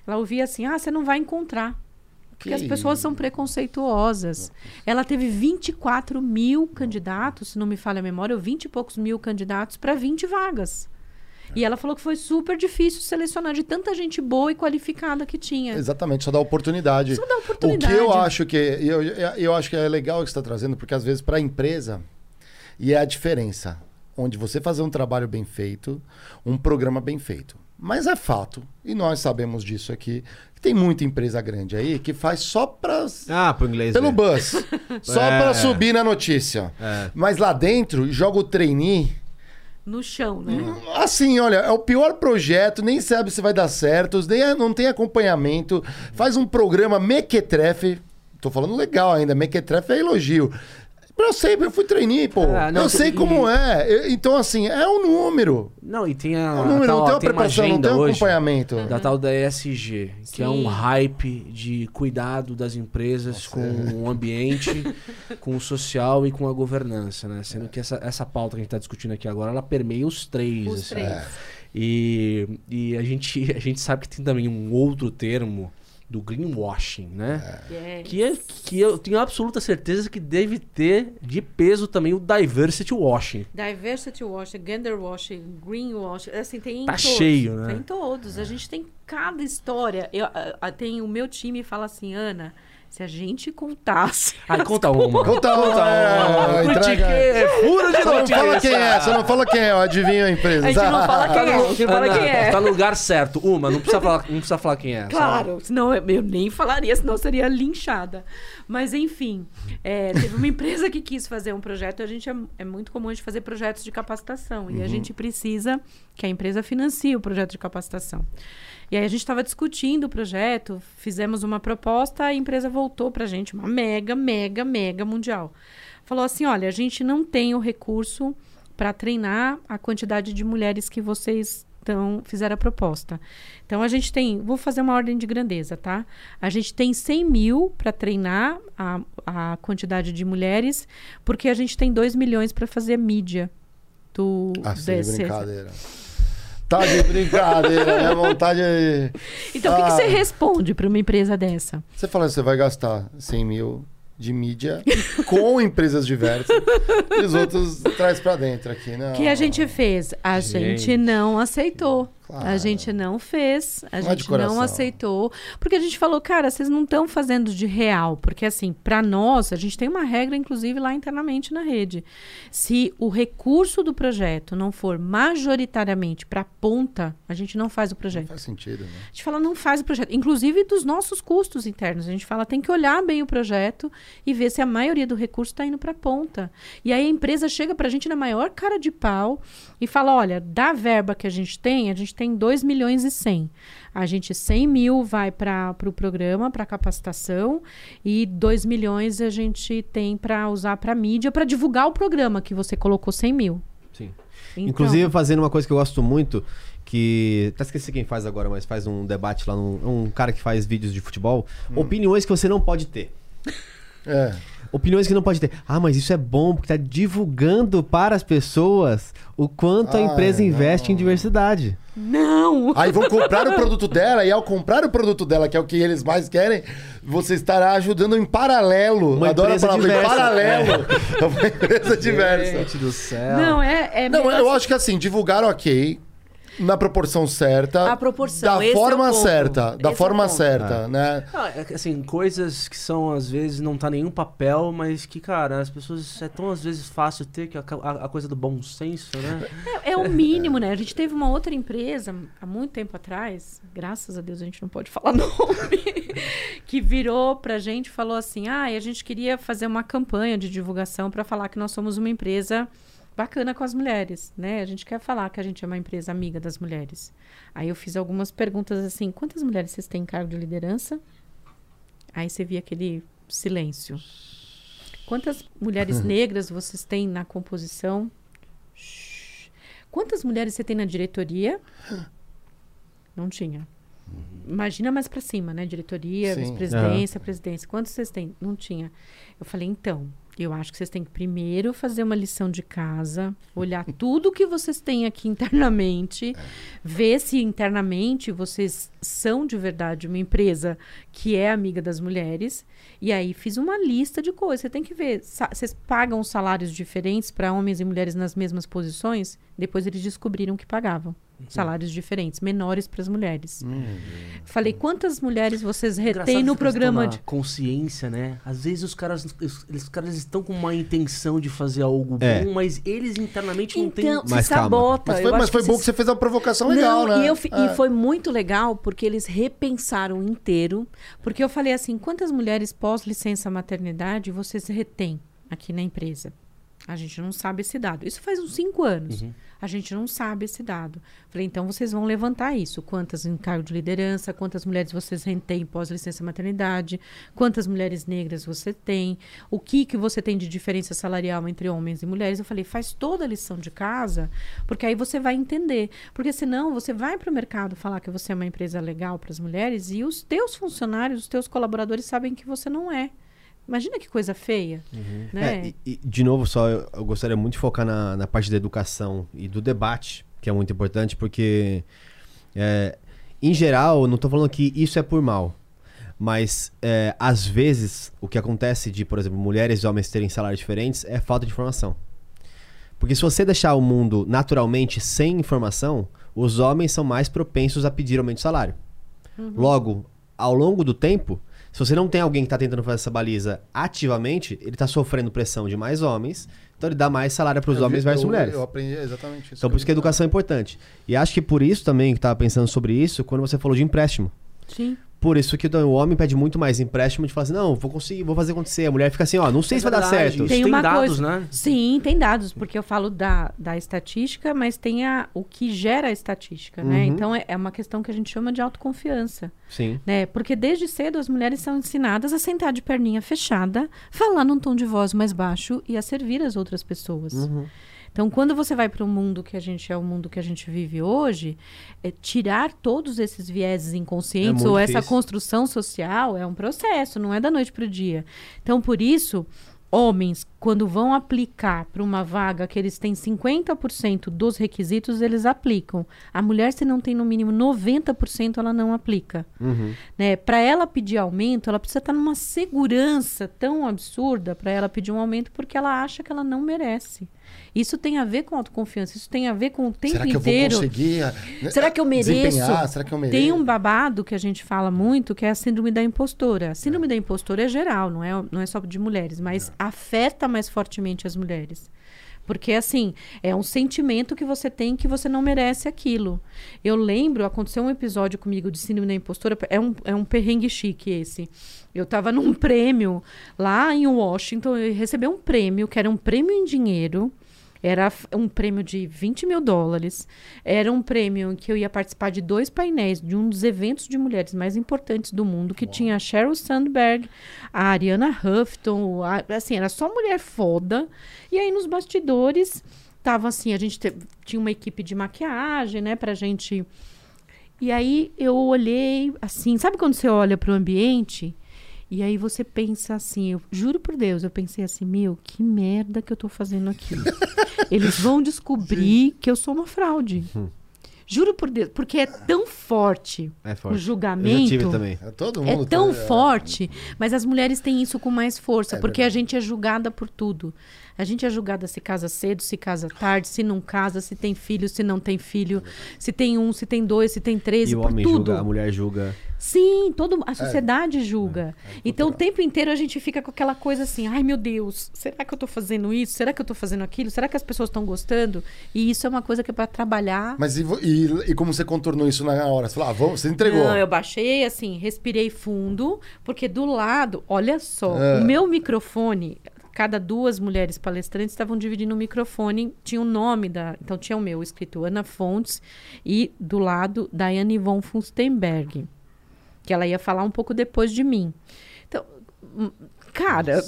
Ela ouvia assim: ah, você não vai encontrar. Porque Que as pessoas são preconceituosas. Ela teve 24 mil candidatos, se não me falha a memória, ou 20 e poucos mil candidatos para 20 vagas. E ela falou que foi super difícil selecionar de tanta gente boa e qualificada que tinha. Exatamente, só dá oportunidade. Só dá oportunidade. O que eu acho que eu, eu, acho que é legal o que você está trazendo, porque às vezes para a empresa e é a diferença, onde você fazer um trabalho bem feito, um programa bem feito. Mas é fato, e nós sabemos disso aqui, que tem muita empresa grande aí que faz só para Ah, pro inglês. pelo ver. buzz, só É, para subir na notícia. É. Mas lá dentro joga o trainee No chão, né? Assim, olha, é o pior projeto, nem sabe se vai dar certo, nem, não tem acompanhamento, faz um programa mequetrefe. Tô falando legal ainda, mequetrefe é elogio. Eu sei, eu fui trainee, pô. Ah, não, eu sei e- como é. Eu- Então, assim, é um número. Não, e tem É a. um número, tal- não tem uma tem preparação, não tem um hoje acompanhamento. Da tal da ESG, que é um Sim. hype de cuidado das empresas com o ambiente, com o social e com a governança, né? Sendo que essa, essa pauta que a gente está discutindo aqui agora, ela permeia os três. Os assim. três. E, e a, gente, a gente sabe que tem também um outro termo do greenwashing, né? Yes. Que, é, que eu tenho absoluta certeza que deve ter de peso também o diversity washing. Diversity washing, gender washing, green washing, assim, tem em Tá todos. cheio, né? Tem em todos. A gente tem cada história. Eu, a- a- tem o meu time fala assim, Ana, se a gente contasse. Ai, conta uma. Conta uma, é, Critique, entrega. furo de Você não notícia. fala quem é, você não fala quem é, eu adivinho a empresa. A gente não fala quem é, a gente não fala Ana, quem é. Tá no lugar certo. Uma, não precisa falar, não precisa falar quem é. Claro, senão eu, eu nem falaria, senão eu seria linchada. Mas, enfim, é, teve uma empresa que quis fazer um projeto. A gente é, é muito comum a gente fazer projetos de capacitação. E a gente precisa que a empresa financie o projeto de capacitação. E aí a gente estava discutindo o projeto, fizemos uma proposta, a empresa voltou para a gente, uma mega, mega, mega mundial. Falou assim: olha, a gente não tem o recurso para treinar a quantidade de mulheres que vocês então, fizeram a proposta. Então, a gente tem, vou fazer uma ordem de grandeza, tá? A gente tem 100 mil para treinar a, a quantidade de mulheres, porque a gente tem 2 milhões para fazer mídia do Ah, você de desse- brincadeira. Tá de brincadeira, minha vontade. Então, o que, que Ah. você responde para uma empresa dessa? Você fala que você vai gastar 100 mil de mídia com empresas diversas e os outros traz pra dentro aqui, né? O que a gente fez? A gente, Gente. não aceitou. A gente não fez, a Não é gente não aceitou, porque a gente falou, cara, vocês não estão fazendo de real, porque assim, para nós, a gente tem uma regra, inclusive lá internamente na rede. Se o recurso do projeto não for majoritariamente para ponta, a gente não faz o Não projeto. faz sentido, né? A gente fala, não faz o projeto. Inclusive dos nossos custos internos. A gente fala, tem que olhar bem o projeto e ver se a maioria do recurso está indo para ponta. E aí a empresa chega para a gente na maior cara de pau e fala, olha, da verba que a gente tem, a gente tem 2 milhões e 100. A gente, 100 mil vai para o pro programa, para capacitação, e 2 milhões a gente tem para usar para mídia, para divulgar o programa, que você colocou 100 mil. Sim. Então, Inclusive, fazendo uma coisa que eu gosto muito, que. Até esqueci quem faz agora, mas faz um debate lá, num, um cara que faz vídeos de futebol. Hum. Opiniões que você não pode ter. É. Opiniões que não pode ter. Ah, mas isso é bom, porque tá divulgando para as pessoas o quanto a Ai, empresa investe não. em diversidade. Não! Aí vão comprar o produto dela, e ao comprar o produto dela, que é o que eles mais querem, você estará ajudando em paralelo. Uma Adoro a empresa palavra em diversa. paralelo. É uma empresa diversa. Gente do céu. Não, é. é Não, eu acho que assim, divulgar ok. Na proporção certa. A proporção, Da esse é o forma ponto. certa. Da Esse é forma ponto. certa, né? Ah, é assim, coisas que são, às vezes, não tá nenhum papel, mas que, cara, as pessoas. É tão, às vezes, fácil ter que a, a- a coisa do bom senso, né? É, é o mínimo, né? A gente teve uma outra empresa há muito tempo atrás, graças a Deus a gente não pode falar nome, que virou pra gente e falou assim: ah, a gente queria fazer uma campanha de divulgação para falar que nós somos uma empresa bacana com as mulheres, né? A gente quer falar que a gente é uma empresa amiga das mulheres. Aí eu fiz algumas perguntas assim: quantas mulheres vocês têm em cargo de liderança? Aí você via aquele silêncio. Quantas mulheres negras vocês têm na composição? Quantas mulheres você tem na diretoria? Não tinha. Imagina mais pra cima, né? Diretoria, vice-presidência, presidência. Quantos vocês têm? Não tinha. Eu falei, então, eu acho que vocês têm que primeiro fazer uma lição de casa, olhar tudo que vocês têm aqui internamente, ver se internamente vocês são de verdade uma empresa que é amiga das mulheres. E aí fiz uma lista de coisas. Você tem que ver. Vocês pagam salários diferentes para homens e mulheres nas mesmas posições? Depois eles descobriram que pagavam. Salários diferentes, menores para as mulheres. Falei, quantas mulheres vocês retêm no programa de. consciência, né? Às vezes os caras, os, os caras estão com uma intenção de fazer algo É. bom, mas eles internamente não têm. Então, se Mas calma. sabota. Mas eu foi, mas foi que bom se- que você fez uma provocação legal, não, né? E, eu fi- É. e foi muito legal porque eles repensaram inteiro. Porque eu falei assim: quantas mulheres pós-licença maternidade vocês retêm aqui na empresa? A gente não sabe esse dado. Isso faz uns cinco anos. A gente não sabe esse dado. Falei, então vocês vão levantar isso. Quantas em cargo de liderança, quantas mulheres vocês retêm pós-licença maternidade, quantas mulheres negras você tem, o que, que você tem de diferença salarial entre homens e mulheres. Eu falei, faz toda a lição de casa, porque aí você vai entender. Porque senão você vai para o mercado falar que você é uma empresa legal para as mulheres e os teus funcionários, os teus colaboradores sabem que você não é. Imagina que coisa feia. Né? É, e, e, de novo, só eu, eu gostaria muito de focar na, na parte da educação e do debate, que é muito importante, porque, é, em geral, eu não estou falando que isso é por mal, mas é, às vezes o que acontece de, por exemplo, mulheres e homens terem salários diferentes é falta de informação. Porque se você deixar o mundo naturalmente sem informação, os homens são mais propensos a pedir aumento de salário. Logo, ao longo do tempo, se você não tem alguém que está tentando fazer essa baliza ativamente, ele está sofrendo pressão de mais homens, então ele dá mais salário para os Eu homens versus eu- mulheres. Eu aprendi exatamente isso. Então por isso que a educação é importante. E acho que por isso também que estava pensando sobre isso quando você falou de empréstimo. Sim. Por isso que o homem pede muito mais empréstimo de falar assim, não, vou conseguir, vou fazer acontecer. A mulher fica assim, ó, não sei É se vai dar certo. Tem tem, uma dados, coisa- né? Sim, tem dados, porque eu falo da, da estatística, mas tem a, o que gera a estatística, né? Uhum. Então é, é uma questão que a gente chama de autoconfiança, Sim. né? Porque desde cedo as mulheres são ensinadas a sentar de perninha fechada, falar num tom de voz mais baixo e a servir as outras pessoas. Uhum. Então, quando você vai para o mundo que a gente é o mundo que a gente vive hoje, é, tirar todos esses vieses inconscientes É ou essa difícil. construção social é um processo, não é da noite para o dia. Então, por isso, homens, quando vão aplicar para uma vaga que eles têm 50% dos requisitos, eles aplicam. A mulher, se não tem no mínimo 90%, ela não aplica Uhum. né? Para ela pedir aumento, ela precisa estar numa segurança tão absurda para ela pedir um aumento porque ela acha que ela não merece. Isso tem a ver com autoconfiança, isso tem a ver com o tempo Será que eu vou inteiro. conseguir? né, Será que eu mereço? Será que eu mereço? Tem um babado que a gente fala muito, que é a síndrome da impostora. A síndrome da impostora é geral, não é, não é só de mulheres, mas afeta mais fortemente as mulheres. Porque, assim, é um sentimento que você tem que você não merece aquilo. Eu lembro, aconteceu um episódio comigo de síndrome da impostora, é um, é um perrengue chique esse. Eu estava num prêmio lá em Washington, eu recebi um prêmio, que era um prêmio em dinheiro. Era um prêmio de 20 mil dólares. Era um prêmio em que eu ia participar de dois painéis de um dos eventos de mulheres mais importantes do mundo, que tinha a Sheryl Sandberg, a Ariana Huffington, a- assim, era só mulher foda. E aí nos bastidores tava assim, a gente te- tinha uma equipe de maquiagem, né, pra gente e aí eu olhei assim, sabe quando você olha para o ambiente e aí você pensa assim, eu juro por Deus, eu pensei assim, meu, que merda que eu tô fazendo aqui. Eles vão descobrir que eu sou uma fraude. Juro por Deus, porque é tão forte, É forte. o Eu julgamento. já tive também. É, todo É mundo tão tá- forte, mas as mulheres têm isso com mais força, É porque a verdade. gente é julgada por tudo. A gente é julgada se casa cedo, se casa tarde, se não casa, se tem filho, se não tem filho, se tem um, se tem dois, se tem três, E o homem tudo. julga, a mulher julga. Sim, todo, a sociedade julga. então o tempo inteiro a gente fica com aquela coisa assim, ai meu Deus, será que eu tô fazendo isso? Será que eu tô fazendo aquilo? Será que as pessoas estão gostando? E isso é uma coisa que é para trabalhar. Mas e, e- e como você contornou isso na hora? Você falou, ah, vamos, você entregou. Não, eu baixei assim, respirei fundo, porque do lado, olha só, É. o meu microfone, cada duas mulheres palestrantes estavam dividindo o microfone, tinha o nome da. Então tinha o meu escrito Ana Fontes e do lado Daiane von Funstenberg, que ela ia falar um pouco depois de mim. Então, hum, cara.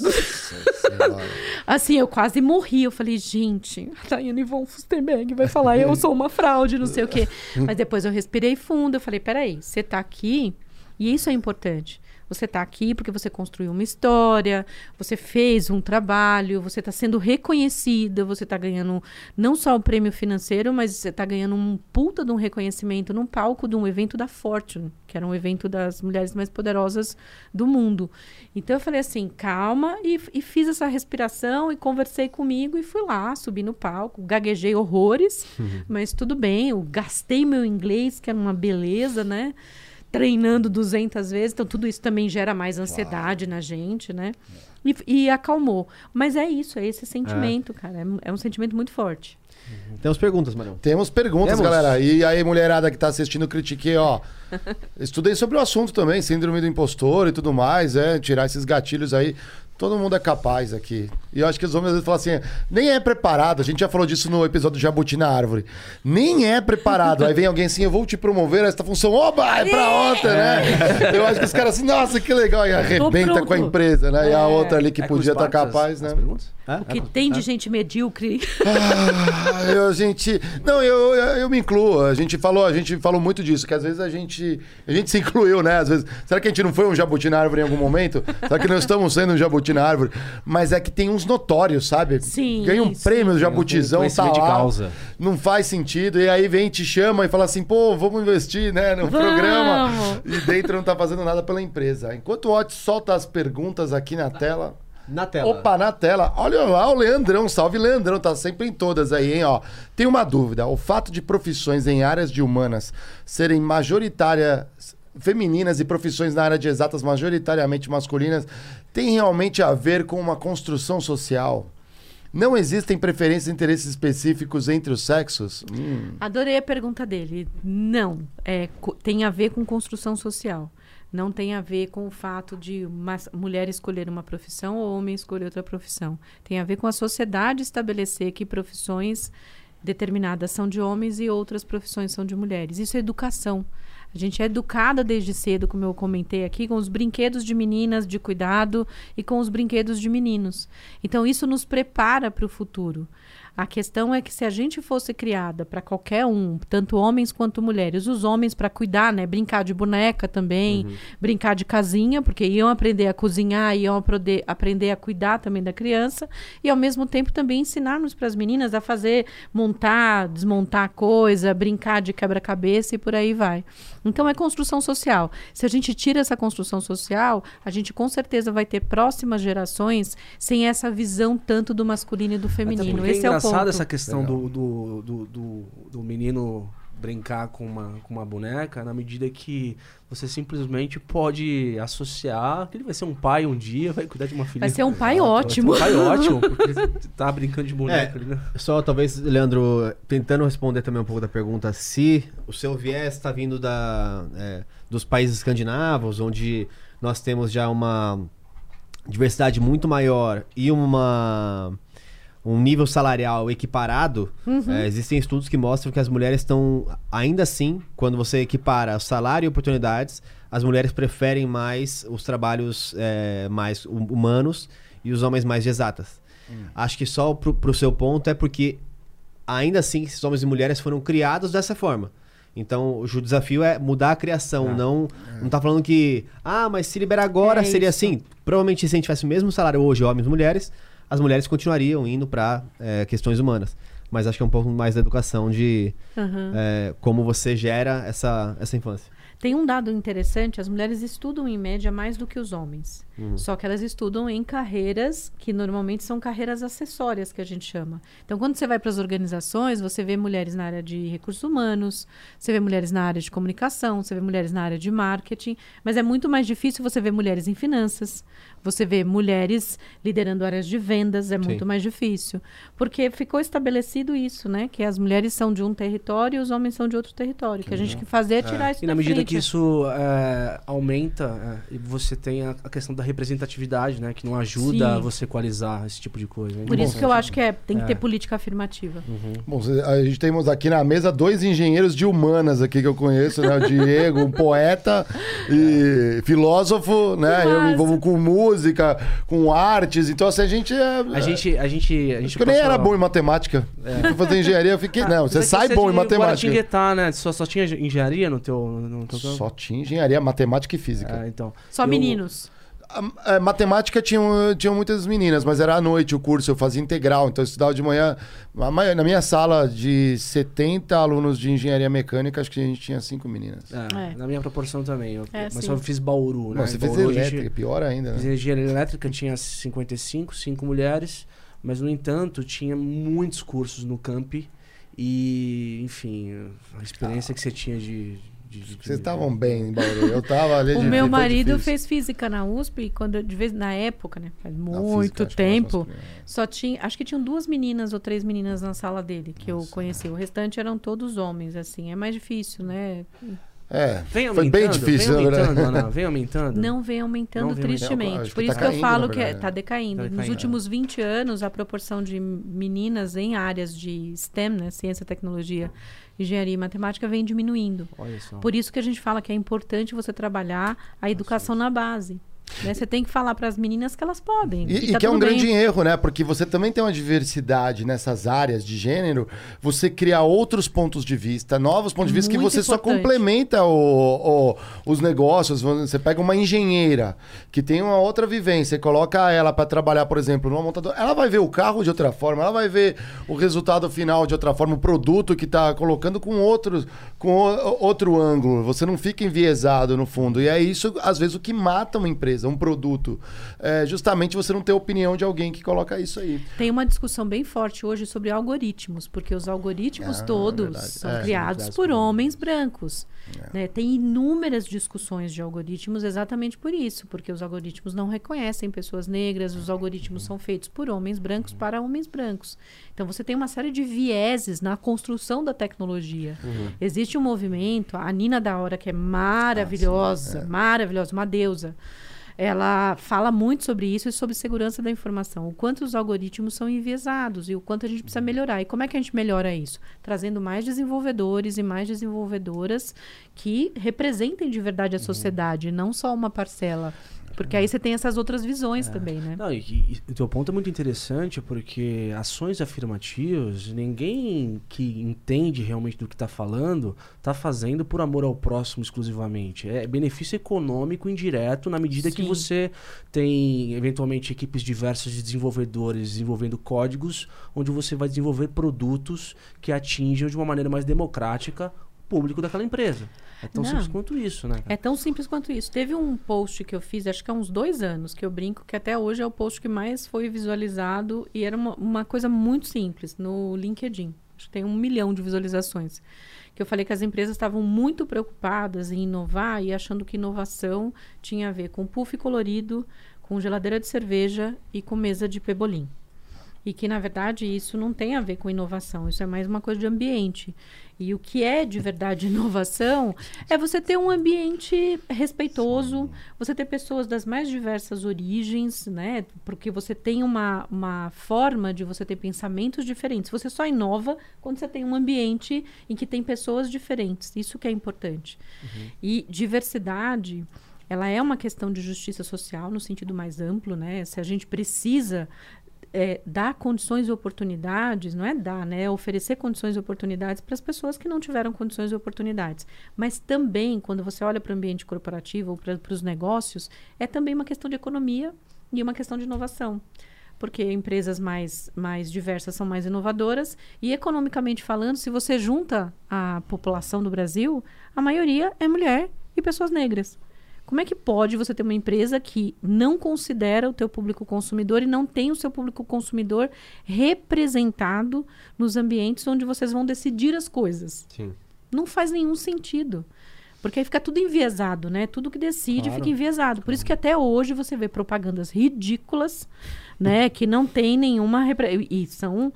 Assim, eu quase morri. Eu falei, gente, a Daiane von Fustenberg vai falar, eu sou uma fraude, não sei o quê. Mas depois eu respirei fundo, eu falei, peraí, você tá aqui, e isso é importante. Você tá aqui porque você construiu uma história, você fez um trabalho, você está sendo reconhecida, você está ganhando não só o prêmio financeiro, mas você está ganhando um puta de um reconhecimento num palco de um evento da Fortune, que era um evento das mulheres mais poderosas do mundo. Então eu falei assim, calma, e, e fiz essa respiração e conversei comigo e fui lá, subi no palco, gaguejei horrores, mas tudo bem, eu gastei meu inglês, que era uma beleza, né? Treinando 200 vezes, então tudo isso também gera mais ansiedade na gente, né? E, e acalmou. Mas é isso, é esse sentimento, cara. É, é um sentimento muito forte. Temos perguntas, Marão. Temos perguntas, Temos. galera. E aí, mulherada que tá assistindo, critiquei, ó. Estudei sobre o assunto também, síndrome do impostor e tudo mais, é, tirar esses gatilhos aí. Todo mundo é capaz aqui. E eu acho que os homens às vezes falam assim, nem é preparado. A gente já falou disso no episódio do Jabuti na Árvore. Nem é preparado. aí vem alguém assim, eu vou te promover esta função. Oba, é pra outra, né? Eu acho que os caras assim, nossa, que legal. E arrebenta com a empresa, né? E a outra ali que É podia estar as- capaz, as né? perguntas? Hã? O que tem de gente medíocre. Ah, eu, a gente. Não, eu, eu, eu me incluo. A gente falou, a gente falou muito disso, que às vezes a gente. A gente se incluiu, né? Às vezes. Será que a gente não foi um jabuti na árvore em algum momento? Será que não estamos sendo um jabuti na árvore? Mas é que tem uns notórios, sabe? Sim, Ganha um sim. prêmio do jabutizão, tá conhecimento de lá. causa. Não faz sentido. E aí vem, te chama e fala assim, pô, vamos investir, né? No Vamos. programa. E dentro não tá fazendo nada pela empresa. Enquanto o Otis solta as perguntas aqui na tela. Na tela. Opa, na tela. Olha lá o Leandrão. Salve, Leandrão. Tá sempre em todas aí, hein? Ó, tem uma dúvida. O fato de profissões em áreas de humanas serem majoritárias femininas e profissões na área de exatas majoritariamente masculinas tem realmente a ver com uma construção social? Não existem preferências e interesses específicos entre os sexos? Hum. Adorei a pergunta dele. Não, é, tem a ver com construção social. Não tem a ver com o fato de uma mulher escolher uma profissão ou homem escolher outra profissão. Tem a ver com a sociedade estabelecer que profissões determinadas são de homens e outras profissões são de mulheres. Isso é educação. A gente é educada desde cedo, como eu comentei aqui, com os brinquedos de meninas de cuidado e com os brinquedos de meninos. Então, isso nos prepara para o futuro. A questão é que se a gente fosse criada para qualquer um, tanto homens quanto mulheres, os homens para cuidar, né, brincar de boneca também, brincar de casinha, porque iam aprender a cozinhar, iam aprender, aprender a cuidar também da criança, e ao mesmo tempo também ensinarmos para as meninas a fazer, montar, desmontar coisa, brincar de quebra-cabeça e por aí vai. Então é construção social. Se a gente tira essa construção social, a gente com certeza vai ter próximas gerações sem essa visão tanto do masculino e do feminino. porque Esse é é o engraçado ponto. essa questão do, do, do, do, do menino brincar com uma, com uma boneca, na medida que você simplesmente pode associar que ele vai ser um pai um dia, vai cuidar de uma filha. Vai ser um pai Vai ser ótimo. um pai ótimo, porque tá brincando de boneca É. ali, né? Só talvez, Leandro, tentando responder também um pouco da pergunta, se o seu viés está vindo da, é, dos países escandinavos, onde nós temos já uma diversidade muito maior e uma um nível salarial equiparado, é, existem estudos que mostram que as mulheres estão, ainda assim, quando você equipara o salário e oportunidades, as mulheres preferem mais os trabalhos é, mais hu- humanos e os homens mais de exatas. Acho que só pro, pro seu ponto é porque ainda assim esses homens e mulheres foram criados dessa forma. Então, o desafio é mudar a criação, É. não não tá falando que ah, mas se liberar agora É seria isso. assim. Provavelmente se a gente tivesse o mesmo salário hoje, homens e mulheres, as mulheres continuariam indo para questões humanas. Mas acho que é um pouco mais da educação de Aham. é, como você gera essa, essa infância. Tem um dado interessante: as mulheres estudam em média mais do que os homens. Só que elas estudam em carreiras que normalmente são carreiras acessórias, que a gente chama. Então, quando você vai para as organizações, você vê mulheres na área de recursos humanos, você vê mulheres na área de comunicação, você vê mulheres na área de marketing, mas é muito mais difícil você ver mulheres em finanças, você vê mulheres liderando áreas de vendas, é muito Sim. mais difícil. Porque ficou estabelecido isso, né? Que as mulheres são de um território e os homens são de outro território. que a gente tem que fazer é tirar isso E na da medida frente. que isso é, aumenta, é, e você tem a, a questão da representatividade, né? Que não ajuda Sim. a você equalizar esse tipo de coisa. É Por isso que eu acho que é, tem que É. ter política afirmativa. Bom, cê- a gente temos aqui na mesa dois engenheiros de humanas aqui que eu conheço, né? O Diego, um poeta e filósofo, né? Eu me envolvo com música, com artes, então assim, a gente é... A gente, a gente, a gente eu nem era bom em matemática. Fui fazer engenharia, eu fiquei... não, você é sai você é bom em de matemática. Guaratinguetá, né? Só, só tinha engenharia no teu, no teu campo? Só tinha engenharia, matemática e física. É, então. Só Eu- meninos. A- a matemática tinham, tinham muitas meninas, mas era à noite o curso, eu fazia integral, então eu estudava de manhã. Na minha sala de 70 alunos de engenharia mecânica, acho que a gente tinha cinco meninas. É, É. Na minha proporção também. Eu- É, mas sim. só fiz Bauru, né? Não, você fez Bauru, gente- elétrica, pior ainda, Fiz né? engenharia elétrica, tinha 55, 5 mulheres, mas no entanto tinha muitos cursos no camp e, enfim, a experiência que você tinha de. De- Vocês estavam bem em Bauru, eu tava ali O de- meu marido difícil. fez física na USP e quando eu- de vez na época, né, faz muito física, que é tempo, só tinha, acho que tinham duas meninas ou três meninas na sala dele que eu conheci. O restante eram todos homens, assim, é mais difícil, né? É, Vem foi bem aumentando, difícil, vem verdade. aumentando, Ana, vem aumentando. Não vem aumentando Não vem aumentando. tristemente. Que Por tá isso que eu caindo, falo na que está decaindo. Tá Nos decaindo. últimos 20 anos, a proporção de meninas em áreas de STEM, né, ciência, tecnologia, engenharia e matemática, vem diminuindo. Olha só. Por isso que a gente fala que é importante você trabalhar a educação na base. Né? Você tem que falar para as meninas que elas podem. E, e tá que é um bem. grande erro, né? Porque você também tem uma diversidade nessas áreas de gênero, você cria outros pontos de vista, novos pontos de vista que Muito você só importante. complementa o- o- os negócios. Você pega uma engenheira que tem uma outra vivência e coloca ela para trabalhar, por exemplo, numa montadora, ela vai ver o carro de outra forma, ela vai ver o resultado final de outra forma, o produto que tá colocando com outro, com o- outro ângulo. Você não fica enviesado no fundo. E é isso, às vezes, o que mata uma empresa, um produto. É justamente você não ter opinião de alguém que coloca isso aí. Tem uma discussão bem forte hoje sobre algoritmos, porque os algoritmos Ah, todos verdade. são É. criados Criados por homens brancos. né? Tem inúmeras discussões de algoritmos exatamente por isso, porque os algoritmos não reconhecem pessoas negras, os algoritmos são feitos por homens brancos para homens brancos. Então você tem uma série de vieses na construção da tecnologia. Existe um movimento, a Nina da Hora, que é maravilhosa, maravilhosa, uma deusa. Ela fala muito sobre isso e sobre segurança da informação. O quanto os algoritmos são enviesados e o quanto a gente precisa melhorar. E como é que a gente melhora isso? Trazendo mais desenvolvedores e mais desenvolvedoras que representem de verdade a sociedade, não só uma parcela. Porque aí você tem essas outras visões também, né? Não, e, e o teu ponto é muito interessante porque ações afirmativas, ninguém que entende realmente do que está falando está fazendo por amor ao próximo exclusivamente. É benefício econômico indireto na medida que Sim. você tem, eventualmente, equipes diversas de desenvolvedores desenvolvendo códigos onde você vai desenvolver produtos que atinjam de uma maneira mais democrática público daquela empresa. É tão Não. simples quanto isso, né? É tão simples quanto isso. Teve um post que eu fiz, acho que há uns dois anos, que eu brinco que até hoje é o post que mais foi visualizado e era uma, uma coisa muito simples no LinkedIn. Acho que tem um milhão de visualizações. Que eu falei que as empresas estavam muito preocupadas em inovar e achando que inovação tinha a ver com puff colorido, com geladeira de cerveja e com mesa de pebolim. E que, na verdade, isso não tem a ver com inovação, isso é mais uma coisa de ambiente. E o que é de verdade inovação é você ter um ambiente respeitoso, você ter pessoas das mais diversas origens, né? Porque você tem uma, uma forma de você ter pensamentos diferentes. Você só inova quando você tem um ambiente em que tem pessoas diferentes. Isso que é importante. E diversidade ela é uma questão de justiça social no sentido mais amplo, né? Se a gente precisa é, dar condições e oportunidades, não é dar, né? É oferecer condições e oportunidades para as pessoas que não tiveram condições e oportunidades. Mas também, quando você olha para o ambiente corporativo ou para os negócios, é também uma questão de economia e uma questão de inovação. Porque empresas mais, mais diversas são mais inovadoras e, economicamente falando, se você junta a população do Brasil, a maioria é mulher e pessoas negras. Como é que pode você ter uma empresa que não considera o teu público consumidor e não tem o seu público consumidor representado nos ambientes onde vocês vão decidir as coisas? Sim. Não faz nenhum sentido. Porque aí fica tudo enviesado, né? Tudo que decide Claro. fica enviesado. Por isso que até hoje você vê propagandas ridículas, né? Que não tem nenhuma... repre- E são,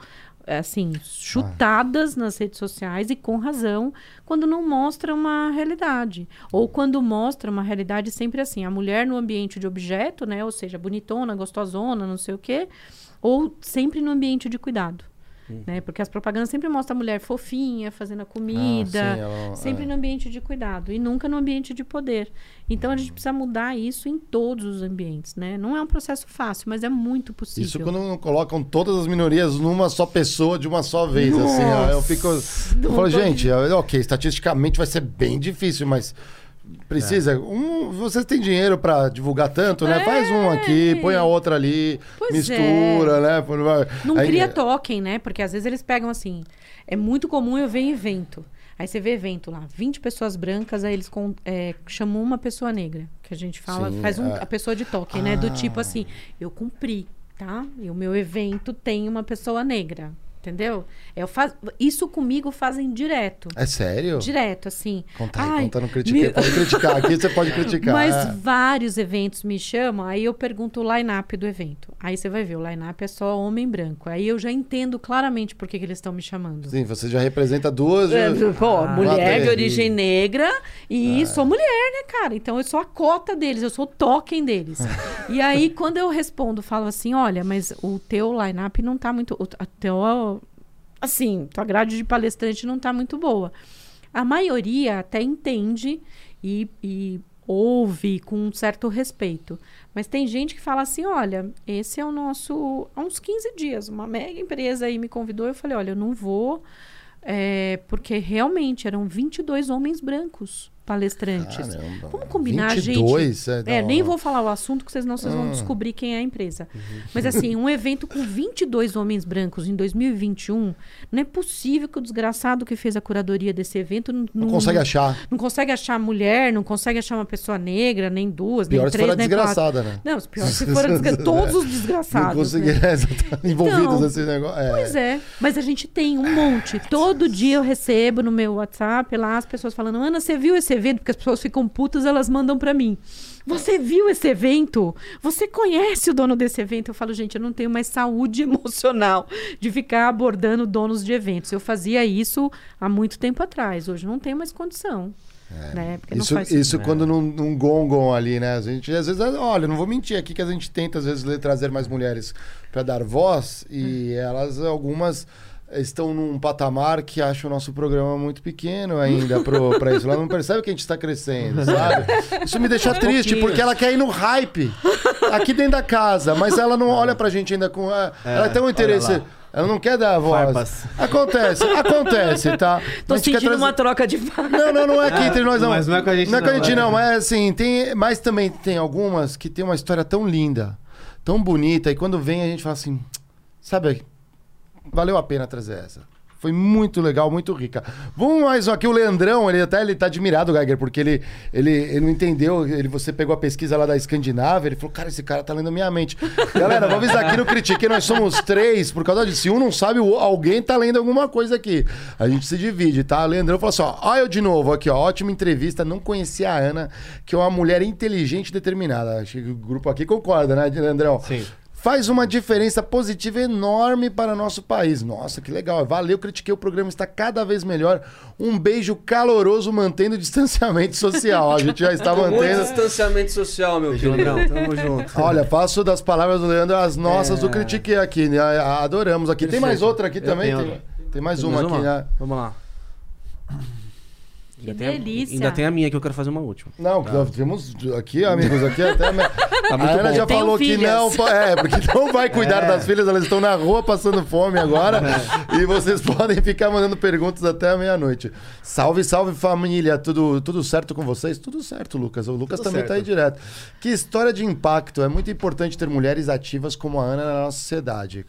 assim, chutadas nas redes sociais e com razão, quando não mostra uma realidade. Ou quando mostra uma realidade sempre assim, a mulher no ambiente de objeto, né? Ou seja, bonitona, gostosona, não sei o quê. Ou sempre no ambiente de cuidado. Né? Porque as propagandas sempre mostram a mulher fofinha, fazendo a comida, Ah, sim, ela- sempre é. no ambiente de cuidado e nunca no ambiente de poder. Então a gente precisa mudar isso em todos os ambientes, né? Não é um processo fácil, mas é muito possível. Isso quando não colocam todas as minorias numa só pessoa de uma só vez, assim, eu fico. Eu falo, gente, ok, estatisticamente vai ser bem difícil, mas precisa. É. Um, vocês têm dinheiro pra divulgar tanto, né? Faz um aqui, põe a outra ali, Pois mistura, né? Não Aí- cria token, né? Porque às vezes eles pegam assim. É muito comum eu ver em evento. Aí você vê evento lá, 20 pessoas brancas, aí eles com- é, chamam uma pessoa negra. Que a gente fala, Sim, faz um- é. a pessoa de token, né? Do Ah. tipo assim, eu cumpri, tá? E o meu evento tem uma pessoa negra. Entendeu? Eu faz... Isso comigo fazem direto. É sério? Direto, assim. Conta aí, Ai, conta, não critiquei. meu- Pode criticar, aqui você pode criticar. Mas é. vários eventos me chamam, aí eu pergunto o line-up do evento. Aí você vai ver, o line-up é só homem branco. Aí eu já entendo claramente por que, que eles estão me chamando. Sim, você já representa duas. É, Pô, Ah, mulher de origem negra e sou mulher, né, cara? Então eu sou a cota deles, eu sou o token deles. e aí, quando eu respondo, falo assim: olha, mas o teu line-up não tá muito. O a teu, assim, tua grade de palestrante não tá muito boa. A maioria até entende e, e ouve com um certo respeito. Mas tem gente que fala assim: olha, esse é o nosso. Há uns 15 dias, uma mega empresa aí me convidou. Eu falei: olha, eu não vou. é, porque realmente eram 22 homens brancos palestrantes. Caramba. Vamos combinar, 22, gente. é, É, não. nem vou falar o assunto, que senão vocês Ah. vão descobrir quem é a empresa. Uhum. Mas assim, um evento com 22 homens brancos em 2021, não é possível que o desgraçado que fez a curadoria desse evento não, Não consegue achar. não consegue achar mulher, não consegue achar uma pessoa negra, nem duas, Pior nem se três, for a nem quatro. desgraçada, né? Não, os piores se desgra- todos os Não desgraçados. consegui né? é, envolvidos Então, nesse negócio. É. Pois é, mas a gente tem um monte. Todo dia eu recebo no meu WhatsApp lá as pessoas falando: Ana, você viu esse evento? Porque as pessoas ficam putas, elas mandam pra mim. Você viu esse evento? Você conhece o dono desse evento? Eu falo, gente, eu não tenho mais saúde emocional de ficar abordando donos de eventos. Eu fazia isso há muito tempo atrás. Hoje não tenho mais condição. Né? Porque Isso, isso quando não, não gongam ali, né? A gente, às vezes, olha, não vou mentir aqui que a gente tenta, às vezes, trazer mais mulheres para dar voz e elas, algumas, estão num patamar que acham o nosso programa muito pequeno ainda pro, pra isso. Ela não percebe que a gente está crescendo, sabe? Isso me deixa triste, porque ela quer ir no hype aqui dentro da casa, mas ela não olha pra gente ainda com. ah, ela tem um interesse. Ela não quer dar voz. Farpas. Acontece, acontece, tá? Tô A sentindo trazer- uma troca de farpas. não, não, não é aqui entre nós, não. Mas não é com a gente, Não é com a não, gente, é. não. Mas assim, tem. Mas também tem algumas que tem uma história tão linda, tão bonita, e quando vem a gente fala assim, sabe, valeu a pena trazer essa. Foi muito legal, muito rica. Vamos mais aqui, o Leandrão, ele até ele tá admirado, Geiger, porque ele, ele, ele não entendeu, ele, você pegou a pesquisa lá da Escandinávia, ele falou, cara, esse cara tá lendo minha mente. Galera, vamos avisar aqui no Critique, nós somos três, por causa disso. Se um não sabe, alguém tá lendo alguma coisa aqui. A gente se divide, tá? O Leandrão falou assim, ó, eu de novo aqui, ó, ótima entrevista, não conhecia a Ana, que é uma mulher inteligente e determinada. Acho que o grupo aqui concorda, né, Leandrão? Sim. Faz uma diferença positiva enorme para nosso país. Nossa, que legal. Valeu, critiquei. O programa está cada vez melhor. Um beijo caloroso, mantendo o distanciamento social. A gente já está Muito mantendo. distanciamento social, meu querido. Leandrão, tamo junto. Olha, faço das palavras do Leandro as nossas É. do Critiquei aqui. né? Adoramos aqui. Tem mais Perfeito. outra aqui Eu também? tenho Tem, tem mais Tem uma mais aqui, né? Vamos lá. Que Ainda tem a- delícia. ainda tem a minha que eu quero fazer uma última. Não, nós temos aqui, amigos, aqui até. A, a muito Ana bom. já falou que não. É, porque não vai cuidar das filhas, elas estão na rua passando fome agora. E vocês podem ficar mandando perguntas até a meia-noite. Salve, salve família. Tudo, tudo certo com vocês? Tudo certo, Lucas. O Lucas Tudo também tá aí certo. direto. Que história de impacto. É muito importante ter mulheres ativas como a Ana na nossa sociedade.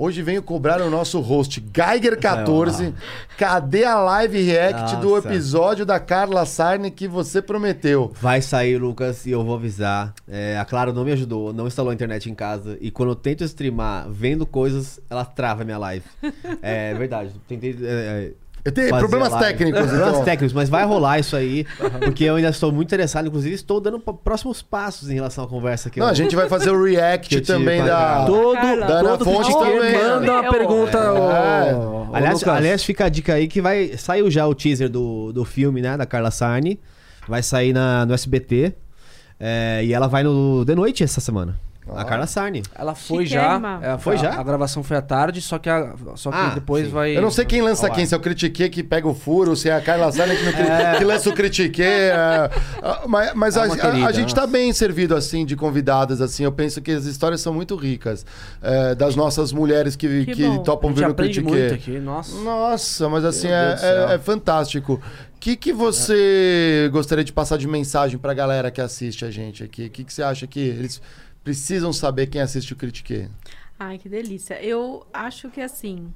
Hoje venho cobrar o nosso host Geiger14. Cadê a live react do Nossa. episódio da Carla Sarne que você prometeu? Vai sair, Lucas, e eu vou avisar. É, a Clara não me ajudou, não instalou a internet em casa. E quando eu tento streamar vendo coisas, ela trava a minha live. É verdade. Tentei. é, Eu tenho fazer problemas live. técnicos, Problemas então. técnicos, mas vai rolar isso aí. Porque eu ainda estou muito interessado. Inclusive, estou dando próximos passos em relação à conversa que Não, eu- a gente vai fazer o react também da. Carla. Todo, Da Ana todo Fonte também, manda uma pergunta. É. ô- ô, Aliás, aliás, fica a dica aí que vai. Saiu já o teaser do, do filme, né? Da Carla Sarni. Vai sair na, no SBT. É, e ela vai no The Noite essa semana. A Carla Sarni. Ela foi Chiquérrima. já. é, Foi a- já? A gravação foi à tarde, só que, a- só que Ah, depois sim. vai. Eu não sei quem lança quem, se é o Critiquei que pega o furo, se é a Carla Sane que, cri- que lança o Critiquei. é, ah, Mas, mas É a, a- querida, a gente tá nossa. bem servido, assim, de convidadas, assim. Eu penso que as histórias são muito ricas. é, das nossas mulheres que, Que que. A topam vir no aprende Critiquei. muito aqui, nossa. Nossa, mas assim, é, é- é fantástico. O que, que você gostaria de passar de mensagem pra galera que assiste a gente aqui? O que, que você acha que eles precisam saber quem assiste o Critique? Ai, que delícia. Eu acho que assim,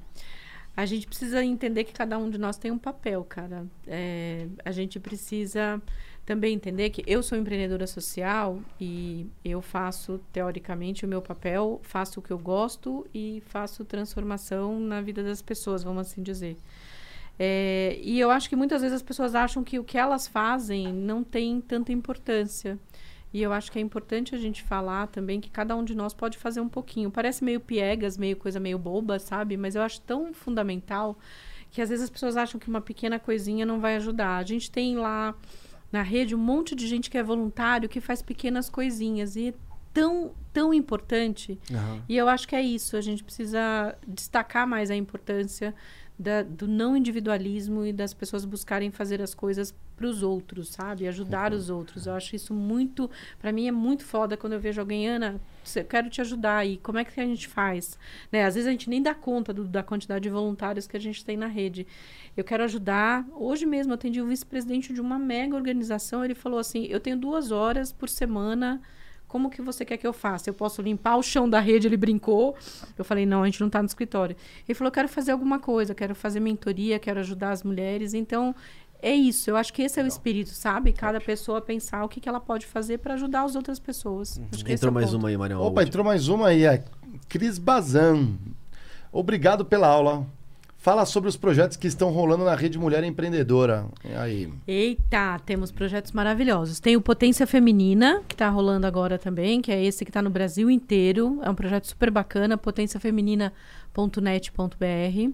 a gente precisa entender que cada um de nós tem um papel, cara. É, a gente precisa também entender que eu sou empreendedora social e eu faço, teoricamente, o meu papel, faço o que eu gosto e faço transformação na vida das pessoas, vamos assim dizer. É, e eu acho que muitas vezes as pessoas acham que o que elas fazem não tem tanta importância. E eu acho que é importante a gente falar também que cada um de nós pode fazer um pouquinho. Parece meio piegas, meio coisa meio boba, sabe? Mas eu acho tão fundamental que às vezes as pessoas acham que uma pequena coisinha não vai ajudar. A gente tem lá na rede um monte de gente que é voluntário, que faz pequenas coisinhas. E é tão, tão importante. Aham. E eu acho que é isso. A gente precisa destacar mais a importância da- do não individualismo e das pessoas buscarem fazer as coisas para os outros, sabe? Ajudar os outros. Eu acho isso muito. Para mim é muito foda quando eu vejo alguém, Ana, eu quero te ajudar. E como é que a gente faz? Né? Às vezes a gente nem dá conta do- da quantidade de voluntários que a gente tem na rede. Eu quero ajudar. Hoje mesmo eu atendi o vice-presidente de uma mega organização. Ele falou assim: eu tenho duas horas por semana como que você quer que eu faça? Eu posso limpar o chão da rede? Ele brincou. Eu falei, não, a gente não está no escritório. Ele falou, quero fazer alguma coisa, quero fazer mentoria, quero ajudar as mulheres. Então, é isso. Eu acho que esse é o espírito, sabe? Cada pessoa pensar o que, que ela pode fazer para ajudar as outras pessoas. Acho que esse é Entrou o mais ponto. uma aí, Marião. a Opa, entrou mais uma aí, é Cris Bazan. Obrigado pela aula. Fala sobre os projetos que estão rolando na Rede Mulher Empreendedora. E aí? Eita, temos projetos maravilhosos. Tem o Potência Feminina, que está rolando agora também, que é esse que está no Brasil inteiro. É um projeto super bacana, potenciafeminina.net.br.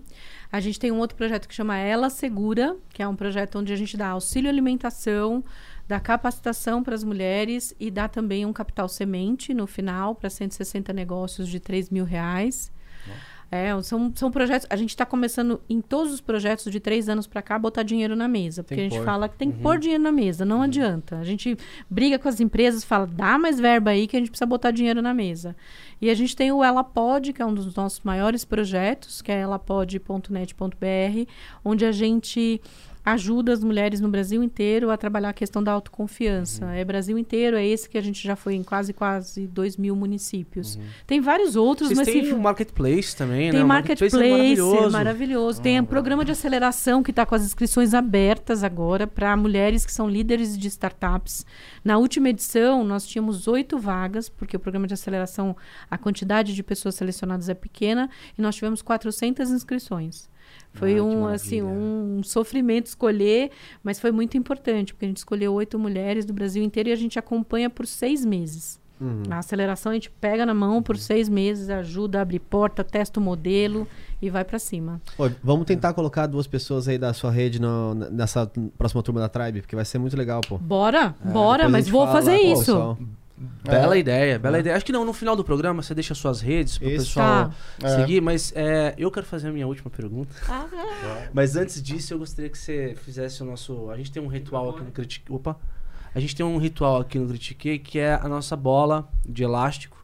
A gente tem um outro projeto que chama Ela Segura, que é um projeto onde a gente dá auxílio alimentação, dá capacitação para as mulheres e dá também um capital semente no final para 160 negócios de 3 mil reais. É, são, são projetos. A gente está começando em todos os projetos de três anos para cá a botar dinheiro na mesa. Porque a gente pôr. fala que tem que pôr dinheiro na mesa, não adianta. A gente briga com as empresas, fala, dá mais verba aí que a gente precisa botar dinheiro na mesa. E a gente tem o Ela Pode, que é um dos nossos maiores projetos, que é elapod.net.br, onde a gente ajuda as mulheres no Brasil inteiro a trabalhar a questão da autoconfiança. É Brasil inteiro, é esse que a gente já foi em quase, quase 2 mil municípios. Tem vários outros, Vocês mas se- um marketplace também, tem né? O marketplace, é maravilhoso. maravilhoso. Tem um programa de aceleração que está com as inscrições abertas agora para mulheres que são líderes de startups. Na última edição, nós tínhamos oito vagas, porque o programa de aceleração, a quantidade de pessoas selecionadas é pequena, e nós tivemos 400 inscrições. Foi Ah, um, assim, um sofrimento escolher, mas foi muito importante, porque a gente escolheu oito mulheres do Brasil inteiro e a gente acompanha por seis meses. Uhum. A aceleração a gente pega na mão por seis meses, ajuda, abre porta, testa o modelo e vai pra cima. Pô, vamos tentar colocar duas pessoas aí da sua rede no- nessa próxima turma da Tribe, porque vai ser muito legal, pô. Bora, É, bora, mas vou fazer lá isso. pessoal. Bela ideia, bela ideia. Acho que não, no final do programa você deixa suas redes pro Isso. pessoal Tá. seguir, mas é, eu quero fazer a minha última pergunta. Mas antes disso, eu gostaria que você fizesse o nosso. A gente tem um ritual aqui no Critique. Opa! A gente tem um ritual aqui no Critique que é a nossa bola de elástico.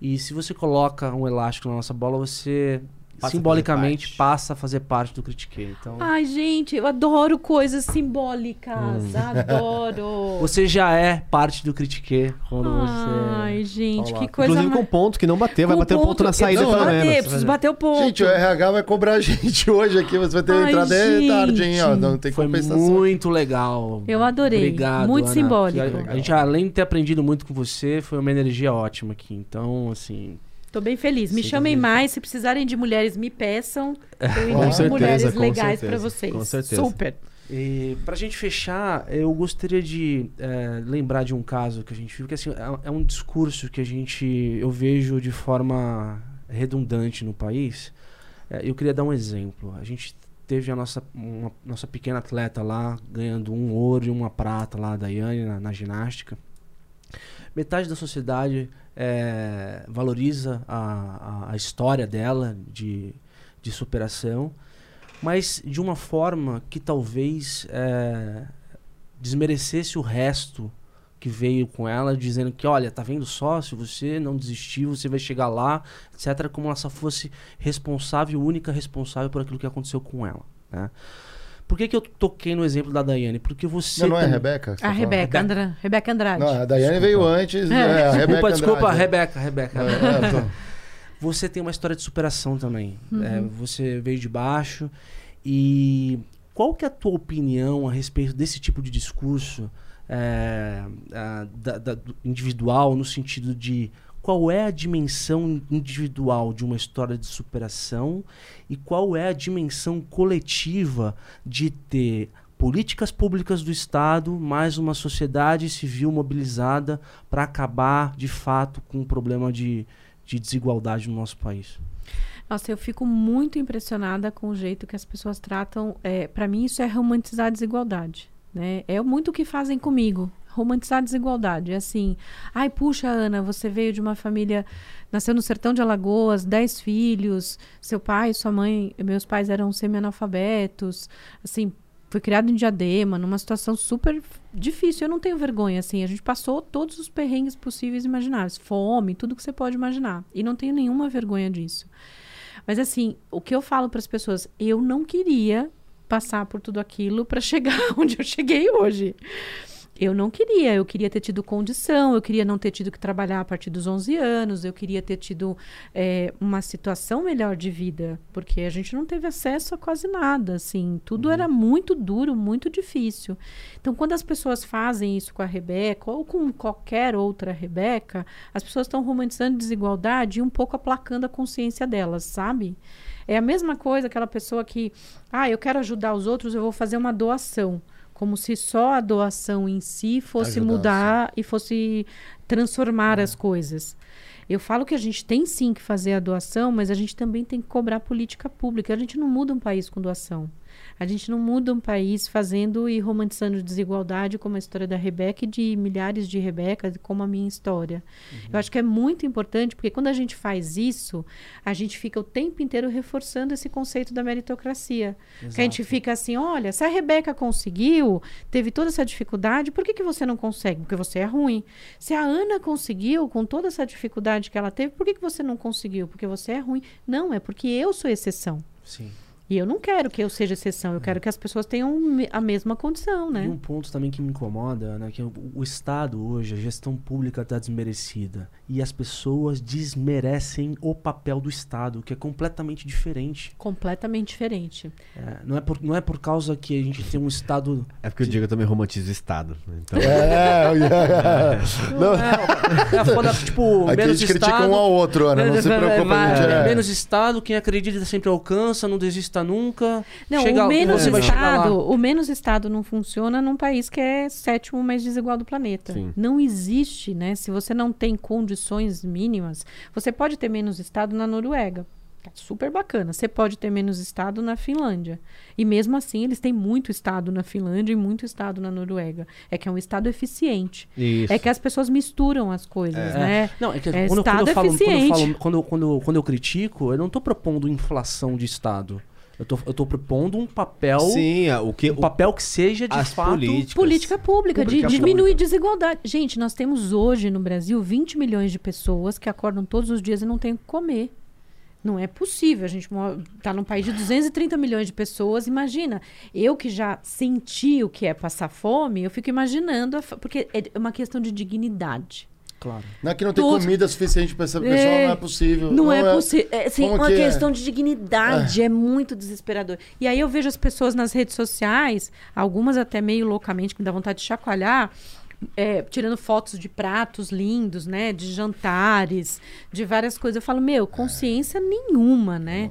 E se você coloca um elástico na nossa bola, você Passa simbolicamente passa a fazer parte do Critique. Então, Ai, gente, eu adoro coisas simbólicas. Hum. Adoro. você já é parte do Critique quando Ai, você. gente, que coisa Inclusive com mais... ponto que não bateu, vai Com bater o ponto na saída pelo preciso bater, menos. preciso bater o ponto. Gente, o RH vai cobrar a gente hoje aqui. Você vai ter Ai, entrada gente. tarde, hein? Ó, não tem Foi compensação. muito legal. Eu adorei. Obrigado, Muito Ana. simbólico. A, a gente, além de ter aprendido muito com você, foi uma energia ótima aqui. Então, assim, Tô bem feliz. Me Sim, chamem também. mais. Se precisarem de mulheres, me peçam. Eu Com indico certeza, mulheres com legais pra vocês. com certeza. Super. E pra gente fechar, eu gostaria de eh, lembrar de um caso que a gente viu, que assim, é, é um discurso que a gente, eu vejo de forma redundante no país. Eh, eu queria dar um exemplo. A gente teve a nossa, uma- nossa pequena atleta lá, ganhando um ouro e uma prata lá, da Daiane, na, na ginástica. Metade da sociedade eh, valoriza a, a, história dela de, de superação mas de uma forma que talvez é, desmerecesse o resto que veio com ela, dizendo que, olha, tá vendo só, se você não desistiu, você vai chegar lá, etc., como ela só fosse responsável, única responsável por aquilo que aconteceu com ela, né? Por que, que eu toquei no exemplo da Daiane? Porque você... Não, não é a tam- Rebeca? A tá? Rebeca, Andra, Rebeca Andrade. Não, a Daiane veio antes. É, a Rebeca Desculpa, desculpa, Andrade. Rebeca, Rebeca. É, tô- você tem uma história de superação também. É, você veio de baixo. E qual que é a tua opinião a respeito desse tipo de discurso é, da- da- individual, no sentido de qual é a dimensão individual de uma história de superação e qual é a dimensão coletiva de ter políticas públicas do Estado, mais uma sociedade civil mobilizada para acabar de fato com o problema de, de desigualdade no nosso país. Nossa, eu fico muito impressionada com o jeito que as pessoas tratam. É, para mim, isso é romantizar a desigualdade. Né? É muito o que fazem comigo. Romantizar a desigualdade. É assim, ai, puxa, Ana, você veio de uma família. Nasceu no sertão de Alagoas, dez filhos, seu pai, sua mãe, meus pais eram semi-analfabetos. Assim, fui criado em Diadema, numa situação super difícil. Eu não tenho vergonha, assim. A gente passou todos os perrengues possíveis e imagináveis. Fome, tudo que você pode imaginar. E não tenho nenhuma vergonha disso. Mas assim, o que eu falo para as pessoas, eu não queria passar por tudo aquilo para chegar onde eu cheguei hoje. Eu não queria, eu queria ter tido condição, eu queria não ter tido que trabalhar a partir dos 11 anos, eu queria ter tido eh, uma situação melhor de vida, porque a gente não teve acesso a quase nada, assim, tudo era muito duro, muito difícil. Então, quando as pessoas fazem isso com a Rebeca, ou com qualquer outra Rebeca, as pessoas estão romantizando desigualdade e um pouco aplacando a consciência delas, sabe? É a mesma coisa aquela pessoa que, ah, eu quero ajudar os outros, eu vou fazer uma doação. Como se só a doação em si fosse mudar e fosse transformar as coisas. Eu falo que a gente tem sim que fazer a doação, mas a gente também tem que cobrar política pública. A gente não muda um país com doação. A gente não muda um país fazendo e romantizando desigualdade, como a história da Rebeca e de milhares de Rebecas, como a minha história. Eu acho que é muito importante, porque quando a gente faz isso, a gente fica o tempo inteiro reforçando esse conceito da meritocracia. Que a gente fica assim, olha, se a Rebeca conseguiu, teve toda essa dificuldade, por que, que você não consegue? Porque você é ruim. Se a Ana conseguiu, com toda essa dificuldade que ela teve, por que, que você não conseguiu? Porque você é ruim. Não, é porque eu sou exceção. Sim. E eu não quero que eu seja exceção, eu quero que as pessoas tenham a mesma condição, E né? um ponto também que me incomoda, né? Que o, o Estado hoje, a gestão pública está desmerecida. E as pessoas desmerecem o papel do Estado, que é completamente diferente. Completamente diferente. É, não, é por, não é por causa que a gente tem um Estado. É porque o Diego também romantiza o Estado. né? Então, É, yeah. Não, É, é foda, tipo, aqui a menos gente critica Estado. um ao outro, Ana. Não se preocupa, Vai, gente. é- Menos Estado, quem acredita sempre alcança, não desista nunca. Não, Chega- o menos. Estado, o menos Estado não funciona num país que é sétimo mais desigual do planeta. Sim. Não existe, né? Se você não tem condições mínimas, você pode ter menos Estado na Noruega. Tá super bacana. Você pode ter menos Estado na Finlândia. E mesmo assim, eles têm muito Estado na Finlândia e muito Estado na Noruega. É que é um Estado eficiente. isso. É que as pessoas misturam as coisas, né? Não, é que É quando, quando Estado eu falo, quando, eu eficiente. falo quando, eu- quando, eu- quando eu critico, eu não tô propondo inflação de Estado. Eu tô, eu tô propondo um papel. Sim, é, o que. Um papel que seja de as fato. políticas. Política pública, Política de diminuir pública. desigualdade. Gente, nós temos hoje no Brasil 20 milhões de pessoas que acordam todos os dias e não têm o que comer. Não é possível. A gente está num país de 230 milhões de pessoas. Imagina, eu que já senti o que é passar fome, eu fico imaginando, a porque é uma questão de dignidade. Claro. Não é que não tem Todos- comida suficiente para essa pessoa, É, não é possível. Não, é, possível. É assim, uma que é? questão de dignidade. É. muito desesperador. E aí eu vejo as pessoas nas redes sociais, algumas até meio loucamente, que me dá vontade de chacoalhar. É, tirando fotos de pratos lindos, né? De jantares, de várias coisas. Eu falo, meu, consciência nenhuma, né?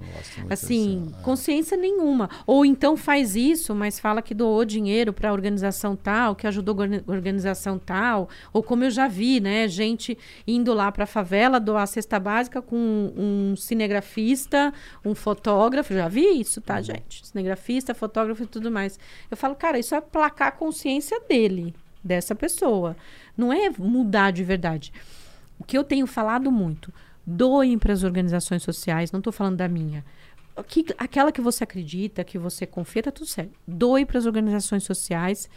Assim, consciência nenhuma. Ou então faz isso, mas fala que doou dinheiro para organização tal, que ajudou orga- organização tal. Ou como eu já vi, né? Gente indo lá para a favela doar cesta básica com um cinegrafista, um fotógrafo. Já vi isso, tá, gente? Cinegrafista, fotógrafo e tudo mais. Eu falo, cara, isso é placar a consciência dele, dessa pessoa. Não é mudar de verdade. O que eu tenho falado muito, doem para as organizações sociais, não estou falando da minha. Que, aquela que você acredita, que você confia, tá tudo certo. Doe para as organizações sociais,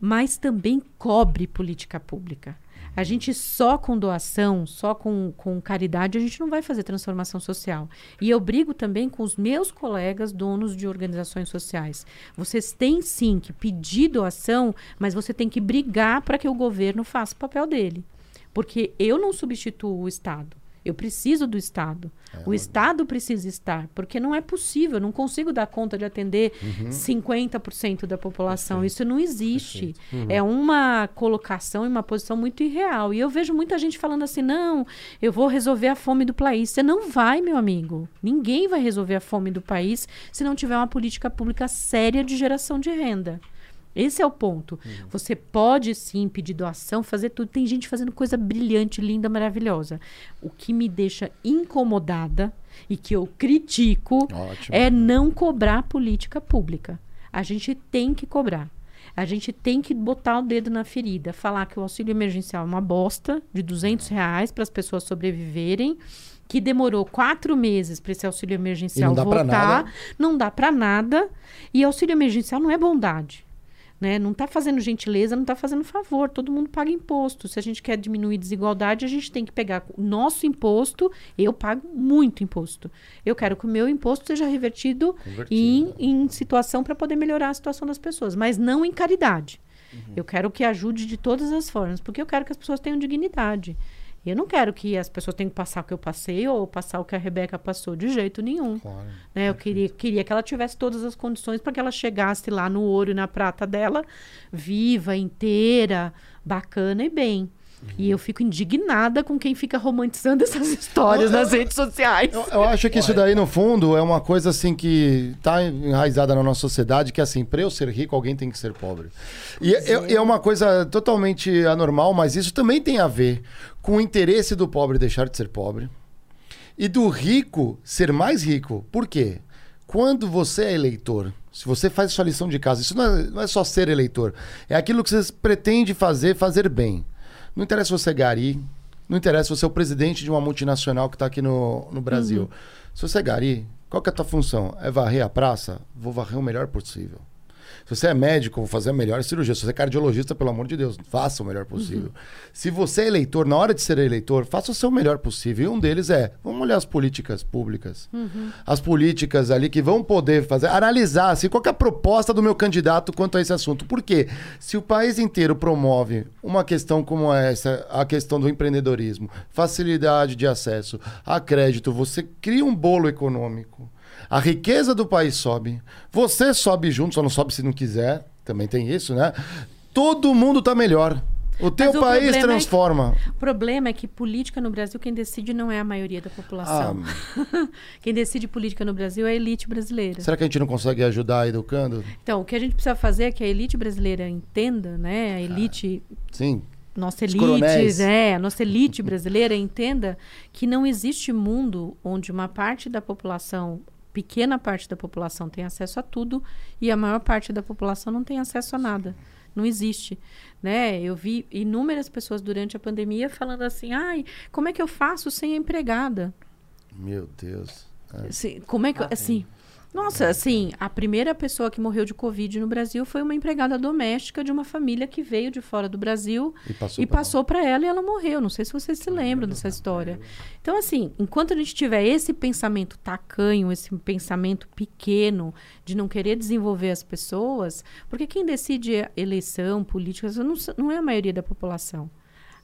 mas também cobre política pública. A gente só com doação, só com, com caridade, a gente não vai fazer transformação social. E eu brigo também com os meus colegas donos de organizações sociais. Vocês têm sim que pedir doação, mas você tem que brigar para que o governo faça o papel dele. Porque eu não substituo o Estado. Eu preciso do Estado. o Estado precisa estar, porque não é possível, eu não consigo dar conta de atender 50% da população. Isso não existe. É uma colocação e uma posição muito irreal. E eu vejo muita gente falando assim: não, eu vou resolver a fome do país. Você não vai, meu amigo. Ninguém vai resolver a fome do país se não tiver uma política pública séria de geração de renda. Esse é o ponto. Você pode sim pedir doação, fazer tudo. Tem gente fazendo coisa brilhante, linda, maravilhosa. O que me deixa incomodada e que eu critico Ótimo. é não cobrar política pública. A gente tem que cobrar. A gente tem que botar o dedo na ferida, falar que o auxílio emergencial é uma bosta de 200 reais para as pessoas sobreviverem, que demorou quatro meses para esse auxílio emergencial não voltar, não dá para nada. E auxílio emergencial não é bondade. Né? Não está fazendo gentileza, não está fazendo favor. Todo mundo paga imposto. Se a gente quer diminuir desigualdade, a gente tem que pegar o nosso imposto. Eu pago muito imposto. Eu quero que o meu imposto seja revertido, em, em situação para poder melhorar a situação das pessoas, mas não em caridade. Eu quero que ajude de todas as formas, porque eu quero que as pessoas tenham dignidade. Eu não quero que as pessoas tenham que passar o que eu passei ou passar o que a Rebeca passou de jeito nenhum. Claro. Né? Eu queria, queria que ela tivesse todas as condições para que ela chegasse lá no ouro e na prata dela, viva, inteira, bacana e bem. E eu fico indignada com quem fica romantizando essas histórias nas redes sociais. Eu, eu acho que isso daí, no fundo, é uma coisa assim que tá enraizada na nossa sociedade, que assim, para eu ser rico, alguém tem que ser pobre. E é, é uma coisa totalmente anormal, mas isso também tem a ver com o interesse do pobre deixar de ser pobre e do rico ser mais rico. Por quê? Quando você é eleitor, se você faz sua lição de casa, isso não é, não é só ser eleitor, é aquilo que você pretende fazer, fazer bem. Não interessa se você é gari, não interessa se você é o presidente de uma multinacional que está aqui no, no Brasil. Se você é gari, qual que é a tua função? É varrer a praça? Vou varrer o melhor possível. Se você é médico, vou fazer a melhor cirurgia. Se você é cardiologista, pelo amor de Deus, faça o melhor possível. Se você é eleitor, na hora de ser eleitor, faça o seu melhor possível. E um deles é, vamos olhar as políticas públicas. As políticas ali que vão poder fazer, analisar assim, qual é a proposta do meu candidato quanto a esse assunto. Por quê? Se o país inteiro promove uma questão como essa, a questão do empreendedorismo, facilidade de acesso a crédito, você cria um bolo econômico. A riqueza do país sobe. Você sobe junto, só não sobe se não quiser. Também tem isso, né? Todo mundo tá melhor. O teu o país problema é que- transforma. O problema é que política no Brasil, quem decide não é a maioria da população. Ah, quem decide política no Brasil é a elite brasileira. será que a gente não consegue ajudar educando? Então, o que a gente precisa fazer é que a elite brasileira entenda, né? A elite, Sim. nossa Os elite, é, a nossa elite brasileira entenda que não existe mundo onde uma parte da população, pequena parte da população tem acesso a tudo e a maior parte da população não tem acesso a nada. Não existe, né? Eu vi inúmeras pessoas durante a pandemia falando assim: "Ai, como é que eu faço sem a empregada?" Meu Deus. Assim, como é que. assim. Nossa, assim, a primeira pessoa que morreu de Covid no Brasil foi uma empregada doméstica de uma família que veio de fora do Brasil E passou para ela e ela morreu. Não sei se vocês se lembram dessa história. Então, assim, enquanto a gente tiver esse pensamento tacanho, esse pensamento pequeno de não querer desenvolver as pessoas, porque quem decide a eleição, política, não, não é a maioria da população.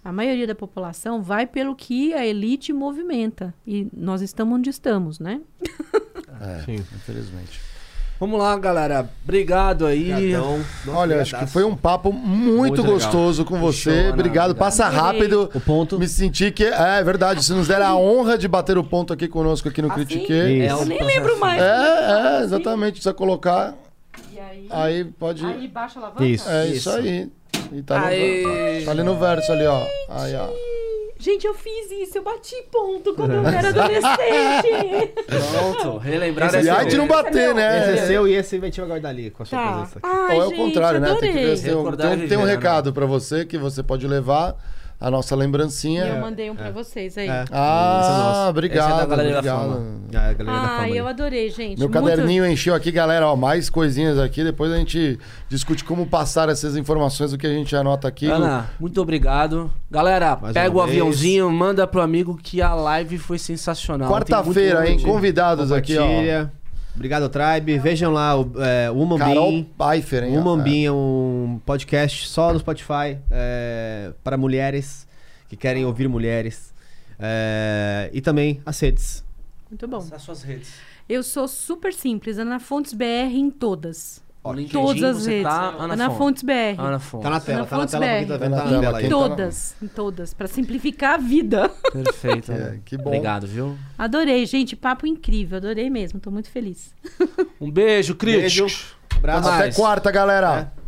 A maioria da população vai pelo que a elite movimenta. E nós estamos onde estamos, né? É, Sim. infelizmente. Vamos lá, galera. Obrigado aí. Obrigadão. Nossa, Olha, acho que foi um papo muito, Muito legal. gostoso com você. Obrigado. Passa rápido. O ponto. Me senti que. É, é verdade. Se nos der a honra de bater o ponto aqui conosco aqui no Assim? Critiquei. Isso. É um Eu nem processo- lembro mais. É, é, exatamente. Precisa colocar. E aí, Aí pode. aí baixa a alavanca? Isso. É isso aí. E tá, no, tá ali no verso ali, ó. Aí, ó. Gente, eu fiz isso, eu bati ponto quando eu era adolescente. Pronto. Relembrar E aí de não bater, né? Esse é seu e esse vai guardar ali com a sua tá. presença aqui. Ai, Ou é o contrário, né? Tem, que tem, um, tem, um- tem um recado pra você que você pode levar a nossa E lembrancinha. eu mandei um pra vocês aí. É. É Ah, nosso. obrigado. Esse é da Galeria da obrigado. Fama. Ah, a galera da Ah, fama eu adorei, gente. Meu Muito- caderninho encheu aqui, galera. Ó, mais coisinhas aqui. Depois a gente discute como passar essas informações do que a gente anota aqui. Ana, muito obrigado. Galera, Mais pega o vez. aviãozinho, manda pro amigo que a live foi sensacional. Quarta-feira, hein? Convidados aqui, ó. Obrigado, Tribe. Vejam lá o é, Woman Carol Bean. Pfeiffer, hein? Woman É. Bean é um podcast só no Spotify é, para mulheres que querem ouvir mulheres. É, e também as redes. Muito bom. As suas redes. Eu sou super simples, Ana Fontes BR em todas. No LinkedIn, Todas as você redes. Tá, Ana, Ana Fontes. Fontes BR. Ana Fontes. Tá na tela, Ana tá na tela, pra quem tá BR. vendo, Tá tá na tela, aí. tá- Todas, em todas, pra simplificar a vida. Perfeito. É, que bom. Obrigado, viu? Adorei, gente, papo incrível, adorei mesmo, tô muito feliz. Um beijo, críticos. Beijo. Abraço. Até mais. quarta, galera. É.